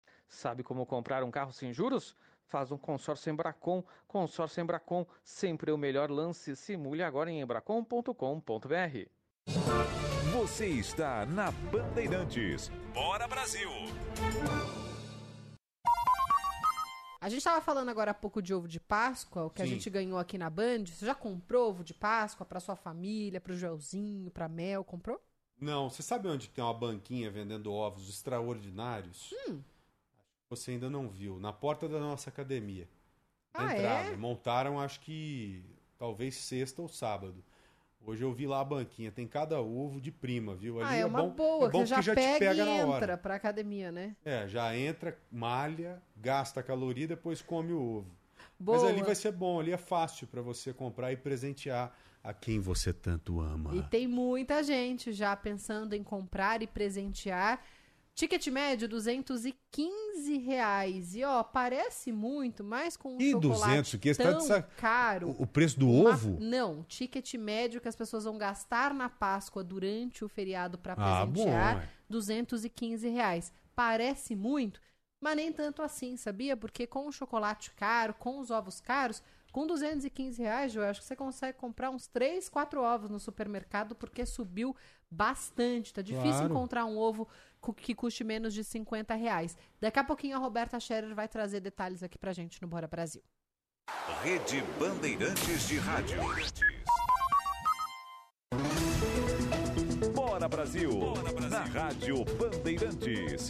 Speaker 19: Sabe como comprar um carro sem juros? Faz um consórcio Embracon. Consórcio Embracon, sempre o melhor lance. Simule agora em embracon.com.br.
Speaker 7: Você está na Bandeirantes. Bora Brasil!
Speaker 9: A gente tava falando agora há pouco de ovo de Páscoa, o que a
Speaker 8: Sim.
Speaker 9: gente ganhou aqui na Band. Você já comprou ovo de Páscoa pra sua família, pro Joelzinho, pra Mel? Comprou?
Speaker 8: Não, você sabe onde tem uma banquinha vendendo ovos extraordinários?
Speaker 9: Hum.
Speaker 8: Você ainda não viu. Na porta da nossa academia. Na
Speaker 9: Ah,
Speaker 8: entrada.
Speaker 9: é?
Speaker 8: Montaram, acho que talvez sexta ou sábado. Hoje eu vi lá a banquinha. Tem cada ovo de prima, viu?
Speaker 9: ah, é, uma
Speaker 8: bom,
Speaker 9: boa,
Speaker 8: é bom
Speaker 9: que já,
Speaker 8: já
Speaker 9: pega
Speaker 8: te pega
Speaker 9: e
Speaker 8: na hora.
Speaker 9: entra pra academia, né?
Speaker 8: É, já entra, malha, gasta caloria, depois come o ovo.
Speaker 9: Boa.
Speaker 8: Mas ali vai ser bom, ali é fácil para você comprar e presentear a quem você tanto ama.
Speaker 9: E tem muita gente já pensando em comprar e presentear. Ticket médio, 215 reais. E ó, parece muito, mas com um
Speaker 8: E
Speaker 9: chocolate
Speaker 8: 200, que tá
Speaker 9: tão
Speaker 8: de
Speaker 9: caro.
Speaker 8: O- preço do
Speaker 9: uma-
Speaker 8: ovo?
Speaker 9: Não, ticket médio que as pessoas vão gastar na Páscoa durante o feriado para
Speaker 8: Ah, bom,
Speaker 9: presentear,
Speaker 8: ué.
Speaker 9: 215 reais. Parece muito, mas nem tanto assim, sabia? Porque com o chocolate caro, com os ovos caros, com 215 reais, eu acho que você consegue comprar uns 3, 4 ovos no supermercado, porque subiu bastante. Tá difícil
Speaker 8: Claro.
Speaker 9: encontrar um ovo que custe menos de 50 reais. Daqui a pouquinho a Roberta Scherer vai trazer detalhes aqui pra gente no Bora Brasil.
Speaker 7: Rede Bandeirantes de Rádio. Bora Brasil! Na Rádio Bandeirantes.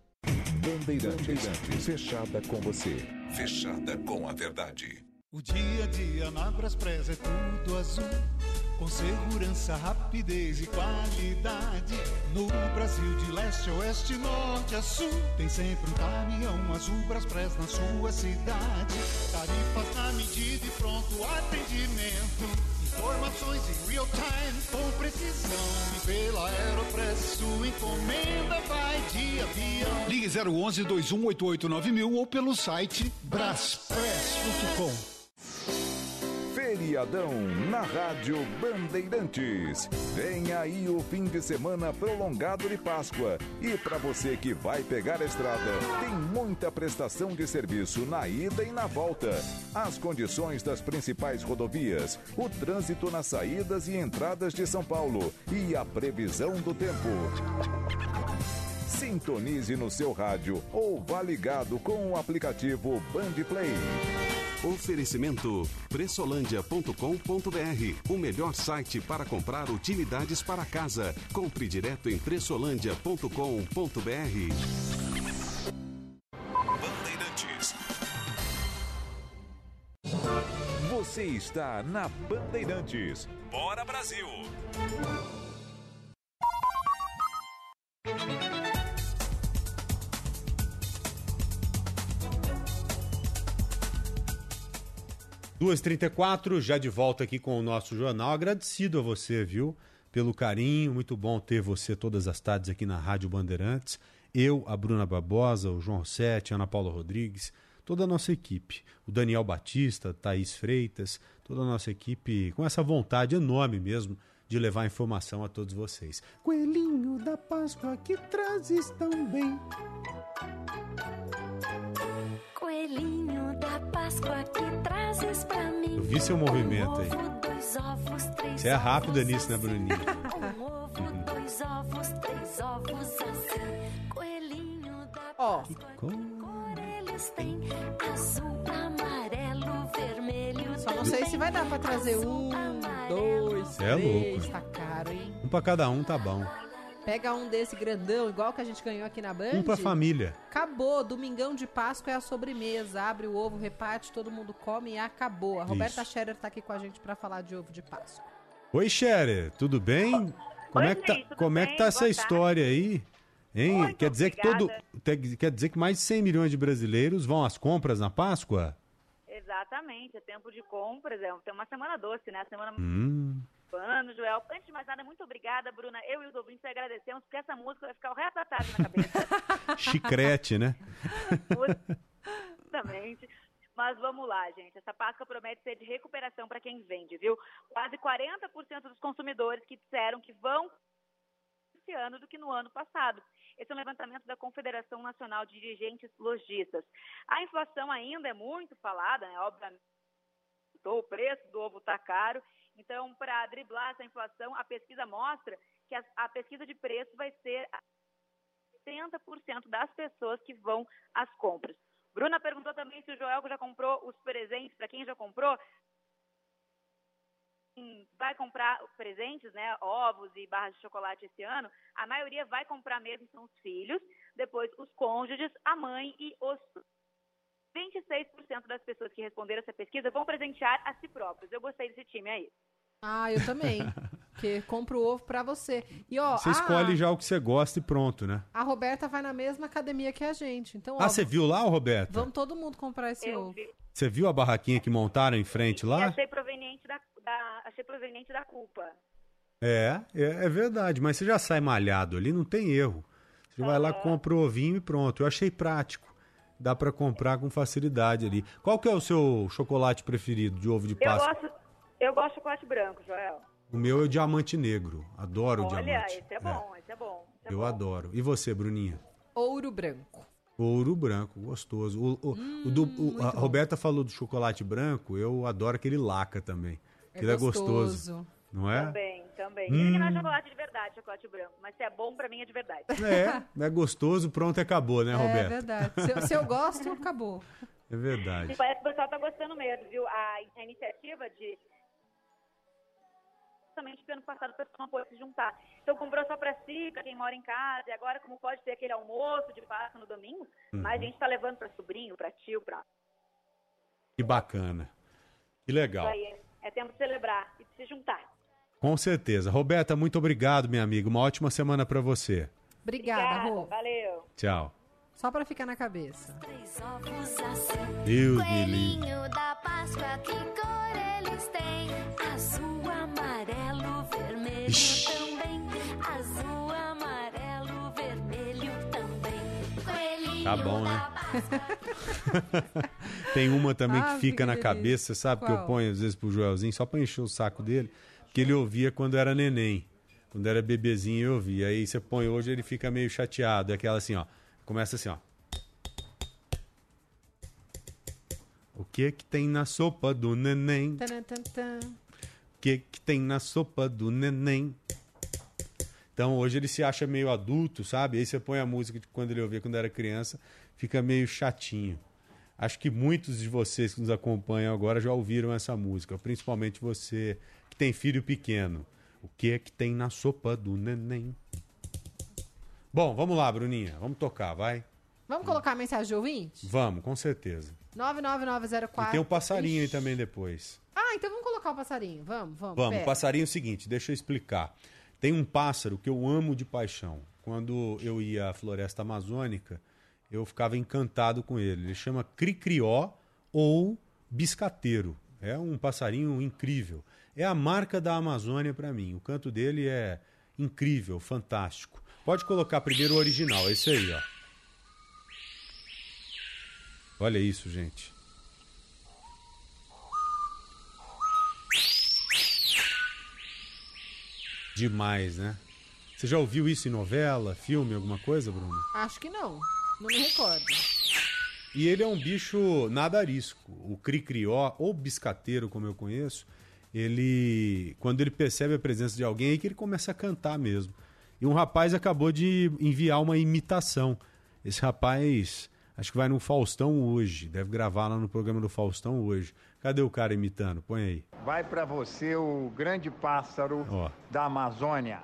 Speaker 7: Bandeirantes. Fechada com você. Fechada com a verdade.
Speaker 56: O dia a dia na Braspress é tudo azul. Com segurança, rapidez e qualidade. No Brasil, de leste a oeste, norte a sul. Tem sempre um caminhão azul Braspress na sua cidade. Tarifas na medida e pronto atendimento. Informações em real time, com precisão. E pela Aeropress, sua encomenda vai de avião. Ligue 011 2188 9000 ou pelo site braspress.com.
Speaker 7: Na Rádio Bandeirantes. Vem aí o fim de semana prolongado de Páscoa. E para você que vai pegar a estrada, tem muita prestação de serviço na ida e na volta. As condições das principais rodovias, o trânsito nas saídas e entradas de São Paulo e a previsão do tempo. Sintonize no seu rádio ou vá ligado com o aplicativo Bandplay.
Speaker 55: Oferecimento pressolândia.com.br, o melhor site para comprar utilidades para casa. Compre direto em pressolândia.com.br.
Speaker 7: Bandeirantes. Você está na Bandeirantes. Bora Brasil!
Speaker 8: Duas trinta e quatro, já de volta aqui com o nosso jornal. Agradecido a você, viu? Pelo carinho, muito bom ter você todas as tardes aqui na Rádio Bandeirantes. Eu, a Bruna Barbosa, o João Rossetti, a Ana Paula Rodrigues, toda a nossa equipe. O Daniel Batista, Thaís Freitas, toda a nossa equipe com essa vontade enorme mesmo de levar informação a todos vocês. Coelhinho da Páscoa que trazes tão bem.
Speaker 57: Coelhinho da Páscoa que trazes pra mim.
Speaker 8: Eu vi seu movimento aí.
Speaker 57: Dois ovos, três
Speaker 8: Você é rápida nisso, né, Bruninha?
Speaker 57: Um ovo, dois ovos, três ovos assim. Coelhinho da
Speaker 9: Ó.
Speaker 57: cor eles têm azul, amarelo, vermelho.
Speaker 9: Só não sei se vai dar pra trazer um, dois,
Speaker 8: é
Speaker 9: três.
Speaker 8: louco.
Speaker 9: Tá caro, hein?
Speaker 8: Um pra cada um tá bom.
Speaker 9: Pega um desse grandão, igual que a gente ganhou aqui na Band.
Speaker 8: Um pra família.
Speaker 9: Acabou. Domingão de Páscoa é a sobremesa. Abre o ovo, reparte, todo mundo come e acabou. A Roberta
Speaker 8: Isso.
Speaker 9: Scherer tá aqui com a gente pra falar de ovo de Páscoa.
Speaker 8: Oi, Scherer, tudo bem? Como é que tá, como é que tá essa
Speaker 58: Boa
Speaker 8: história aí? Hein?
Speaker 58: Muito
Speaker 8: quer dizer que todo
Speaker 58: obrigada.
Speaker 8: quer dizer que mais de 100 milhões de brasileiros vão às compras na Páscoa?
Speaker 58: Exatamente, é tempo de compras, é, tem uma semana doce, né? A semana
Speaker 8: Hum.
Speaker 58: Do ano, Joel. Antes de mais nada, muito obrigada, Bruna. Eu e os ouvintes agradecemos, porque essa música vai ficar o resto da tarde na cabeça.
Speaker 8: Chicrete, né?
Speaker 58: Exatamente. Mas vamos lá, gente. Essa Páscoa promete ser de recuperação para quem vende, viu? Quase 40% dos consumidores que disseram que vão esse ano do que no ano passado. Esse é um levantamento da Confederação Nacional de Dirigentes Lojistas. A inflação ainda é muito falada, né? Obviamente, o preço do ovo está caro. Então, para driblar essa inflação, a pesquisa mostra que a, a pesquisa de preço vai ser 70% das pessoas que vão às compras. Bruna perguntou também se o Joel já comprou os presentes. Para quem já comprou, vai comprar presentes, né, ovos e barras de chocolate esse ano, a maioria vai comprar mesmo são os filhos, depois os cônjuges, a mãe e os 26% das pessoas que responderam essa pesquisa vão presentear a si próprios. Eu gostei desse time aí.
Speaker 9: Ah, eu também. Porque compro o ovo pra você. E ó,
Speaker 8: Você
Speaker 9: a,
Speaker 8: escolhe já o que você gosta e pronto, né?
Speaker 9: a Roberta vai na mesma academia que a gente. Então, ó,
Speaker 8: Ah, você viu lá, Roberta?
Speaker 9: vamos todo mundo comprar esse
Speaker 58: Eu
Speaker 9: ovo.
Speaker 58: vi.
Speaker 8: Você viu a barraquinha que montaram em frente lá?
Speaker 58: achei proveniente da, da- achei proveniente da culpa.
Speaker 8: É, é, é verdade, mas você já sai malhado ali, não tem erro. Você vai lá, compra o ovinho e pronto. Eu achei prático. Dá pra comprar com facilidade ali. Qual que é o seu chocolate preferido de ovo de
Speaker 58: Eu
Speaker 8: Páscoa?
Speaker 58: gosto, eu gosto de chocolate branco, Joel.
Speaker 8: O meu é o diamante negro. Adoro o
Speaker 58: Olha,
Speaker 8: diamante.
Speaker 58: esse é bom, esse é bom. esse é
Speaker 8: Eu
Speaker 58: bom.
Speaker 8: adoro. E você, Bruninha?
Speaker 9: Ouro branco.
Speaker 8: Ouro branco, gostoso. O, o- o do-
Speaker 9: Hum,
Speaker 8: o- a Roberta falou do chocolate branco, eu adoro aquele laca também.
Speaker 9: É
Speaker 8: Aquele é gostoso.
Speaker 9: gostoso.
Speaker 8: Não é?
Speaker 58: Também, também.
Speaker 8: Hum.
Speaker 58: Dizem que não é chocolate de verdade, chocolate branco. Mas se é bom, pra mim é de verdade.
Speaker 8: É, é gostoso, pronto, acabou, né,
Speaker 9: É
Speaker 8: Roberta?
Speaker 9: verdade. Se, eu- se eu gosto, acabou.
Speaker 8: É verdade.
Speaker 58: E parece que o pessoal tá gostando mesmo, viu? A, a iniciativa de. Justamente porque ano passado o pessoal não pôde se juntar. Então comprou só pra si, pra quem mora em casa. E agora, como pode ter aquele almoço de Páscoa no domingo,
Speaker 8: Uhum.
Speaker 58: mais gente tá levando pra sobrinho, pra tio, pra.
Speaker 8: Que bacana. Que legal.
Speaker 58: Isso aí é, é tempo de celebrar e de se juntar.
Speaker 8: Com certeza. Roberta, muito obrigado, minha amiga. Uma ótima semana pra você.
Speaker 9: Obrigada,
Speaker 58: Obrigada,
Speaker 9: Rô.
Speaker 58: valeu.
Speaker 8: Tchau.
Speaker 9: Só pra ficar na cabeça.
Speaker 57: Assim.
Speaker 8: Deus me livre.
Speaker 57: Da Páscoa, que cor eles têm? Azul, amarelo, vermelho
Speaker 8: Ixi.
Speaker 57: também. Azul, amarelo, vermelho também. Coelhinho
Speaker 8: Tá bom, né? Tem uma também
Speaker 9: Ah,
Speaker 8: que fica na cabeça, sabe? Que eu
Speaker 9: Qual?
Speaker 8: ponho às vezes pro Joelzinho, só pra encher o saco dele. Que ele ouvia quando era neném. Quando era bebezinho, eu ouvia. Aí você põe hoje, ele fica meio chateado. É aquela assim, ó. Começa assim, ó. O que que tem na sopa do neném? O que que tem na sopa do neném? Então hoje ele se acha meio adulto, sabe? Aí você põe a música de quando ele ouvia quando era criança, fica meio chatinho. Acho que muitos de vocês que nos acompanham agora já ouviram essa música, principalmente você tem filho pequeno. O que é que tem na sopa do neném? Bom, vamos lá, Bruninha. Vamos tocar, vai?
Speaker 9: Vamos colocar a mensagem de ouvinte?
Speaker 8: Vamos, com certeza.
Speaker 9: 99904.
Speaker 8: E tem um passarinho aí
Speaker 9: Ixi.
Speaker 8: também depois.
Speaker 9: Ah, então vamos colocar o passarinho. Vamos, vamos.
Speaker 8: Vamos,
Speaker 9: pera.
Speaker 8: o passarinho é o seguinte, deixa eu explicar. Tem um pássaro que eu amo de paixão. Quando eu ia à floresta amazônica, eu ficava encantado com ele. Ele chama cricrió ou biscateiro. É um passarinho incrível. É a marca da Amazônia para mim. O canto dele é incrível, fantástico. Pode colocar primeiro o original, esse aí, ó. Olha isso, gente. Demais, né? Você já ouviu isso em novela, filme, alguma coisa, Bruno?
Speaker 9: Acho que não. Não me recordo.
Speaker 8: E ele é um bicho nada arisco. O cricrió, ou biscateiro, como eu conheço, ele. Quando ele percebe a presença de alguém, é aí que ele começa a cantar mesmo. E um rapaz acabou de enviar uma imitação. Esse rapaz, acho que vai no Faustão hoje. Deve gravar lá no programa do Faustão hoje. Cadê o cara imitando? Põe aí.
Speaker 59: Vai pra você o grande pássaro
Speaker 8: Ó.
Speaker 59: da Amazônia.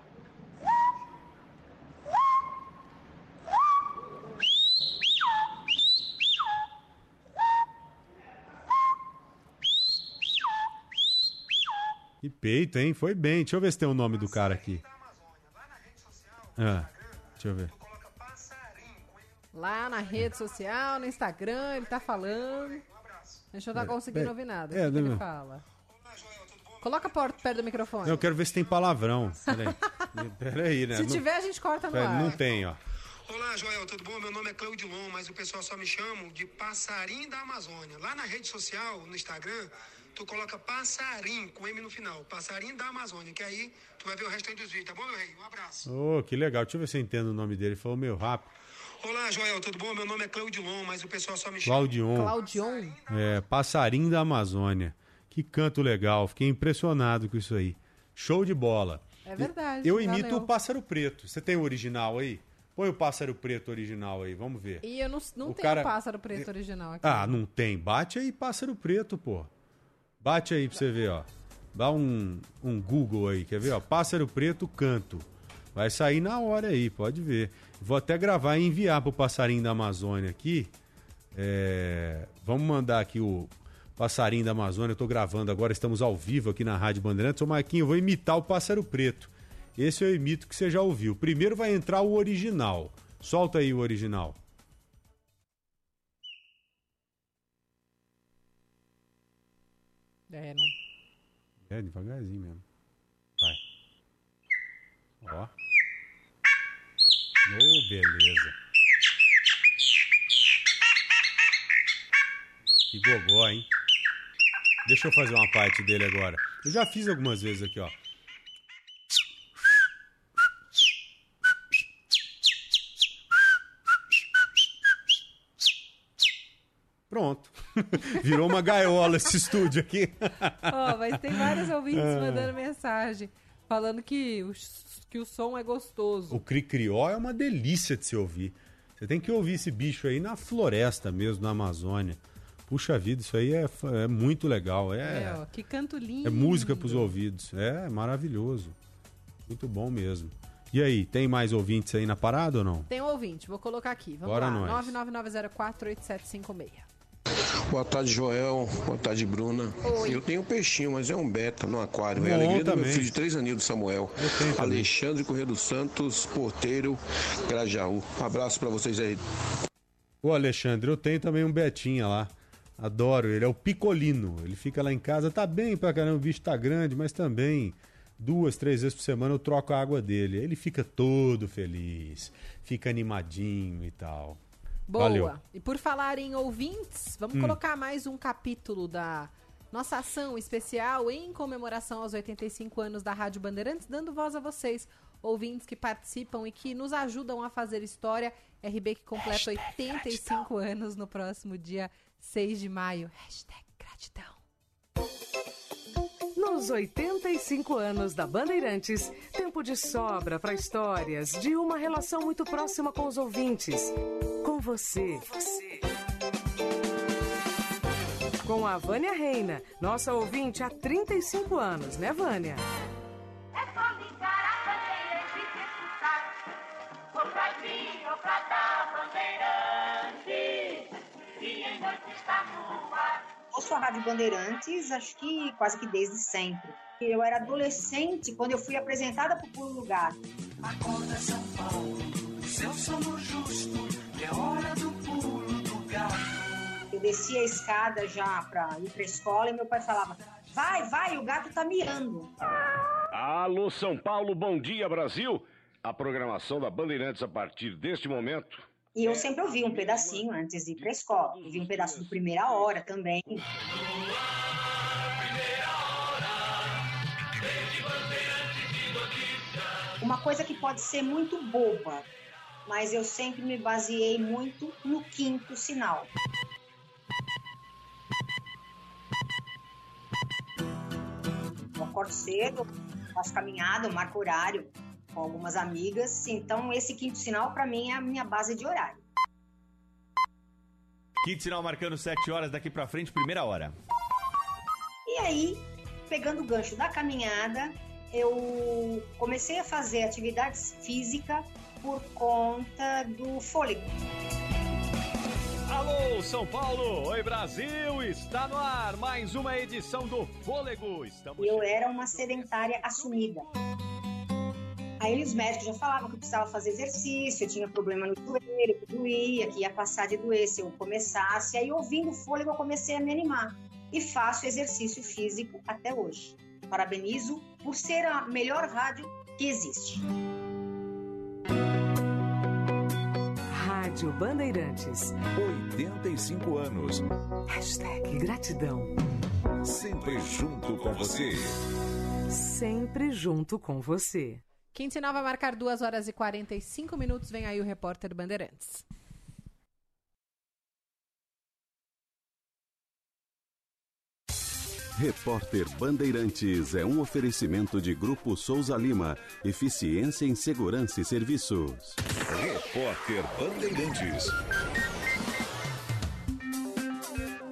Speaker 8: Que peito, hein? Foi bem. Deixa eu ver se tem o nome do cara aqui. Ah, deixa eu ver.
Speaker 9: Lá na rede social, no Instagram, ele tá falando. Deixa eu não tá
Speaker 8: É,
Speaker 9: conseguindo
Speaker 8: é,
Speaker 9: ouvir nada.
Speaker 8: é,
Speaker 9: o que ele
Speaker 8: não-
Speaker 9: fala? Coloca a porta perto do microfone.
Speaker 8: Eu quero ver se tem palavrão. Peraí. Peraí, né?
Speaker 9: Se
Speaker 8: Não-
Speaker 9: tiver, a gente corta no ar.
Speaker 8: Não tem, ó.
Speaker 60: Olá, Joel, tudo bom? Meu nome é Claudilon, mas o pessoal só me chama de Passarim da Amazônia. Lá na rede social, no Instagram, tu coloca Passarim, com M no final. Passarim da Amazônia, que aí tu vai ver o restante dos vídeos, tá bom, meu rei? Um abraço.
Speaker 8: Ô, que legal. Deixa eu ver se eu entendo o nome dele. Ele falou meio rápido.
Speaker 60: Olá, Joel, tudo bom? Meu nome é Claudilon, mas o pessoal só me chama...
Speaker 8: Claudion.
Speaker 9: Claudion.
Speaker 8: É, Passarim da Amazônia. Que canto legal. Fiquei impressionado com isso aí. Show de bola.
Speaker 9: É verdade.
Speaker 8: Eu imito
Speaker 9: valeu.
Speaker 8: o Pássaro Preto. Você tem o original aí? Põe o Pássaro Preto original aí, vamos ver.
Speaker 9: E eu não, não
Speaker 8: O
Speaker 9: tenho
Speaker 8: cara-
Speaker 9: pássaro preto original aqui.
Speaker 8: Ah, não tem. Bate aí, Pássaro Preto, pô. Bate aí pra você ver, ó. Dá um, um Google aí, quer ver, ó? Pássaro Preto Canto. Vai sair na hora aí, pode ver. Vou até gravar e enviar pro Passarinho da Amazônia aqui. É, Vamos mandar aqui o Passarinho da Amazônia. Eu tô gravando agora, estamos ao vivo aqui na Rádio Bandeirantes. Ô, Marquinho, eu vou imitar o Pássaro Preto. Esse eu imito que você já ouviu. Primeiro vai entrar o original. Solta aí o original.
Speaker 9: É, não.
Speaker 8: É, devagarzinho mesmo. Vai. Ó. Ô, beleza. Que gogó, hein? Deixa eu fazer uma parte dele agora. Eu já fiz algumas vezes aqui, ó. Pronto. Virou uma gaiola esse estúdio aqui.
Speaker 9: Ó, mas tem vários ouvintes
Speaker 8: Ah.
Speaker 9: mandando mensagem falando que o, que o som é gostoso.
Speaker 8: O cricrió é uma delícia de se ouvir. Você tem que ouvir esse bicho aí na floresta mesmo, na Amazônia. Puxa vida, isso aí é, é muito legal.
Speaker 9: É,
Speaker 8: É,
Speaker 9: ó, que canto lindo.
Speaker 8: é música pros ouvidos. É maravilhoso. Muito bom mesmo. E aí, tem mais ouvintes aí na parada ou não?
Speaker 9: Tem um ouvinte, vou colocar aqui. Vamos
Speaker 8: Bora
Speaker 9: lá.
Speaker 8: nós.
Speaker 9: 999048756.
Speaker 61: Boa tarde, Joel. Boa tarde, Bruna.
Speaker 9: Oi.
Speaker 61: Eu tenho um peixinho, mas é um beta no aquário. É a
Speaker 8: Bom
Speaker 61: alegria do meu
Speaker 8: também.
Speaker 61: filho de três aninhos, do Samuel. Alexandre Corrêa dos Santos, porteiro, Grajaú. Um abraço pra vocês aí.
Speaker 8: Ô Alexandre, eu tenho também um Betinha lá. Adoro ele, é o Picolino. Ele fica lá em casa, tá bem pra caramba, o bicho tá grande, mas também duas, três vezes por semana eu troco a água dele. Ele fica todo feliz, fica animadinho e tal.
Speaker 9: Boa.
Speaker 8: Valeu.
Speaker 9: E por falar em ouvintes, vamos
Speaker 8: Hum.
Speaker 9: colocar mais um capítulo da nossa ação especial em comemoração aos 85 anos da Rádio Bandeirantes, dando voz a vocês, ouvintes que participam e que nos ajudam a fazer história. RB que completa 85 anos no próximo dia 6 de maio. Hashtag gratidão.
Speaker 6: Nos 85 anos da Bandeirantes, tempo de sobra para histórias de uma relação muito próxima com os ouvintes. Com você. Com a Vânia Reina, nossa ouvinte há 35 anos, né, Vânia?
Speaker 57: É só ligar a bandeira e escutar. Ou pra vir ou pra dar bandeirante. E em noite está no.
Speaker 62: Ouço a Rádio Bandeirantes, acho que quase que desde sempre. Eu era adolescente quando eu fui apresentada para o Pulo Lugar.
Speaker 57: Acorda São Paulo, seu sono justo. É hora do pulo do gato.
Speaker 62: Eu descia a escada já para ir para a escola e meu pai falava: Vai, vai, o gato tá miando.
Speaker 63: Alô, São Paulo, bom dia, Brasil. A programação da Bandeirantes a partir deste momento.
Speaker 62: E eu sempre ouvi um pedacinho antes de ir para a escola. Ouvi um pedaço do Primeira Hora também. Uma coisa que pode ser muito boba, mas eu sempre me baseei muito no quinto sinal. Eu acordo cedo, faço caminhada, eu marco horário com algumas amigas, então esse quinto sinal para mim é a minha base de horário.
Speaker 37: Quinto sinal marcando 7 horas daqui pra frente, primeira hora.
Speaker 62: E aí, pegando o gancho da caminhada, eu comecei a fazer atividades físicas por conta do fôlego.
Speaker 37: Alô, São Paulo! Oi, Brasil! Está no ar mais uma edição do Fôlego. Estamos
Speaker 62: Eu era uma sedentária assumida. Aí os médicos já falavam que eu precisava fazer exercício, eu tinha problema no joelho, que doía, que ia passar de doer se eu começasse. Aí, ouvindo o fôlego, eu comecei a me animar. E faço exercício físico até hoje. Parabenizo por ser a melhor rádio que existe.
Speaker 6: Rádio Bandeirantes.
Speaker 7: 85 anos.
Speaker 6: Hashtag gratidão.
Speaker 7: Sempre junto com você.
Speaker 6: Sempre junto com você.
Speaker 9: Quinto sinal vai marcar 2 horas e 45 minutos. Vem aí o repórter Bandeirantes.
Speaker 55: Repórter Bandeirantes é um oferecimento de Grupo Souza Lima. Eficiência em Segurança e Serviços.
Speaker 7: Repórter Bandeirantes.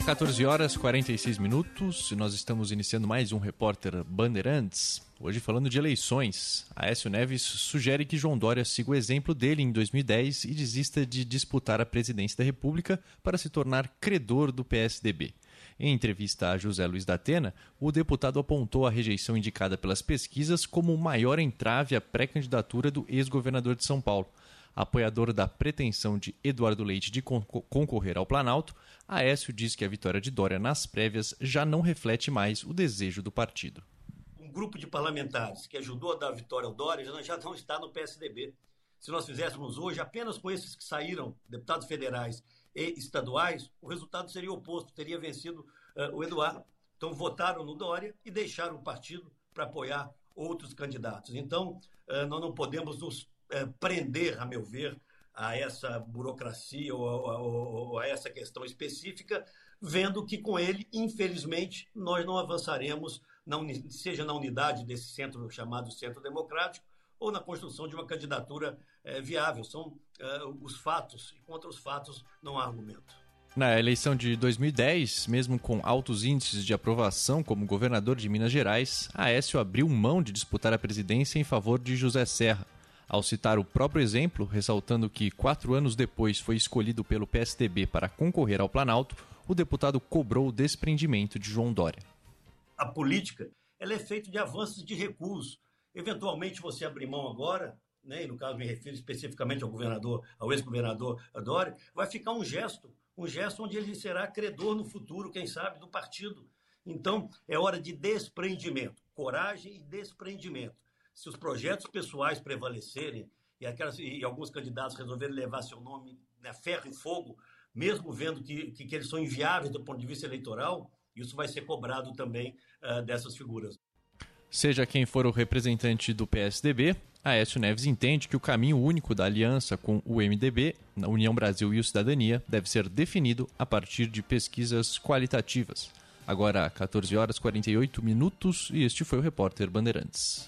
Speaker 10: 14 horas 46 minutos e nós estamos iniciando mais um Repórter Bandeirantes. Hoje falando de eleições. Aécio Neves sugere que João Dória siga o exemplo dele em 2010 e desista de disputar a presidência da República para se tornar credor do PSDB. Em entrevista a José Luiz da Atena, o deputado apontou a rejeição indicada pelas pesquisas como o maior entrave à pré-candidatura do ex-governador de São Paulo. Apoiador da pretensão de Eduardo Leite de con concorrer ao Planalto, Aécio diz que a vitória de Dória nas prévias já não reflete mais o desejo do partido.
Speaker 64: Grupo de parlamentares que ajudou a dar a vitória ao Dória já não está no PSDB. Se nós fizéssemos hoje apenas com esses que saíram, deputados federais e estaduais, o resultado seria oposto, teria vencido uh, o Eduardo. Então votaram no Dória e deixaram o partido para apoiar outros candidatos. Então, uh, nós não podemos nos uh, prender, a meu ver, a essa burocracia ou, ou, ou a essa questão específica, vendo que com ele, infelizmente, nós não avançaremos, na, seja na unidade desse centro chamado Centro Democrático, ou na construção de uma candidatura é, viável. São é, os fatos, e contra os fatos não há argumento.
Speaker 10: Na eleição de 2010, mesmo com altos índices de aprovação como governador de Minas Gerais, Aécio abriu mão de disputar a presidência em favor de José Serra. Ao citar o próprio exemplo, ressaltando que quatro anos depois foi escolhido pelo PSDB para concorrer ao Planalto, o deputado cobrou o desprendimento de João Dória.
Speaker 64: A política ela é feita de avanços de recursos. Eventualmente você abrir mão agora, né, e no caso me refiro especificamente ao governador, ao ex-governador Dória, vai ficar um gesto, um gesto onde ele será credor no futuro, quem sabe, do partido. Então, é hora de desprendimento, coragem e desprendimento. Se os projetos pessoais prevalecerem e, aquelas, e alguns candidatos resolverem levar seu nome na ferro e fogo, mesmo vendo que, que, que, eles são inviáveis do ponto de vista eleitoral, isso vai ser cobrado também uh, dessas figuras.
Speaker 10: Seja quem for o representante do PSDB, Aécio Neves entende que o caminho único da aliança com o MDB, na União Brasil e o Cidadania, deve ser definido a partir de pesquisas qualitativas. Agora, 14 horas 48 minutos, e este foi o repórter Bandeirantes.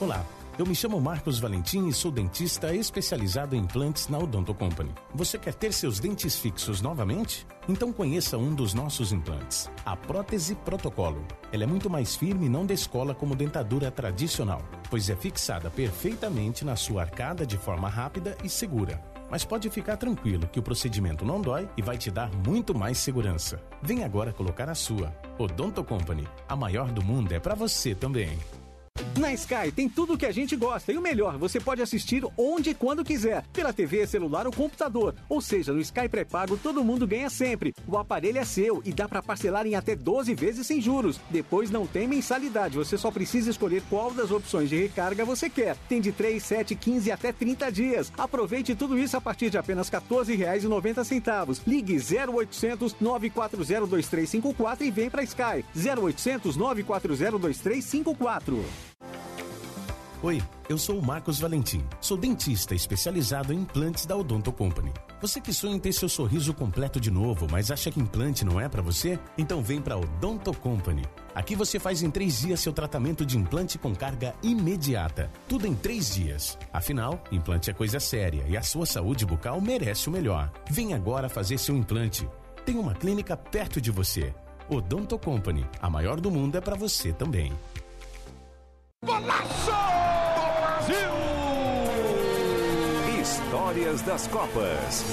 Speaker 65: Olá, eu me chamo Marcos Valentim e sou dentista especializado em implantes na Odonto Company. Você quer ter seus dentes fixos novamente? Então conheça um dos nossos implantes, a prótese protocolo. Ela é muito mais firme e não descola como dentadura tradicional, pois é fixada perfeitamente na sua arcada de forma rápida e segura. Mas pode ficar tranquilo que o procedimento não dói e vai te dar muito mais segurança. Vem agora colocar a sua. Odonto Company, a maior do mundo é para você também.
Speaker 28: Na Sky tem tudo o que a gente gosta e o melhor, você pode assistir onde e quando quiser, pela TV, celular ou computador. Ou seja, no Sky pré-pago todo mundo ganha sempre. O aparelho é seu e dá para parcelar em até 12 vezes sem juros. Depois não tem mensalidade, você só precisa escolher qual das opções de recarga você quer. Tem de 3, 7, 15 até 30 dias. Aproveite tudo isso a partir de apenas R$ 14,90. Ligue 0800 940 2354 e vem para Sky. 0800 940 2354.
Speaker 65: Oi, eu sou o Marcos Valentim. Sou dentista especializado em implantes da Odonto Company. Você que sonha em ter seu sorriso completo de novo, mas acha que implante não é para você? Então vem para Odonto Company. Aqui você faz em três dias seu tratamento de implante com carga imediata. Tudo em três dias. Afinal, implante é coisa séria e a sua saúde bucal merece o melhor. Vem agora fazer seu implante. Tem uma clínica perto de você. Odonto Company. A maior do mundo é para você também.
Speaker 7: Golaço! Brasil! Histórias das Copas.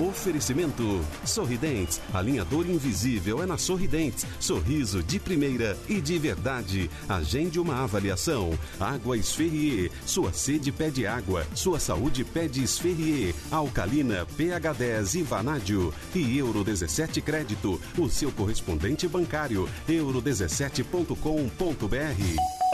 Speaker 55: Oferecimento Sorridentes. Alinhador invisível é na Sorridentes. Sorriso de primeira e de verdade. Agende uma avaliação. Água Esferrier. Sua sede pede água. Sua saúde pede Esferrier. Alcalina, pH 10 e Vanádio. E Euro 17 Crédito. O seu correspondente bancário. euro17.com.br.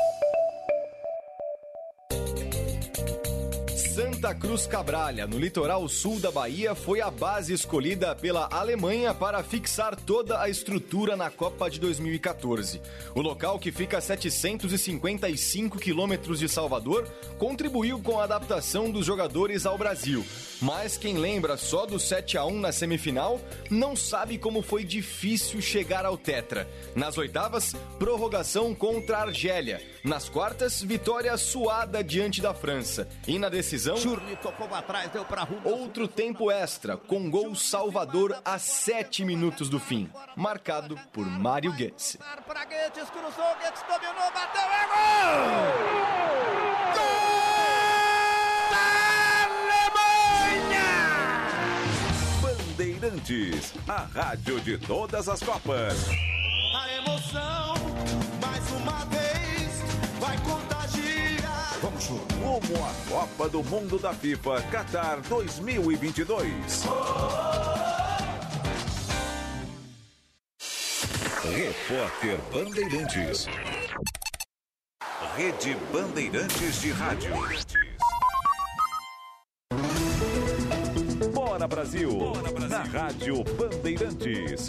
Speaker 44: Santa Cruz Cabralha, no litoral sul da Bahia, foi a base escolhida pela Alemanha para fixar toda a estrutura na Copa de 2014. O local, que fica a 755 quilômetros de Salvador, contribuiu com a adaptação dos jogadores ao Brasil. Mas quem lembra só do 7 a 1 na semifinal, não sabe como foi difícil chegar ao Tetra. Nas oitavas, prorrogação contra a Argélia. Nas quartas, vitória suada diante da França. E na decisão,
Speaker 66: Churli tocou atrás, deu pra Ruda.
Speaker 44: outro tempo extra, com gol salvador a 7 minutos do fim, marcado por Mário Götze.
Speaker 66: Pra Guedes, cruzou, Guedes dominou, bateu, é gol!
Speaker 7: Bandeirantes, a rádio de todas as Copas.
Speaker 66: A emoção, mais uma vez, vai contagiar.
Speaker 7: Rumo à Copa do Mundo da FIFA Qatar 2022. Repórter Bandeirantes. Rede Bandeirantes de Rádio. Bora Brasil, na Rádio Bandeirantes.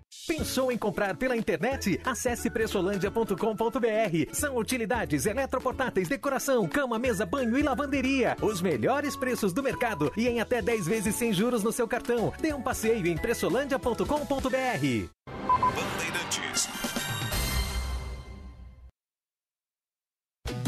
Speaker 67: Pensou em comprar pela internet? Acesse pressolândia.com.br. São utilidades, eletroportáteis, decoração, cama, mesa, banho e lavanderia. Os melhores preços do mercado e em até 10 vezes sem juros no seu cartão. Dê um passeio em pressolândia.com.br.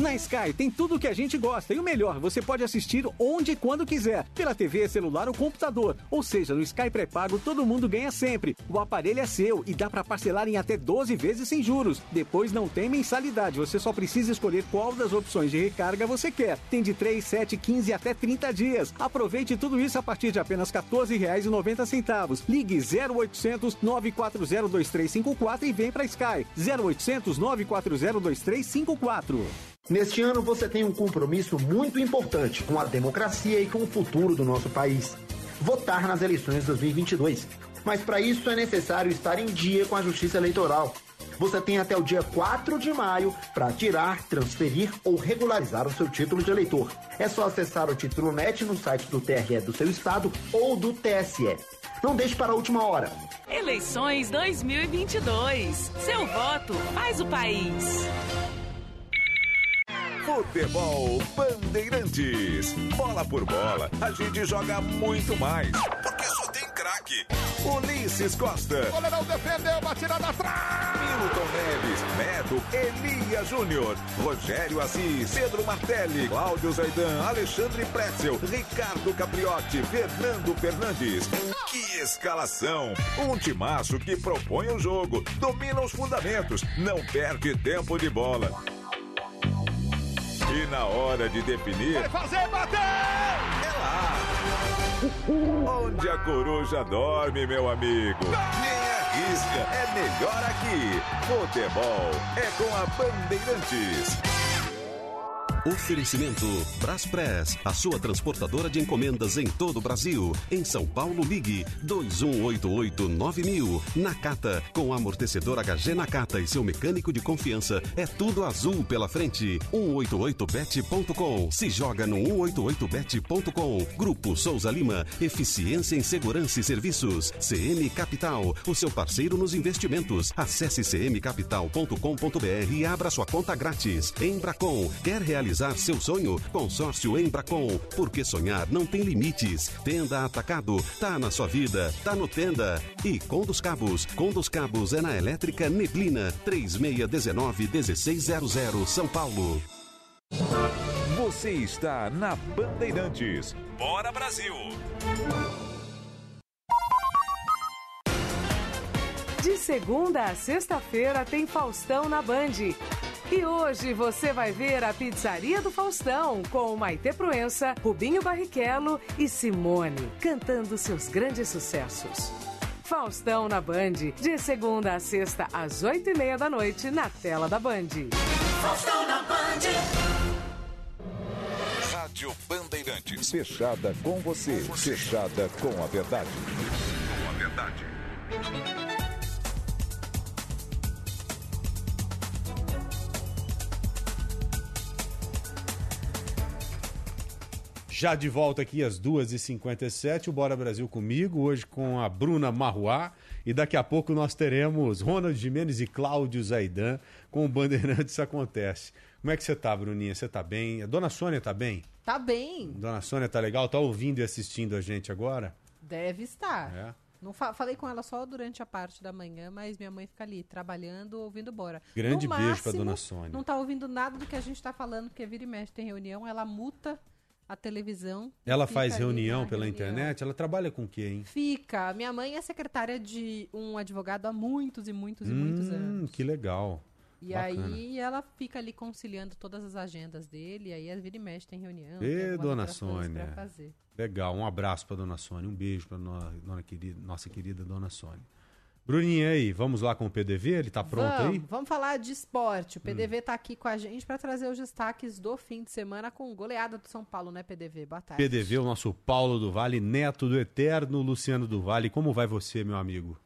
Speaker 28: Na Sky tem tudo o que a gente gosta e o melhor, você pode assistir onde e quando quiser, pela TV, celular ou computador. Ou seja, no Sky pré-pago todo mundo ganha sempre. O aparelho é seu e dá para parcelar em até 12 vezes sem juros. Depois não tem mensalidade, você só precisa escolher qual das opções de recarga você quer. Tem de 3, 7, 15 até 30 dias. Aproveite tudo isso a partir de apenas R$ 14,90. Ligue 0800 940 2354 e vem para Sky. 0800 940 2354.
Speaker 68: Neste ano você tem um compromisso muito importante com a democracia e com o futuro do nosso país. Votar nas eleições de 2022. Mas para isso é necessário estar em dia com a Justiça Eleitoral. Você tem até o dia 4 de maio para tirar, transferir ou regularizar o seu título de eleitor. É só acessar o Título Net no site do TRE do seu estado ou do TSE. Não deixe para a última hora.
Speaker 6: Eleições 2022. Seu voto faz o país.
Speaker 7: Futebol Bandeirantes. Bola por bola, a gente joga muito mais. Porque só tem craque. Ulisses Costa.
Speaker 69: Goleirão defendeu, batida na trave.
Speaker 7: Milton Neves, Neto, Elia Júnior, Rogério Assis, Pedro Martelli, Cláudio Zaidan, Alexandre Pretzel, Ricardo Capriotti, Fernando Fernandes. Que escalação! Um timaço que propõe o jogo, domina os fundamentos, não perde tempo de bola. E na hora de definir,
Speaker 69: Vai fazer, bateu!
Speaker 7: é lá. Onde a coruja dorme, meu amigo. Nem arrisca, é melhor aqui. Futebol é com a Bandeirantes.
Speaker 55: Oferecimento Braspress, a sua transportadora de encomendas em todo o Brasil. Em São Paulo, ligue 2188-9000. Nakata, com amortecedor HG Nakata e seu mecânico de confiança, é tudo azul pela frente. 188bet.com. Se joga no 188bet.com. Grupo Souza Lima, eficiência em segurança e serviços. CM Capital, o seu parceiro nos investimentos. Acesse cmcapital.com.br e abra sua conta grátis. Embracon, quer realizar seu sonho? Consórcio Embracon, porque sonhar não tem limites. Tenda Atacado, tá na sua vida, tá no Tenda. E Condos Cabos, Condos Cabos é na Elétrica Neblina, 3619-1600, São Paulo.
Speaker 7: Você está na Bandeirantes. Bora Brasil!
Speaker 6: De segunda a sexta-feira tem Faustão na Band. E hoje você vai ver a Pizzaria do Faustão com Maite Proença, Rubinho Barrichello e Simone cantando seus grandes sucessos. Faustão na Band, de segunda a sexta às oito e meia da noite na tela da Band.
Speaker 69: Faustão na Band.
Speaker 7: Rádio Bandeirantes. Fechada com você. Fechada com a verdade.
Speaker 8: Já de volta aqui às 2h57, o Bora Brasil comigo, hoje com a Bruna Marruá. E daqui a pouco nós teremos Ronald Jimenez e Cláudio Zaidan com o Bandeirantes Acontece. Como é que você tá, Bruninha? Você tá bem? A dona Sônia tá bem?
Speaker 9: Tá bem.
Speaker 8: Dona Sônia tá legal? Tá ouvindo e assistindo a gente agora?
Speaker 9: Deve estar.
Speaker 8: É.
Speaker 9: Não fa- falei com ela só durante a parte da manhã, mas minha mãe fica ali trabalhando, ouvindo bora.
Speaker 8: Grande
Speaker 9: No
Speaker 8: beijo pra
Speaker 9: máximo,
Speaker 8: dona Sônia.
Speaker 9: Não tá ouvindo nada do que a gente tá falando, porque vira e mexe tem reunião, ela muta a televisão.
Speaker 8: Ela faz reunião pela
Speaker 9: reunião.
Speaker 8: internet? Ela trabalha com hein?
Speaker 9: Fica. Minha mãe é secretária de um advogado há muitos e muitos e muitos anos.
Speaker 8: Hum, que legal.
Speaker 9: E
Speaker 8: Bacana.
Speaker 9: aí ela fica ali conciliando todas as agendas dele, e aí a vira e mexe tem reunião. algumas
Speaker 8: dona Sônia.
Speaker 9: fazer.
Speaker 8: Legal, um abraço pra dona Sônia, um beijo pra no- nona querida- nossa querida dona Sônia. Bruninha, e aí, vamos lá com o PDV? Ele tá pronto
Speaker 9: vamos,
Speaker 8: aí? Hum.
Speaker 9: Vamos falar de esporte. O PDV tá aqui com a gente para trazer os destaques do fim de semana com goleada do São Paulo, né, PDV? Boa tarde.
Speaker 8: PDV, o nosso Paulo do Vale, neto do eterno Luciano do Vale. Como vai você, meu amigo?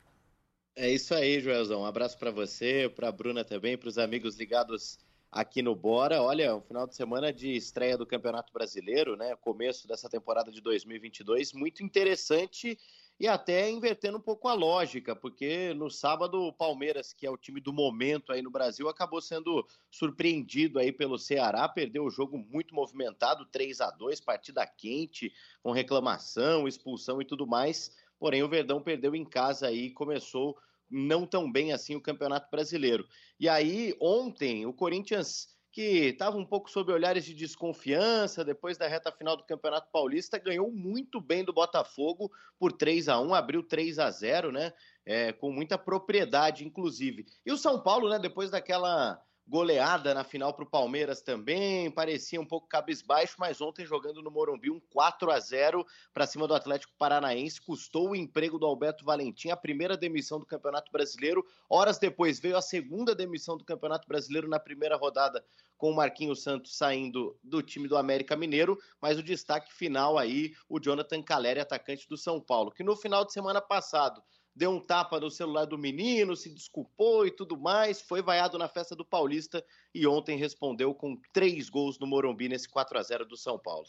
Speaker 70: É isso aí, Joelzão. Um abraço para você, para a Bruna também, para os amigos ligados aqui no Bora. Olha, um final de semana de estreia do Campeonato Brasileiro, né? Começo dessa temporada de 2022, muito interessante e até invertendo um pouco a lógica, porque no sábado o Palmeiras, que é o time do momento aí no Brasil, acabou sendo surpreendido aí pelo Ceará, perdeu o jogo muito movimentado, 3 a 2, partida quente, com reclamação, expulsão e tudo mais. Porém, o Verdão perdeu em casa aí e começou não tão bem assim o Campeonato Brasileiro. E aí, ontem, o Corinthians, que estava um pouco sob olhares de desconfiança depois da reta final do Campeonato Paulista, ganhou muito bem do Botafogo por 3 a 1 abriu 3 a 0 né? É, com muita propriedade, inclusive. E o São Paulo, né, depois daquela goleada na final para o Palmeiras também, parecia um pouco cabisbaixo, mas ontem jogando no Morumbi um 4 a 0 para cima do Atlético Paranaense, custou o emprego do Alberto Valentim, a primeira demissão do Campeonato Brasileiro. Horas depois veio a segunda demissão do Campeonato Brasileiro na primeira rodada com o Marquinhos Santos saindo do time do América Mineiro, mas o destaque final aí, o Jonathan Caleri, atacante do São Paulo, que no final de semana passado deu um tapa no celular do menino, se desculpou e tudo mais, foi vaiado na festa do Paulista e ontem respondeu com três gols no Morumbi nesse 4 a 0 do São Paulo.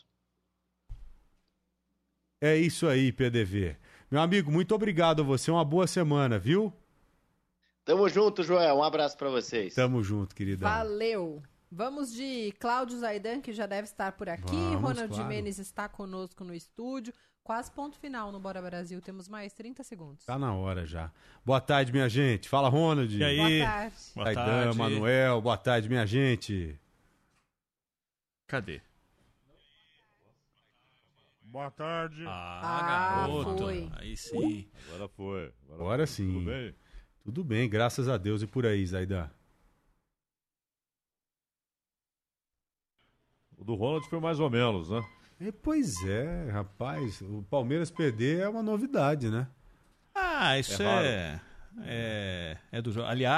Speaker 8: É isso aí, PDV. Meu amigo, muito obrigado a você. Uma boa semana, viu?
Speaker 70: Tamo junto, Joel. Um abraço para vocês.
Speaker 8: Tamo junto, queridão.
Speaker 9: Valeu. Vamos de Cláudio Zaidan, que já deve estar por aqui.
Speaker 8: Vamos,
Speaker 9: Ronald
Speaker 8: claro.
Speaker 9: Jimenez está conosco no estúdio. Quase ponto final no Bora Brasil. Temos mais 30 segundos.
Speaker 8: Tá na hora já. Boa tarde, minha gente. Fala, Ronald.
Speaker 9: E aí? Boa tarde.
Speaker 71: Boa tarde.
Speaker 8: Manuel. Boa tarde, minha gente.
Speaker 71: Cadê?
Speaker 72: Boa tarde.
Speaker 8: Ah,
Speaker 71: garoto.
Speaker 8: foi.
Speaker 71: Aí sim.
Speaker 72: Agora foi.
Speaker 8: Agora sim.
Speaker 72: Tudo bem?
Speaker 8: Tudo bem, graças a Deus. E por aí, Zaidan?
Speaker 72: O do Ronald foi mais ou menos, né?
Speaker 8: É, pois é, rapaz. O Palmeiras perder é uma novidade, né?
Speaker 71: Ah, isso
Speaker 72: É
Speaker 71: é. É, é do jogo. Aliás.